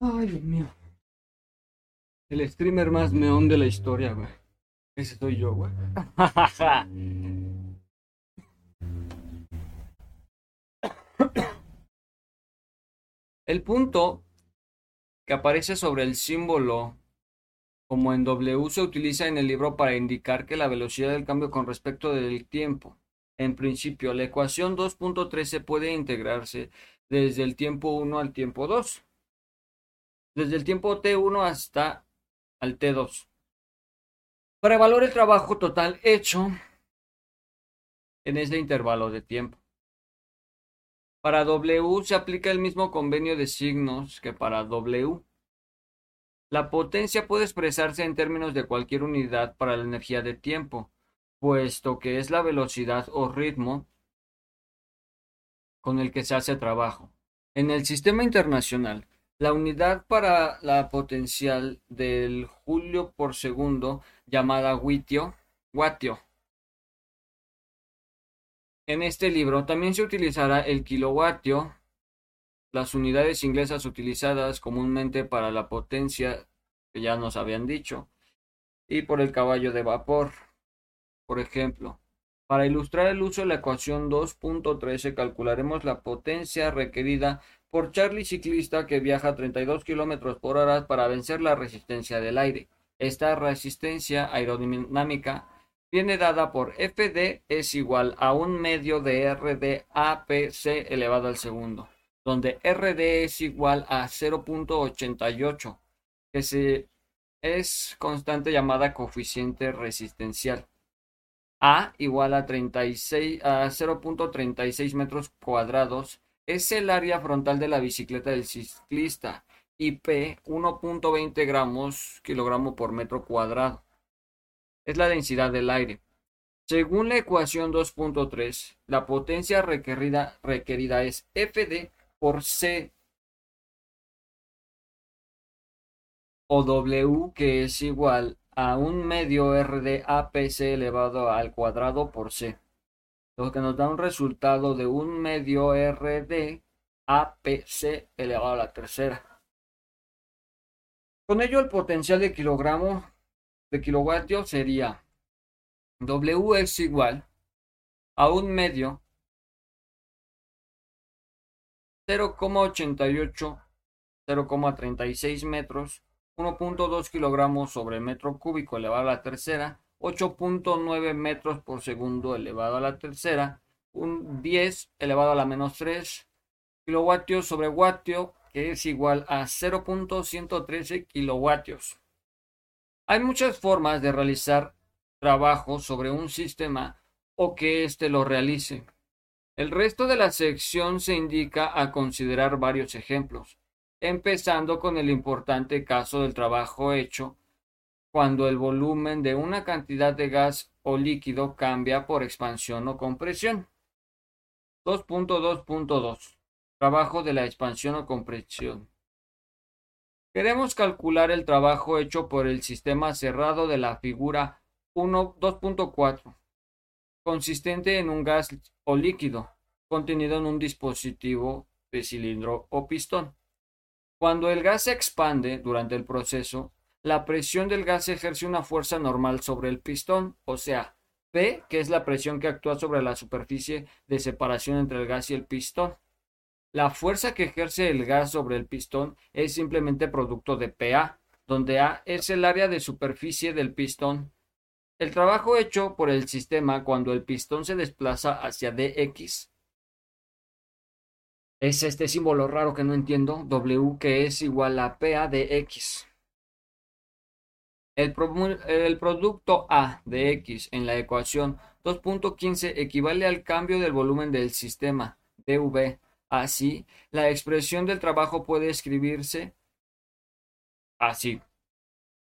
Ay, Dios mío. El streamer más meón de la historia, güey. Ese soy yo, güey. El punto que aparece sobre el símbolo como en W se utiliza en el libro para indicar que la velocidad del cambio con respecto del tiempo. En principio, la ecuación 2.13 puede integrarse desde el tiempo 1 al tiempo 2 desde el tiempo T1 hasta al T2. Para evaluar el trabajo total hecho en ese intervalo de tiempo. Para W se aplica el mismo convenio de signos que para W. La potencia puede expresarse en términos de cualquier unidad para la energía de tiempo, puesto que es la velocidad o ritmo con el que se hace trabajo. En el sistema internacional, la unidad para la potencial del julio por segundo, llamada Wittio, Wattio. En este libro también se utilizará el kilowattio, las unidades inglesas utilizadas comúnmente para la potencia que ya nos habían dicho, y por el caballo de vapor. Por ejemplo, para ilustrar el uso de la ecuación 2.13 calcularemos la potencia requerida por Charlie ciclista que viaja a 32 km por hora para vencer la resistencia del aire. Esta resistencia aerodinámica viene dada por Fd es igual a un medio de Rd APC elevado al segundo, donde Rd es igual a 0.88, que se es constante llamada coeficiente resistencial. A igual a, 36, a 0.36 metros cuadrados es el área frontal de la bicicleta del ciclista y P 1.20 gramos kilogramo por metro cuadrado. Es la densidad del aire. Según la ecuación 2.3, la potencia requerida, requerida es Fd por C o W que es igual a un medio R de APC elevado al cuadrado por C, lo que nos da un resultado de un medio R de APC elevado a la tercera. Con ello el potencial de kilogramo de kilovatio sería W es igual a un medio 0,88 0,36 metros 1.2 kilogramos sobre metro cúbico elevado a la tercera, 8.9 metros por segundo elevado a la tercera, un 10 elevado a la menos 3 kilovatios sobre vatio, que es igual a 0.113 kilovatios. Hay muchas formas de realizar trabajo sobre un sistema o que éste lo realice. El resto de la sección se indica a considerar varios ejemplos empezando con el importante caso del trabajo hecho cuando el volumen de una cantidad de gas o líquido cambia por expansión o compresión. 2.2.2 Trabajo de la expansión o compresión. Queremos calcular el trabajo hecho por el sistema cerrado de la figura 1.2.4, consistente en un gas o líquido contenido en un dispositivo de cilindro o pistón. Cuando el gas se expande durante el proceso, la presión del gas ejerce una fuerza normal sobre el pistón, o sea, P, que es la presión que actúa sobre la superficie de separación entre el gas y el pistón. La fuerza que ejerce el gas sobre el pistón es simplemente producto de PA, donde A es el área de superficie del pistón. El trabajo hecho por el sistema cuando el pistón se desplaza hacia DX es este símbolo raro que no entiendo, W que es igual a PA de X. El, producto A de X en la ecuación 2.15 equivale al cambio del volumen del sistema, dV. Así, la expresión del trabajo puede escribirse así.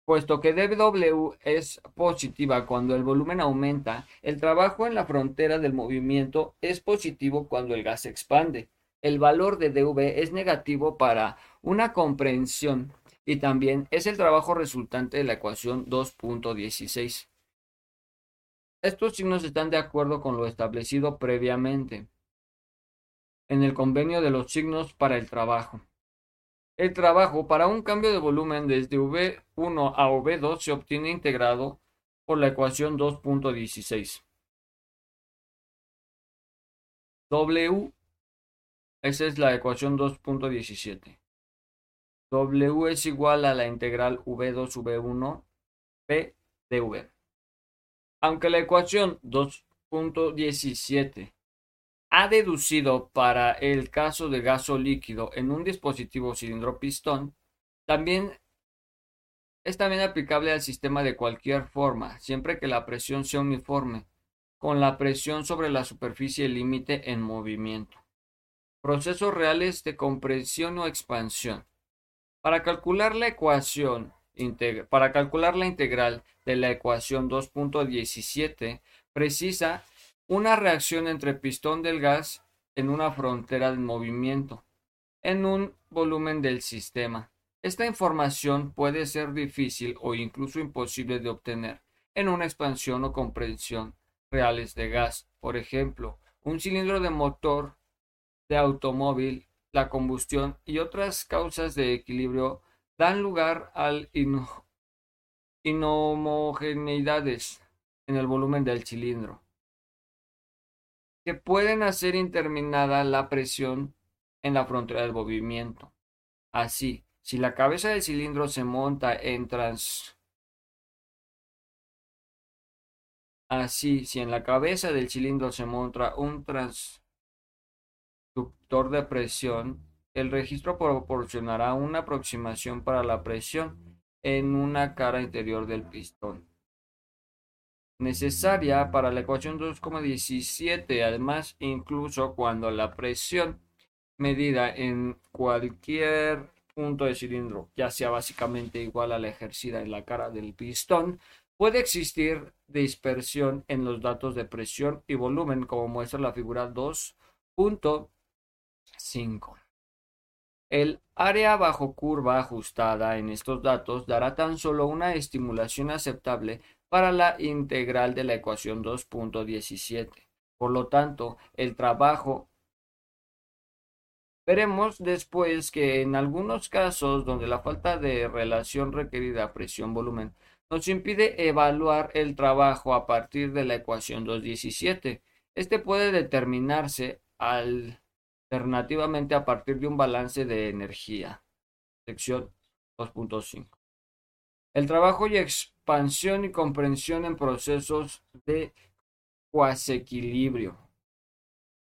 Puesto que dW es positiva cuando el volumen aumenta, el trabajo en la frontera del movimiento es positivo cuando el gas se expande el valor de dv es negativo para una comprensión y también es el trabajo resultante de la ecuación 2.16. Estos signos están de acuerdo con lo establecido previamente en el convenio de los signos para el trabajo. El trabajo para un cambio de volumen desde V1 a V2 se obtiene integrado por la ecuación 2.16. W esa es la ecuación 2.17. W es igual a la integral V2V1 P dV. Aunque la ecuación 2.17 ha deducido para el caso de gaso líquido en un dispositivo cilindro-pistón, también es también aplicable al sistema de cualquier forma, siempre que la presión sea uniforme, con la presión sobre la superficie límite en movimiento. Procesos reales de compresión o expansión. Para calcular la ecuación para calcular la integral de la ecuación 2.17 precisa una reacción entre pistón del gas en una frontera de movimiento en un volumen del sistema. Esta información puede ser difícil o incluso imposible de obtener en una expansión o compresión reales de gas. Por ejemplo, un cilindro de motor de automóvil, la combustión y otras causas de equilibrio dan lugar a inhomogeneidades en el volumen del cilindro, que pueden hacer interminada la presión en la frontera del movimiento. Así, si la cabeza del cilindro se monta en trans... Así, si en la cabeza del cilindro se monta un trans de presión, el registro proporcionará una aproximación para la presión en una cara interior del pistón necesaria para la ecuación 2,17. Además, incluso cuando la presión medida en cualquier punto de cilindro, ya sea básicamente igual a la ejercida en la cara del pistón, puede existir dispersión en los datos de presión y volumen, como muestra la figura 2.5. El área bajo curva ajustada en estos datos dará tan solo una estimulación aceptable para la integral de la ecuación 2.17. Por lo tanto, el trabajo Veremos después que en algunos casos donde la falta de relación requerida presión-volumen nos impide evaluar el trabajo a partir de la ecuación 217. Este puede determinarse alternativamente a partir de un balance de energía. Sección 2.5. El trabajo y expansión y comprensión en procesos de cuasequilibrio.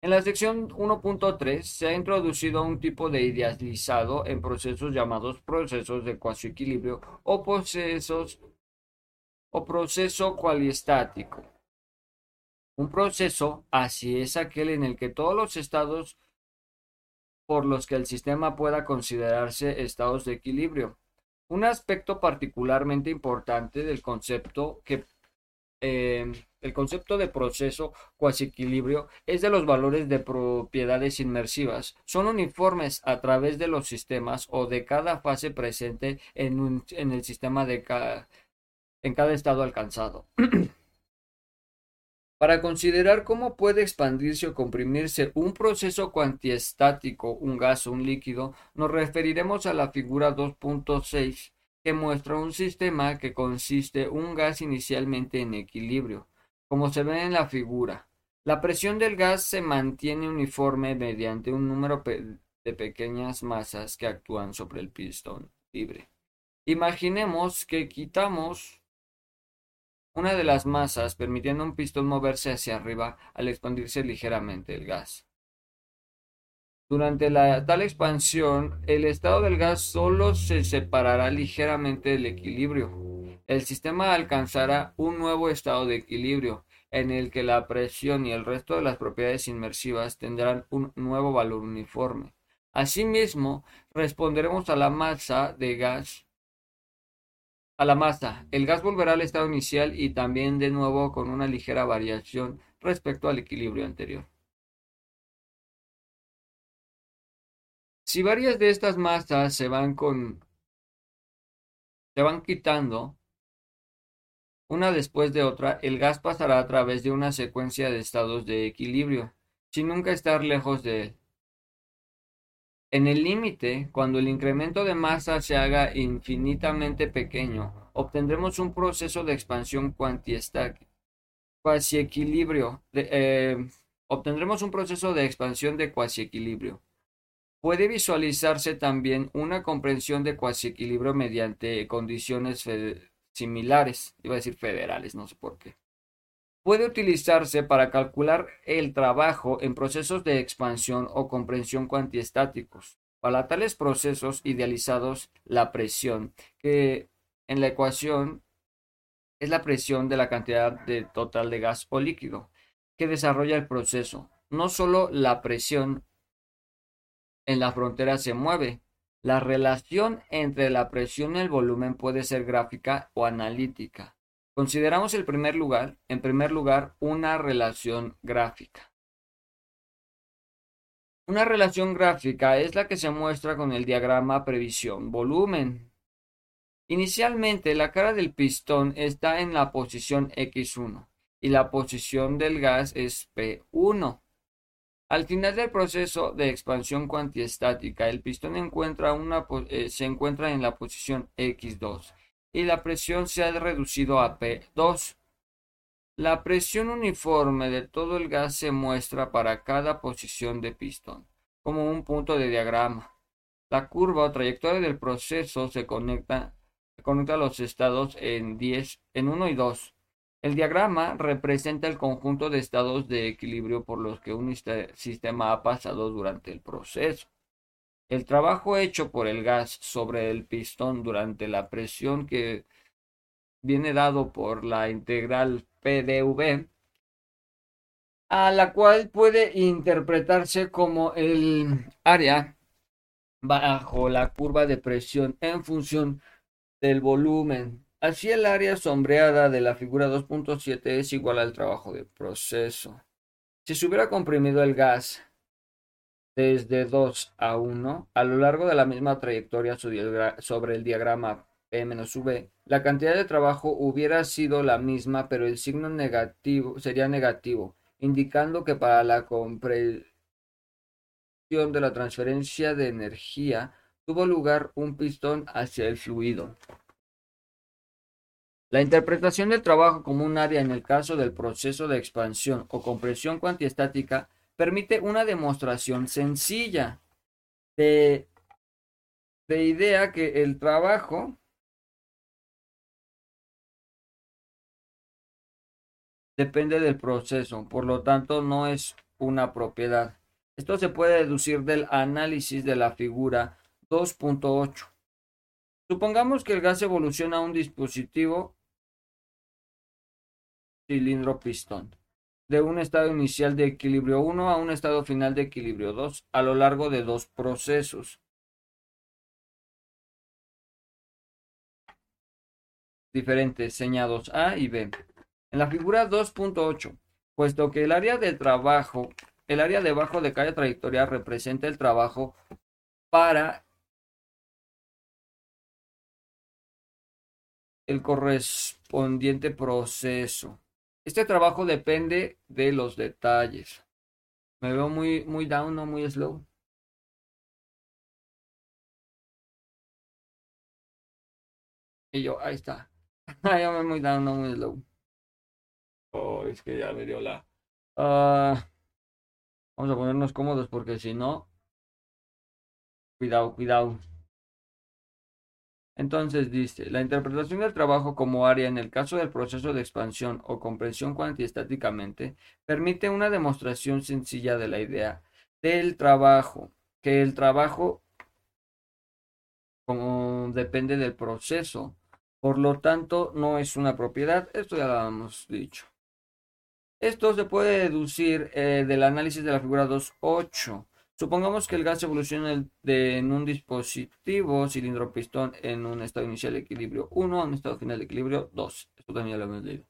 En la sección 1.3 se ha introducido un tipo de idealizado en procesos llamados procesos de cuasequilibrio o procesos o proceso cualiestático. Un proceso así es aquel en el que todos los estados por los que el sistema pueda considerarse estados de equilibrio un aspecto particularmente importante del concepto que em, el concepto de proceso cuasi equilibrio es de los valores de propiedades inmersivas. Son uniformes a través de los sistemas o de cada fase presente en, en el sistema de en cada estado alcanzado. Para considerar cómo puede expandirse o comprimirse un proceso cuantiestático, un gas o un líquido, nos referiremos a la figura 2.6, que muestra un sistema que consiste un gas inicialmente en equilibrio. Como se ve en la figura, la presión del gas se mantiene uniforme mediante un número de pequeñas masas que actúan sobre el pistón libre. Imaginemos que quitamos una de las masas, permitiendo a un pistón moverse hacia arriba al expandirse ligeramente el gas. Durante la tal expansión, el estado del gas solo se separará ligeramente del equilibrio. El sistema alcanzará un nuevo estado de equilibrio, en el que la presión y el resto de las propiedades inmersivas tendrán un nuevo valor uniforme. Asimismo, responderemos a la masa de gas a la masa. El gas volverá al estado inicial y también de nuevo con una ligera variación respecto al equilibrio anterior. Si varias de estas masas se van con se van quitando una después de otra, el gas pasará a través de una secuencia de estados de equilibrio, sin nunca estar lejos de él. En el límite, cuando el incremento de masa se haga infinitamente pequeño, obtendremos un proceso de expansión cuantiestática, cuasi equilibrio. Eh, obtendremos un proceso de expansión de cuasi equilibrio. Puede visualizarse también una comprensión de cuasi equilibrio mediante condiciones similares, iba a decir federales, no sé por qué puede utilizarse para calcular el trabajo en procesos de expansión o comprensión cuantiestáticos. Para tales procesos idealizados, la presión, que en la ecuación es la presión de la cantidad de total de gas o líquido que desarrolla el proceso. No solo la presión en la frontera se mueve, la relación entre la presión y el volumen puede ser gráfica o analítica. Consideramos el primer lugar, en primer lugar, una relación gráfica. Una relación gráfica es la que se muestra con el diagrama previsión-volumen. Inicialmente, la cara del pistón está en la posición X1 y la posición del gas es P1. Al final del proceso de expansión cuantiestática, el pistón eh, se encuentra en la posición X2 y la presión se ha reducido a P2. La presión uniforme de todo el gas se muestra para cada posición de pistón, como un punto de diagrama. La curva o trayectoria del proceso se conecta, a los estados en 10, en 1 y 2. El diagrama representa el conjunto de estados de equilibrio por los que un sistema ha pasado durante el proceso. El trabajo hecho por el gas sobre el pistón durante la presión que viene dado por la integral PdV, a la cual puede interpretarse como el área bajo la curva de presión en función del volumen Así el área sombreada de la figura 2.7 es igual al trabajo de proceso. Si se hubiera comprimido el gas desde 2 a 1 a lo largo de la misma trayectoria sobre el diagrama P-V, la cantidad de trabajo hubiera sido la misma, pero el signo negativo sería negativo, indicando que para la compresión de la transferencia de energía tuvo lugar un pistón hacia el fluido. La interpretación del trabajo como un área en el caso del proceso de expansión o compresión cuantiestática permite una demostración sencilla de, de idea que el trabajo depende del proceso, por lo tanto no es una propiedad. Esto se puede deducir del análisis de la figura 2.8. Supongamos que el gas evoluciona a un dispositivo cilindro pistón, de un estado inicial de equilibrio 1 a un estado final de equilibrio 2 a lo largo de dos procesos. diferentes señados A y B. En la figura 2.8, puesto que el área de trabajo, el área debajo de cada trayectoria representa el trabajo para el correspondiente proceso. Este trabajo depende de los detalles. Me veo muy, muy down, no muy slow. Y yo, ahí está. yo me muy down, no muy slow. Oh, es que ya me dio la. Ah, vamos a ponernos cómodos porque si no. Cuidado, cuidado. Entonces dice, la interpretación del trabajo como área en el caso del proceso de expansión o compresión cuantiestáticamente permite una demostración sencilla de la idea del trabajo, que el trabajo depende del proceso, por lo tanto no es una propiedad, esto ya lo hemos dicho. Esto se puede deducir eh, del análisis de la figura 2.8 Supongamos que el gas evoluciona en un dispositivo cilindro-pistón en un estado inicial de equilibrio 1 a un estado final de equilibrio 2. Esto también lo hemos leído.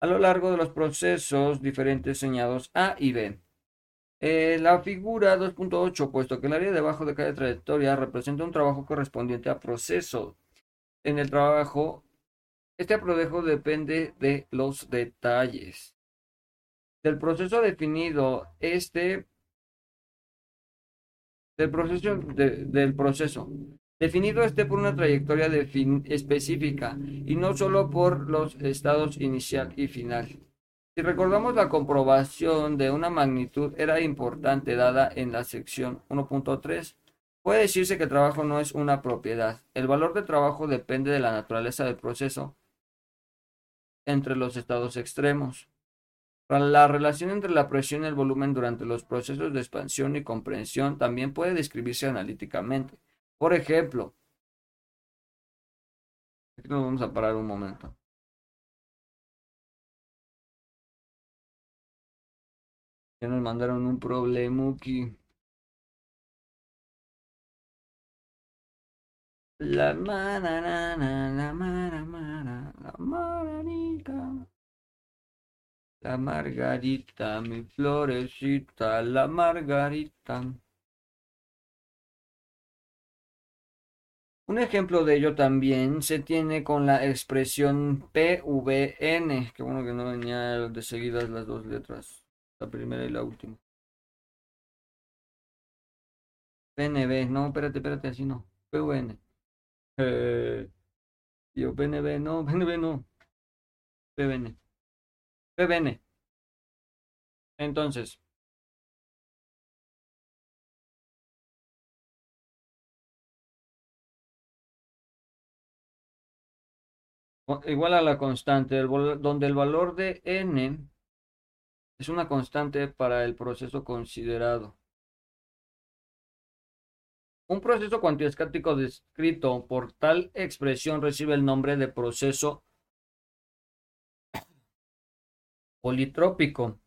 A lo largo de los procesos diferentes señados A y B. Eh, la figura 2.8, puesto que el área debajo de cada trayectoria representa un trabajo correspondiente a proceso. En el trabajo, este aprodejo depende de los detalles. Del proceso definido, este del proceso, del proceso. Definido este por una trayectoria específica y no solo por los estados inicial y final. Si recordamos la comprobación de una magnitud era importante dada en la sección 1.3, puede decirse que trabajo no es una propiedad. El valor de trabajo depende de la naturaleza del proceso entre los estados extremos. La relación entre la presión y el volumen durante los procesos de expansión y comprensión también puede describirse analíticamente. Por ejemplo, aquí nos vamos a parar un momento. Ya nos mandaron un problema aquí. La mana, la mana, la maranica. La margarita, mi florecita, la margarita. Un ejemplo de ello también se tiene con la expresión PVN, que bueno que no venía de seguidas las dos letras, la primera y la última. PNB, no, espérate, espérate, así no, PVN. Eh, yo, PNB, no, PNB no, PVN. PBN. Entonces, igual a la constante, donde el valor de n es una constante para el proceso considerado. Un proceso cuantiostático descrito por tal expresión recibe el nombre de proceso politrópico.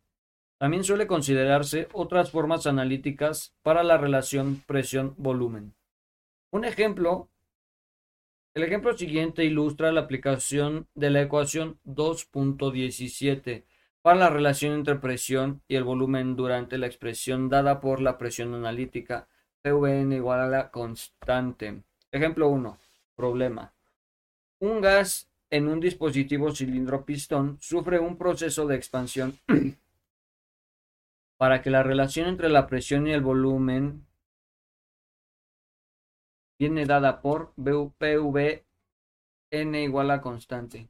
También suele considerarse otras formas analíticas para la relación presión-volumen. Un ejemplo, el ejemplo siguiente ilustra la aplicación de la ecuación 2.17 para la relación entre presión y el volumen durante la expresión dada por la presión analítica PVN igual a la constante. Ejemplo 1. Problema. Un gas en un dispositivo cilindro-pistón sufre un proceso de expansión para que la relación entre la presión y el volumen viene dada por PV n igual a constante.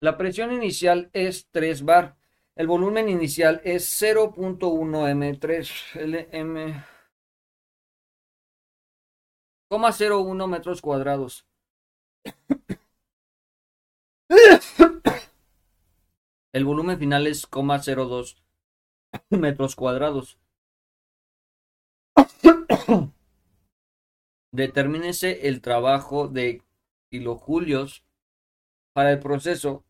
La presión inicial es 3 bar el volumen inicial es 0.1 M3 LM. 0.01 metros cuadrados. El volumen final es 0.02 metros cuadrados. Determínese el trabajo de kilojulios para el proceso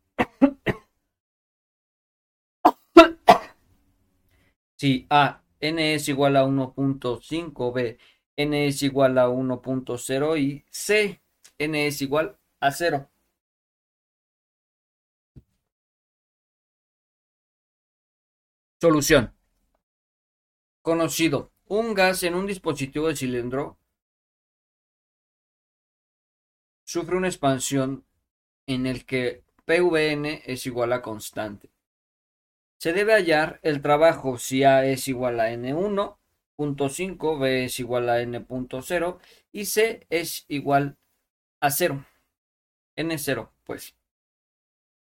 Si A, n es igual a 1.5, B, n es igual a 1.0 y C, n es igual a 0. Solución. Conocido. Un gas en un dispositivo de cilindro sufre una expansión en el que PVN es igual a constante se debe hallar el trabajo si A es igual a N1.5, B es igual a N.0 y C es igual a 0. N0, pues.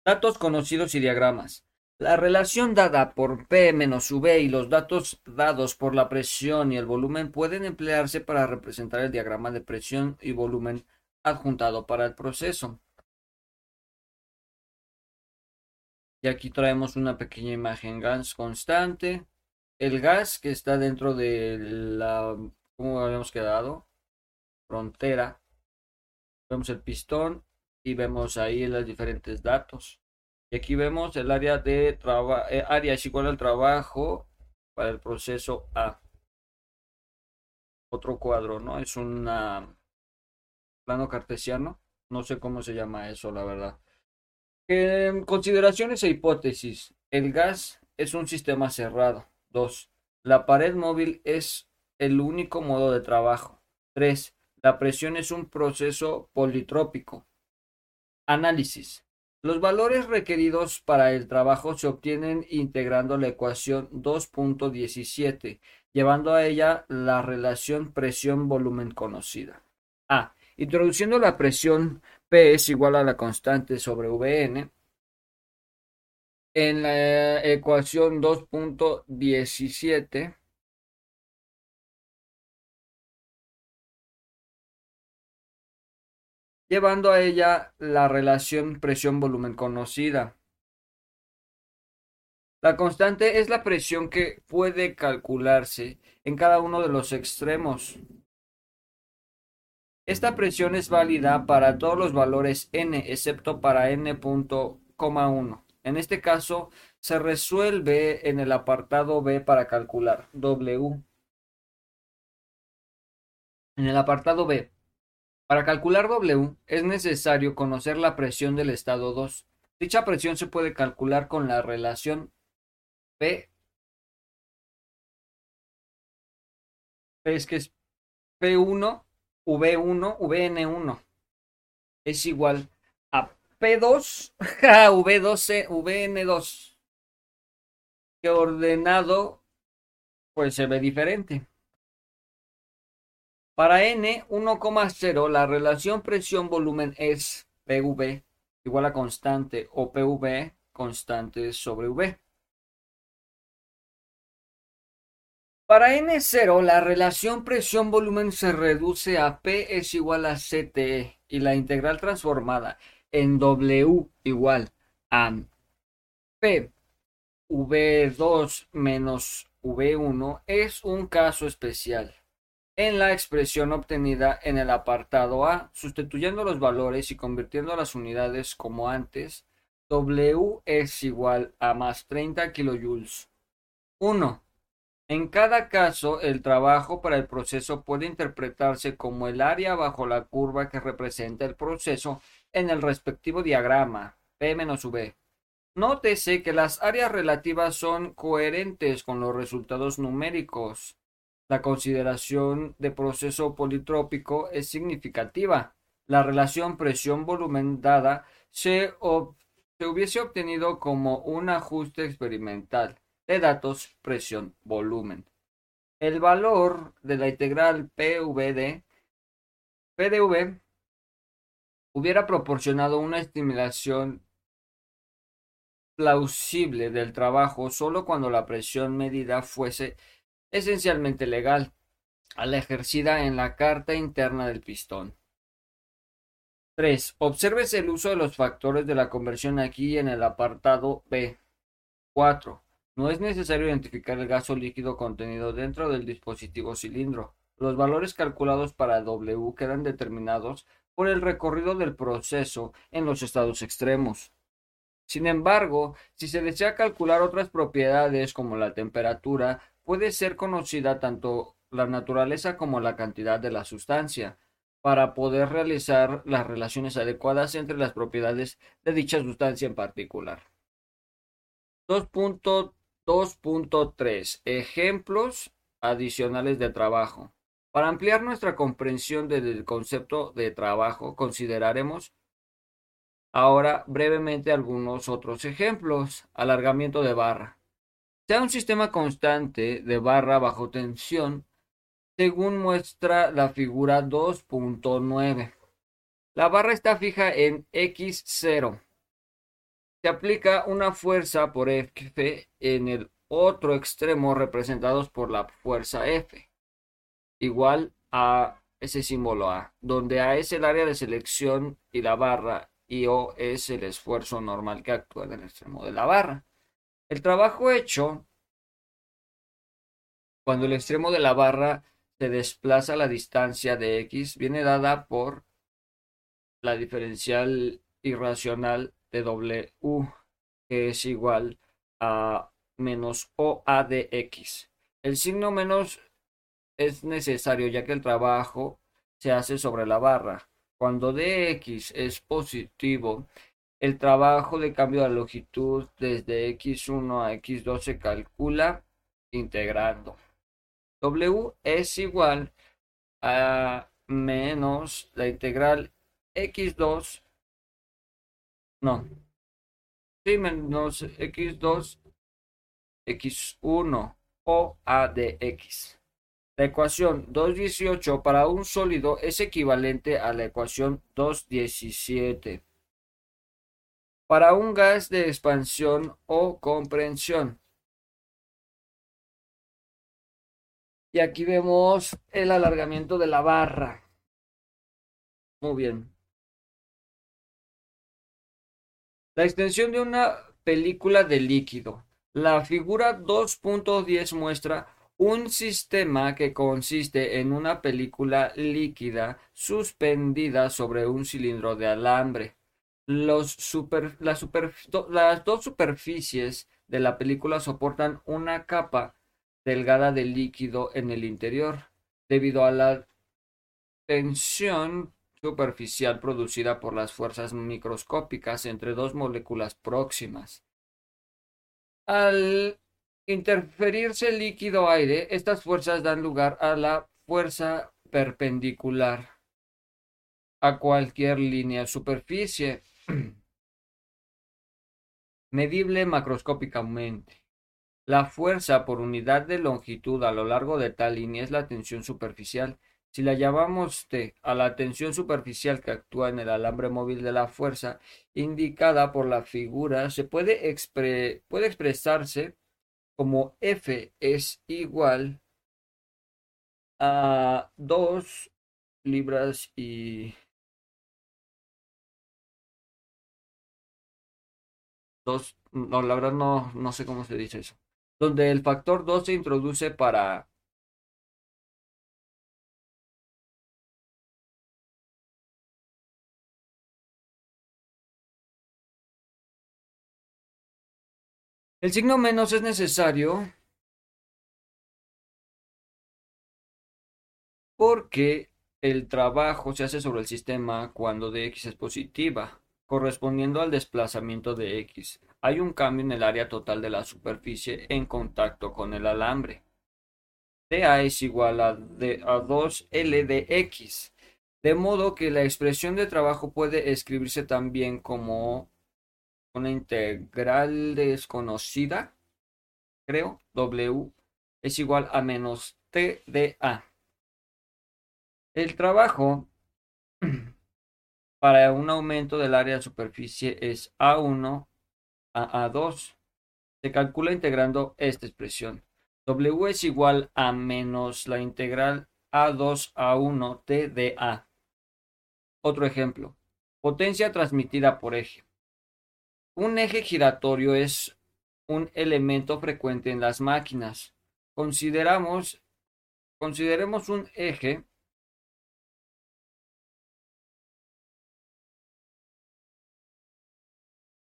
Datos conocidos y diagramas. La relación dada por P menos V y los datos dados por la presión y el volumen pueden emplearse para representar el diagrama de presión y volumen adjuntado para el proceso. Y aquí traemos una pequeña imagen gas constante. El gas que está dentro de la, ¿cómo habíamos quedado? Frontera. Vemos el pistón y vemos ahí los diferentes datos. Y aquí vemos el área de trabajo, eh, área es igual al trabajo para el proceso A. Otro cuadro, ¿no? Es un plano cartesiano. No sé cómo se llama eso, la verdad. consideraciones e hipótesis. El gas es un sistema cerrado. 2. La pared móvil es el único modo de trabajo. 3. La presión es un proceso politrópico. Análisis. Los valores requeridos para el trabajo se obtienen integrando la ecuación 2.17, llevando a ella la relación presión-volumen conocida. A. Introduciendo la presión P es igual a la constante sobre Vn. En la ecuación 2.17 llevando a ella la relación presión-volumen conocida. La constante es la presión que puede calcularse en cada uno de los extremos. Esta presión es válida para todos los valores n, excepto para n.1. En este caso, se resuelve en el apartado B para calcular W. En el apartado B, para calcular W es necesario conocer la presión del estado 2. Dicha presión se puede calcular con la relación P. P es que es P1, V1, Vn1 es igual P2, V2, Vn2. Que ordenado, pues se ve diferente. Para n 1,0 la relación presión-volumen es PV igual a constante o PV constante sobre V. Para N0 la relación presión-volumen se reduce a P es igual a CTE y la integral transformada en W igual a P V2 menos V1 es un caso especial. En la expresión obtenida en el apartado A, sustituyendo los valores y convirtiendo las unidades como antes, W es igual a más 30 kilojoules. 1. En cada caso, el trabajo para el proceso puede interpretarse como el área bajo la curva que representa el proceso en el respectivo diagrama P-V. Nótese que las áreas relativas son coherentes con los resultados numéricos. La consideración de proceso politrópico es significativa. La relación presión-volumen dada se, se hubiese obtenido como un ajuste experimental de datos presión-volumen. El valor de la integral PVD, PDV hubiera proporcionado una estimación plausible del trabajo solo cuando la presión medida fuese esencialmente legal, a la ejercida en la carta interna del pistón. 3. Observes el uso de los factores de la conversión aquí en el apartado B. 4. No es necesario identificar el gaso líquido contenido dentro del dispositivo cilindro. Los valores calculados para W quedan determinados por el recorrido del proceso en los estados extremos. Sin embargo, si se desea calcular otras propiedades como la temperatura, puede ser conocida tanto la naturaleza como la cantidad de la sustancia, para poder realizar las relaciones adecuadas entre las propiedades de dicha sustancia en particular. 2.3 Ejemplos adicionales de trabajo. Para ampliar nuestra comprensión del concepto de trabajo, consideraremos ahora brevemente algunos otros ejemplos. Alargamiento de barra. Sea un sistema constante de barra bajo tensión, según muestra la figura 2.9. La barra está fija en X0 se aplica una fuerza por F en el otro extremo representados por la fuerza F, igual a ese símbolo A, donde A es el área de selección y la barra y O es el esfuerzo normal que actúa en el extremo de la barra. El trabajo hecho cuando el extremo de la barra se desplaza a la distancia de X viene dada por la diferencial irracional de W, que es igual a menos OA de X. El signo menos es necesario ya que el trabajo se hace sobre la barra. Cuando dx es positivo, el trabajo de cambio de longitud desde x1 a x2 se calcula integrando. W es igual a menos la integral x2 no. Sí, menos x2, x1 o a de. La ecuación 218 para un sólido es equivalente a la ecuación 217 para un gas de expansión o comprensión. Y aquí vemos el alargamiento de la barra. Muy bien. La extensión de una película de líquido. La figura 2.10 muestra un sistema que consiste en una película líquida suspendida sobre un cilindro de alambre. las, dos superficies de la película soportan una capa delgada de líquido en el interior. Debido a la tensión superficial producida por las fuerzas microscópicas entre dos moléculas próximas. Al interferirse el líquido aire, estas fuerzas dan lugar a la fuerza perpendicular a cualquier línea superficie medible macroscópicamente. La fuerza por unidad de longitud a lo largo de tal línea es la tensión superficial si la llamamos T a la tensión superficial que actúa en el alambre móvil de la fuerza indicada por la figura, se puede, puede expresarse como f es igual a 2 libras y 2, no, la verdad no, no sé cómo se dice eso, donde el factor 2 se introduce para El signo menos es necesario porque el trabajo se hace sobre el sistema cuando dx es positiva, correspondiendo al desplazamiento de x. Hay un cambio en el área total de la superficie en contacto con el alambre. dA es igual a, a 2L de x, de modo que la expresión de trabajo puede escribirse también como una integral desconocida, creo, W es igual a menos T de A. El trabajo para un aumento del área de superficie es A1 a A2. Se calcula integrando esta expresión. W es igual a menos la integral A2 a 1 T de A. Otro ejemplo. Potencia transmitida por eje. Un eje giratorio es un elemento frecuente en las máquinas. Consideramos, consideremos un eje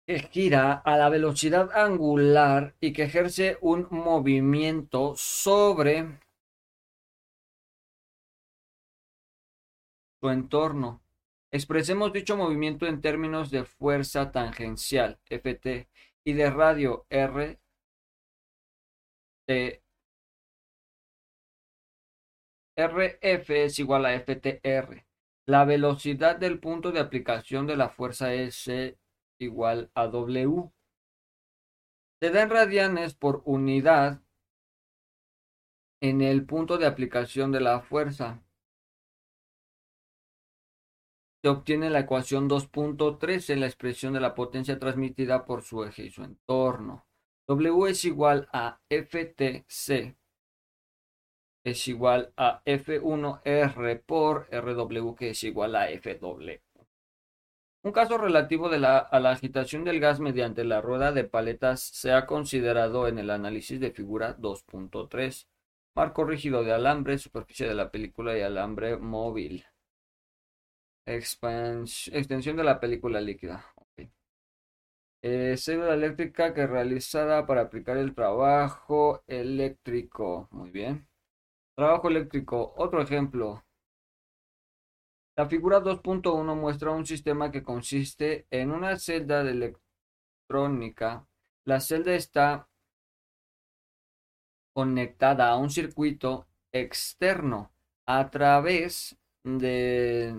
que gira a la velocidad angular y que ejerce un movimiento sobre su entorno. Expresemos dicho movimiento en términos de fuerza tangencial, Ft, y de radio, R, RF es igual a FTR. La velocidad del punto de aplicación de la fuerza S igual a W. Se da en radianes por unidad en el punto de aplicación de la fuerza se obtiene la ecuación 2.3 en la expresión de la potencia transmitida por su eje y su entorno. W es igual a FTC es igual a F1R por RW que es igual a FW. Un caso relativo de la, a la agitación del gas mediante la rueda de paletas se ha considerado en el análisis de figura 2.3. Marco rígido de alambre, superficie de la película y alambre móvil extensión de la película líquida. Eh, célula eléctrica que realizada para aplicar el trabajo eléctrico. Muy bien. Trabajo eléctrico. Otro ejemplo. La figura 2.1 muestra un sistema que consiste en una celda electrónica. La celda está conectada a un circuito externo a través de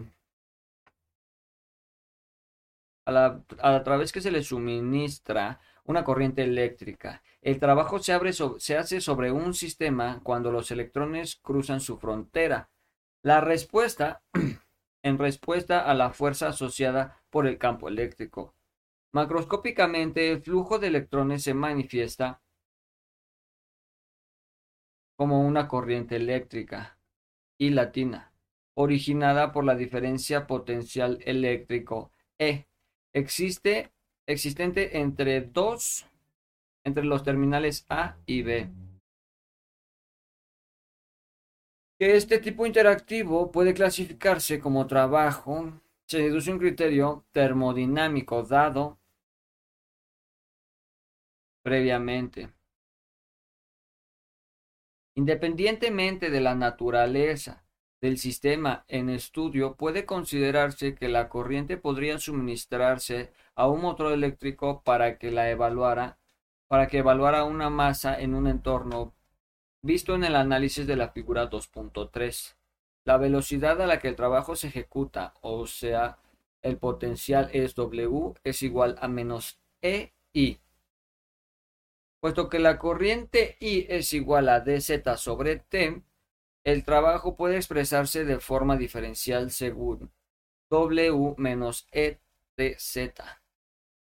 a, través que se le suministra una corriente eléctrica. El trabajo se, abre se hace sobre un sistema cuando los electrones cruzan su frontera. La respuesta, en respuesta a la fuerza asociada por el campo eléctrico. Macroscópicamente, el flujo de electrones se manifiesta como una corriente eléctrica y latina, originada por la diferencia potencial eléctrico E existe, existente entre dos, entre los terminales A y B. Que este tipo interactivo puede clasificarse como trabajo, se deduce un criterio termodinámico dado previamente. Independientemente de la naturaleza del sistema en estudio puede considerarse que la corriente podría suministrarse a un motor eléctrico para que la evaluara para que evaluara una masa en un entorno visto en el análisis de la figura 2.3. La velocidad a la que el trabajo se ejecuta, o sea, el potencial es W, es igual a menos EI. Puesto que la corriente I es igual a dz sobre T, el trabajo puede expresarse de forma diferencial según W menos E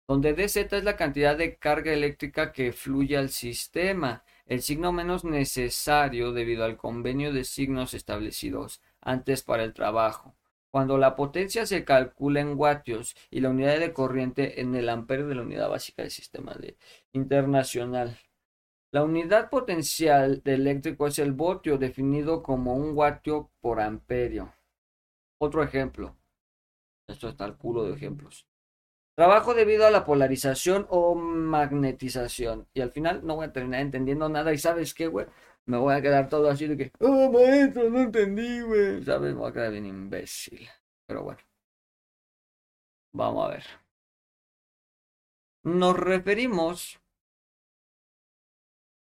donde dz es la cantidad de carga eléctrica que fluye al sistema, el signo menos necesario debido al convenio de signos establecidos antes para el trabajo. Cuando la potencia se calcula en vatios y la unidad de corriente en el amperio de la unidad básica del sistema internacional. La unidad potencial de eléctrico es el voltio definido como un vatio por amperio. Otro ejemplo. Esto está el culo de ejemplos. Trabajo debido a la polarización o magnetización. Y al final no voy a terminar entendiendo nada. ¿Y sabes qué, güey? Me voy a quedar todo así de que, oh, maestro, no entendí, güey. ¿Sabes? Me voy a quedar bien imbécil. Pero bueno. Vamos a ver. Nos referimos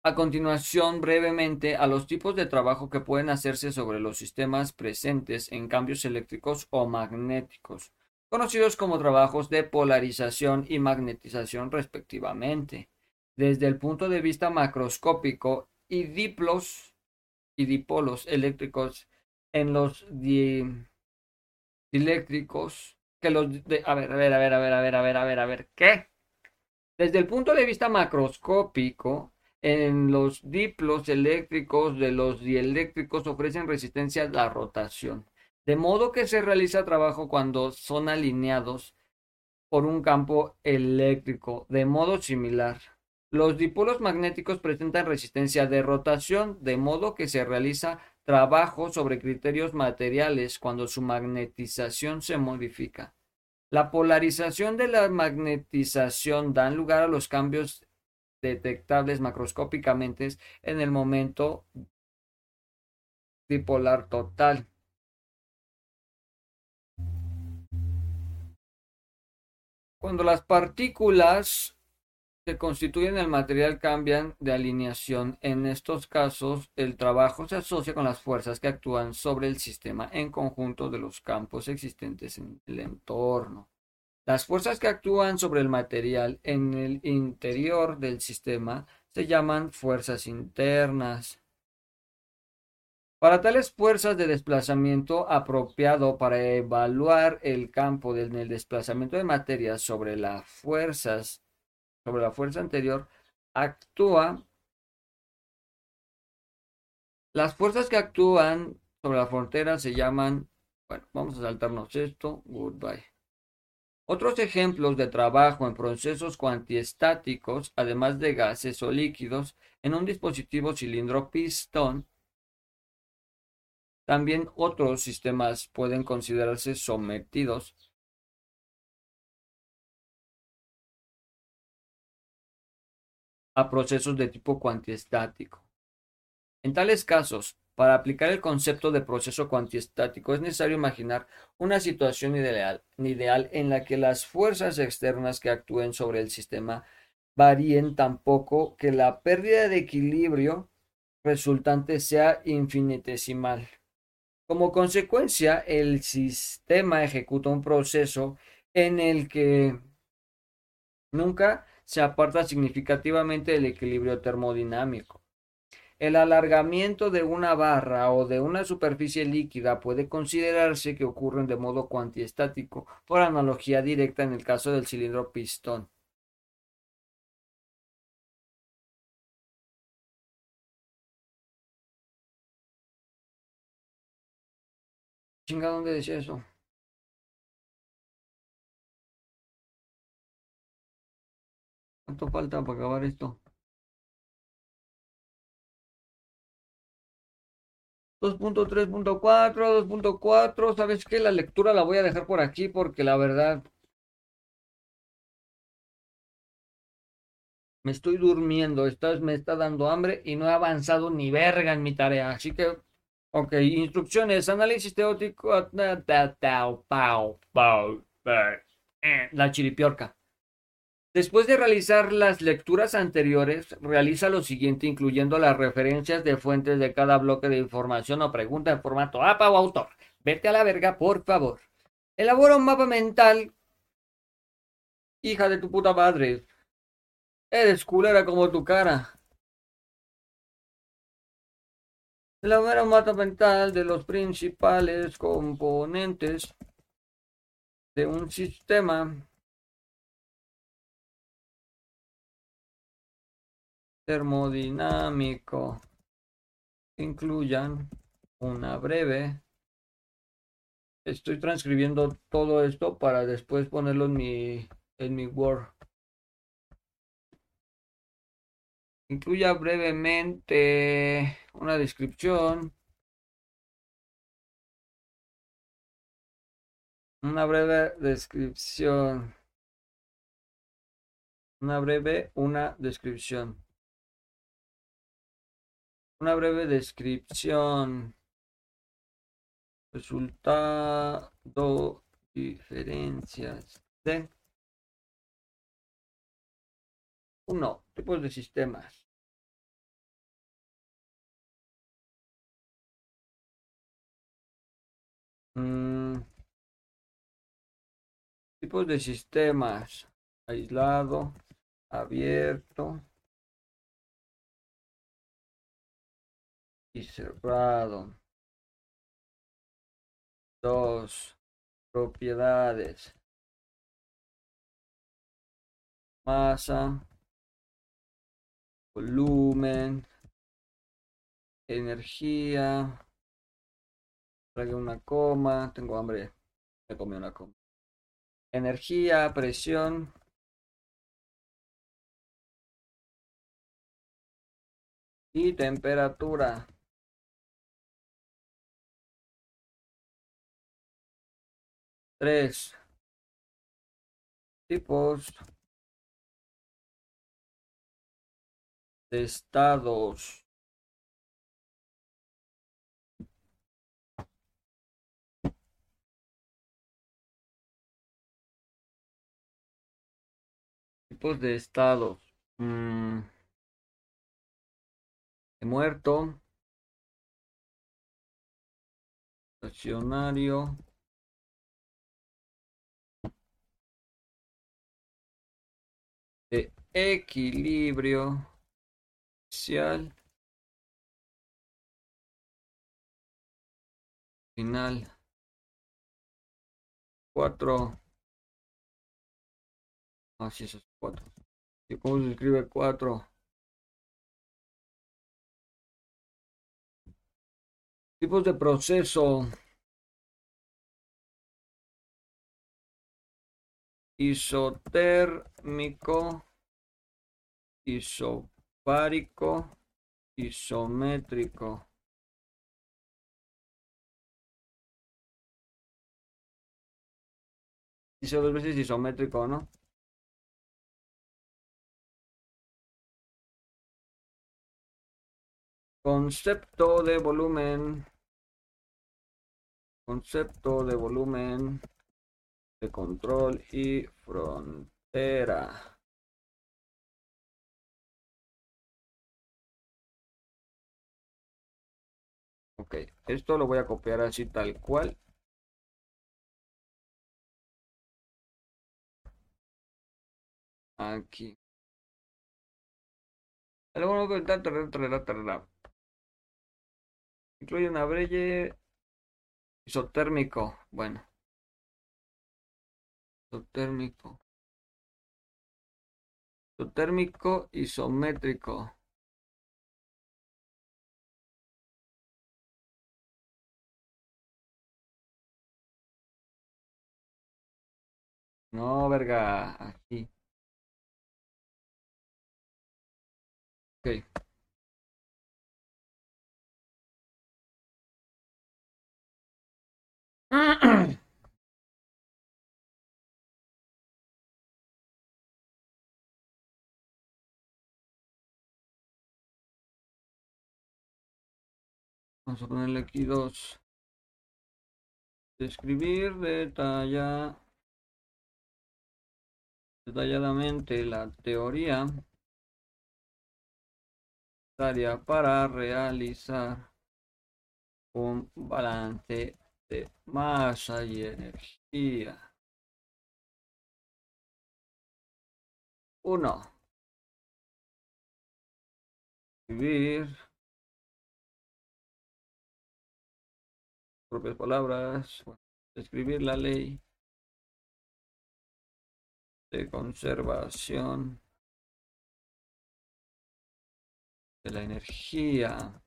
a continuación brevemente a los tipos de trabajo que pueden hacerse sobre los sistemas presentes en cambios eléctricos o magnéticos conocidos como trabajos de polarización y magnetización respectivamente. Desde el punto de vista macroscópico y diplos y dipolos eléctricos en los dieléctricos que los de, a ver, a ver, a ver, a ver, a ver, a ver, a ver, a ver, ¿qué? Desde el punto de vista macroscópico, en los diplos eléctricos de los dieléctricos ofrecen resistencia a la rotación. De modo que se realiza trabajo cuando son alineados por un campo eléctrico de modo similar. Los dipolos magnéticos presentan resistencia de rotación, de modo que se realiza trabajo sobre criterios materiales cuando su magnetización se modifica. La polarización de la magnetización dan lugar a los cambios detectables macroscópicamente en el momento dipolar total. Cuando las partículas que constituyen el material cambian de alineación, en estos casos el trabajo se asocia con las fuerzas que actúan sobre el sistema en conjunto de los campos existentes en el entorno. Las fuerzas que actúan sobre el material en el interior del sistema se llaman fuerzas internas. Para tales fuerzas de desplazamiento apropiado para evaluar el campo del desplazamiento de materia sobre las fuerzas, sobre la fuerza anterior, actúa. Las fuerzas que actúan sobre la frontera se llaman, bueno, vamos a saltarnos esto, goodbye. Otros ejemplos de trabajo en procesos cuantiestáticos, además de gases o líquidos, en un dispositivo cilindro-pistón, también otros sistemas pueden considerarse sometidos a procesos de tipo cuantiestático. En tales casos, para aplicar el concepto de proceso cuantiestático es necesario imaginar una situación ideal, ideal en la que las fuerzas externas que actúen sobre el sistema varíen tan poco que la pérdida de equilibrio resultante sea infinitesimal. Como consecuencia, el sistema ejecuta un proceso en el que nunca se aparta significativamente del equilibrio termodinámico. El alargamiento de una barra o de una superficie líquida puede considerarse que ocurren de modo cuantiestático, por analogía directa en el caso del cilindro pistón. Chinga, ¿dónde decía eso? ¿Cuánto falta para acabar esto? 2.3.4, 2.4, ¿sabes qué? La lectura la voy a dejar por aquí porque la verdad me estoy durmiendo, me está dando hambre y no he avanzado ni verga en mi tarea, así que Ok, instrucciones, análisis teórico, la chiripiorca. Después de realizar las lecturas anteriores, realiza lo siguiente, incluyendo las referencias de fuentes de cada bloque de información o pregunta en formato APA o autor. Vete a la verga, por favor. Elabora un mapa mental. Hija de tu puta madre. Eres culera como tu cara. Elabora un mapa mental de los principales componentes de un sistema termodinámico. Incluyan una breve estoy transcribiendo todo esto para después ponerlo en mi, en mi Word. Incluya brevemente una descripción. Una breve descripción. Una breve, una descripción. Una breve descripción. Resultado, diferencias de uno, tipos de sistemas. Mm. tipos de sistemas. Aislado, abierto y cerrado. Dos propiedades. Masa, volumen, energía. Trague una coma, tengo hambre, me comí una coma. Energía, presión, y temperatura. Tres tipos de estados. Tipos de estados. Mm muerto, estacionario, equilibrio social, final, cuatro, así es cuatro. ¿Y cómo se escribe cuatro? Tipos de proceso. Isotérmico, isobárico, isométrico. Dice dos veces isométrico, ¿no? Concepto de volumen. Concepto de volumen de control y frontera. Ok, esto lo voy a copiar así tal cual. Aquí. Luego Incluye una brille isotérmico. Bueno. Isotérmico. Isotérmico isométrico. No, verga. Aquí. Ok. Vamos a ponerle aquí dos. Describir detalla, detalladamente la teoría para realizar un balance de masa y energía. Uno. Escribir propias palabras, escribir la ley de conservación de la energía,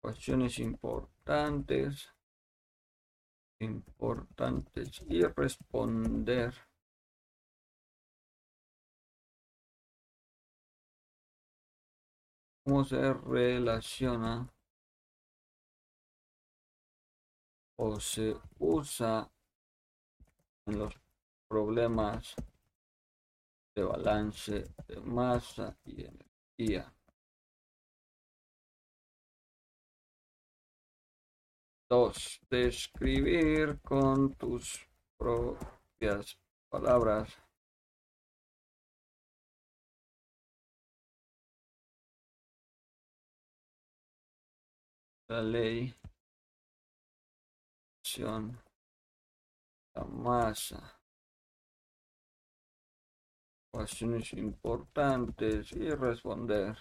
cuestiones importantes importantes y responder. Cómo se relaciona o se usa en los problemas de balance de masa y energía. Dos, describir con tus propias palabras la ley, la masa, cuestiones importantes y responder.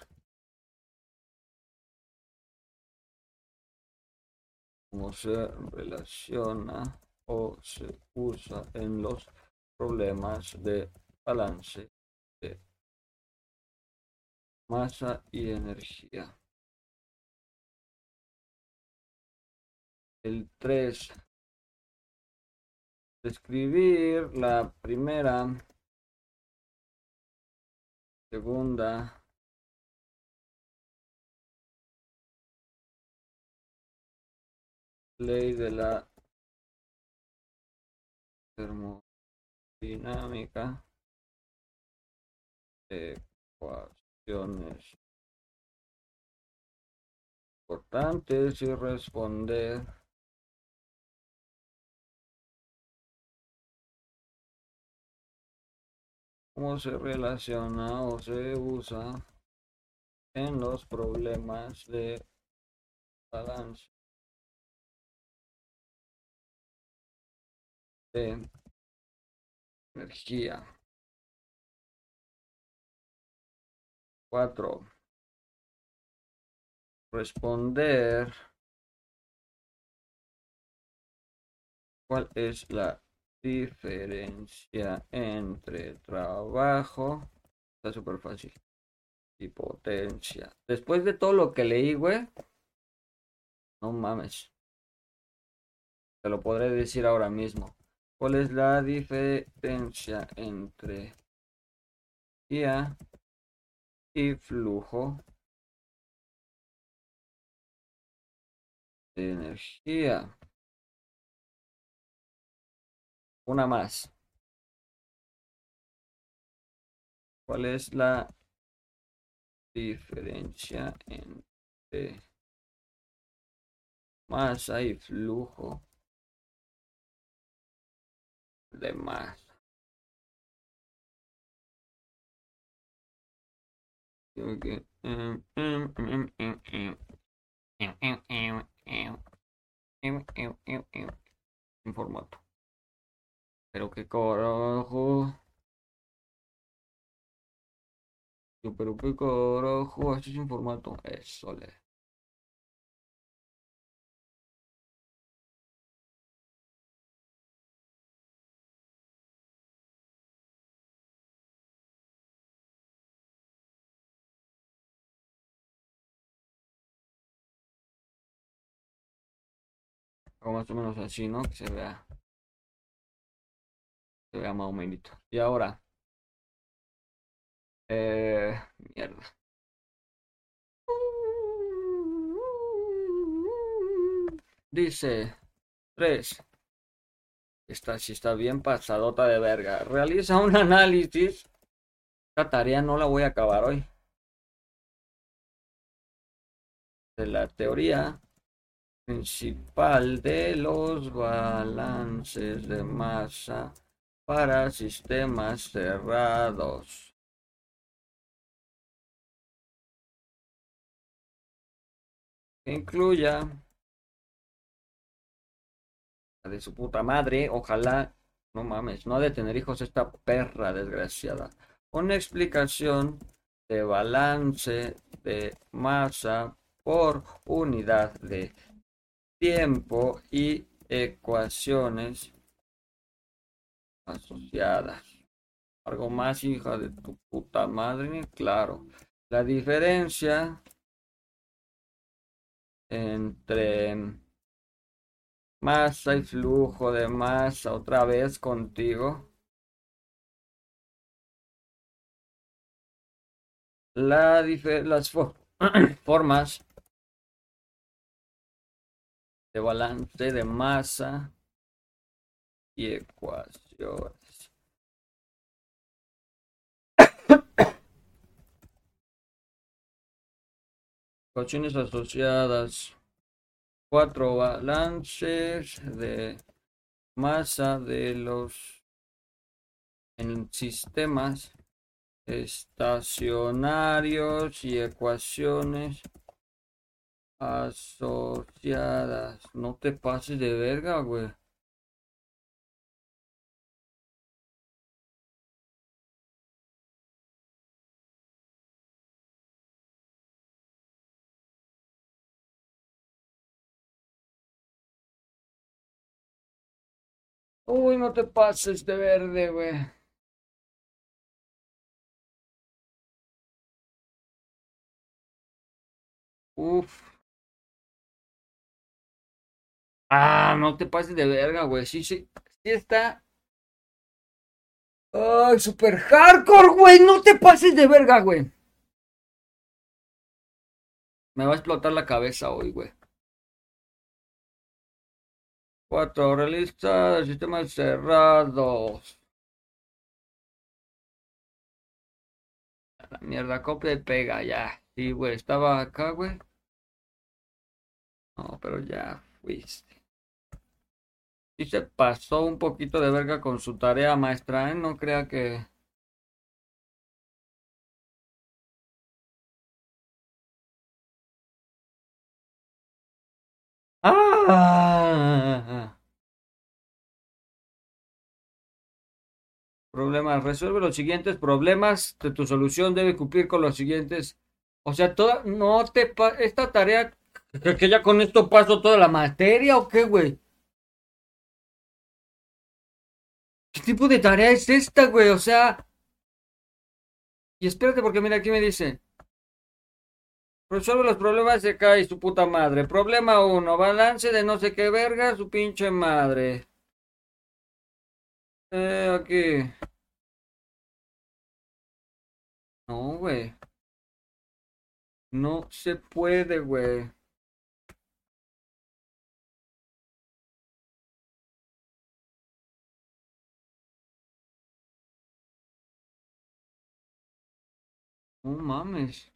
cómo se relaciona o se usa en los problemas de balance de masa y energía. El 3. Describir la primera, segunda, ley de la termodinámica ecuaciones importantes y responder cómo se relaciona o se usa en los problemas de balance de energía. 4. Responder cuál es la diferencia entre trabajo, está súper fácil, y potencia. Después de todo lo que leí, güey, no mames. Te lo podré decir ahora mismo. ¿Cuál es la diferencia entre guía y flujo de energía? Una más. ¿Cuál es la diferencia entre masa y flujo de más. En formato. Pero qué carajo. Yo, pero qué carajo. Esto es en formato. Eso le. más o menos así, ¿no? Que se vea. Se vea más o menos. Y ahora. Eh, mierda. Dice 3. Esta sí está bien pasadota de verga. Realiza un análisis. Esta tarea no la voy a acabar hoy. De la teoría principal de los balances de masa para sistemas cerrados. incluya la de su puta madre, ojalá, no mames, no ha de tener hijos esta perra desgraciada. Una explicación de balance de masa por unidad de tiempo y ecuaciones asociadas. Algo más, hija de tu puta madre, claro. La diferencia entre Masa y flujo de masa otra vez contigo. La las formas de balance de masa y ecuaciones. Asociadas. Cuatro balances de masa de los en sistemas estacionarios y ecuaciones asociadas. No te pases de verga, güey. Uy, no te pases de verde, güey. Uf. Ah, no te pases de verga, güey. Sí, sí, sí está. Ay, super hardcore, güey. No te pases de verga, güey. Me va a explotar la cabeza hoy, güey. Cuatro realistas, sistemas cerrados. La mierda, copia y pega, ya. Sí, güey, estaba acá, güey. No, pero ya fuiste. Y se pasó un poquito de verga con su tarea maestra, ¿eh? No crea que... ¡Ah! Problemas. Resuelve los siguientes problemas. De tu solución debe cumplir con los siguientes. O sea, toda... No te... Esta tarea... ¿Que ya con esto paso toda la materia o qué, güey? ¿Qué tipo de tarea es esta, güey? O sea... Y espérate porque mira aquí me dice. Resuelve los problemas de acá y su puta madre. Problema 1. Balance de no sé qué verga, su pinche madre. Eh, aquí. No, güey. No se puede, güey. No mames.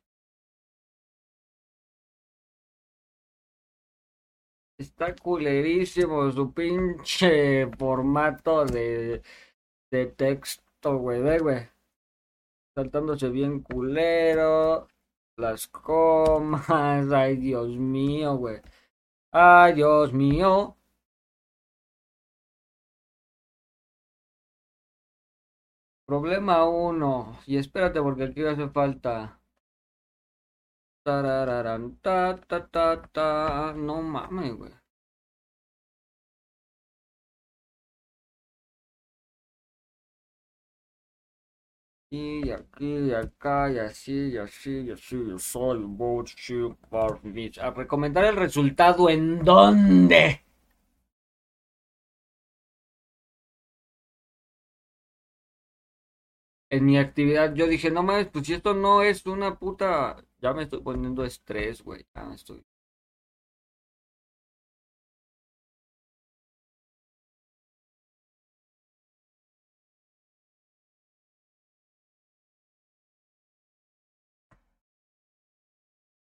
Está culerísimo su pinche formato de, de texto, güey, ve, güey. Saltándose bien culero. Las comas. Ay, Dios mío, güey. Ay, Dios mío. Problema uno. Y espérate porque aquí hace falta. Ta, ta, ta, ta. No mames, güey. Y aquí, y acá, y así, y así, y así, y sol, A recomendar el resultado en dónde. En mi actividad, yo dije, no mames, pues si esto no es una puta ya me estoy poniendo estrés, güey. Ya me estoy.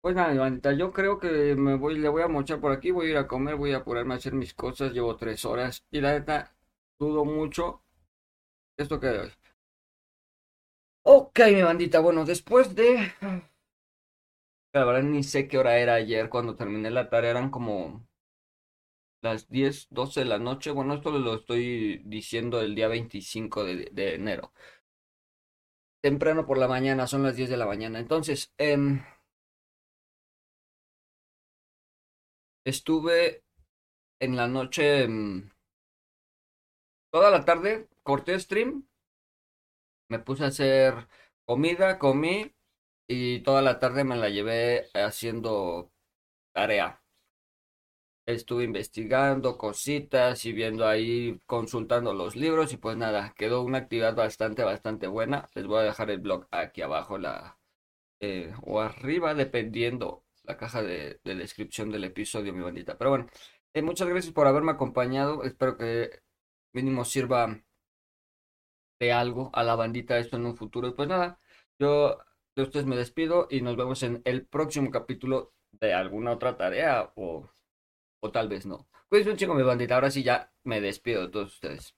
Pues nada, Ivánita, yo creo que me voy, le voy a mochar por aquí, voy a ir a comer, voy a apurarme a hacer mis cosas, llevo tres horas y la neta, dudo mucho esto que hoy. Ok, mi bandita, bueno, después de la verdad ni sé qué hora era ayer cuando terminé la tarea, eran como las 10, 12 de la noche. Bueno, esto lo estoy diciendo el día 25 de, enero. Temprano por la mañana, son las 10 de la mañana. Entonces, em, estuve en la noche, em, toda la tarde, corté stream, me puse a hacer comida, comí y toda la tarde me la llevé haciendo tarea. estuve investigando cositas y viendo ahí, consultando los libros y pues nada, quedó una actividad bastante, bastante buena. Les voy a dejar el blog aquí abajo la, eh, o arriba, dependiendo la caja de, descripción del episodio, mi bandita. Pero bueno, eh, muchas gracias por haberme acompañado. Espero que mínimo sirva de algo a la bandita esto en un futuro. Y pues nada, yo de ustedes me despido y nos vemos en el próximo capítulo de alguna otra tarea o, o tal vez no. Cuídense un chingo mi bandita, ahora sí ya me despido de todos ustedes.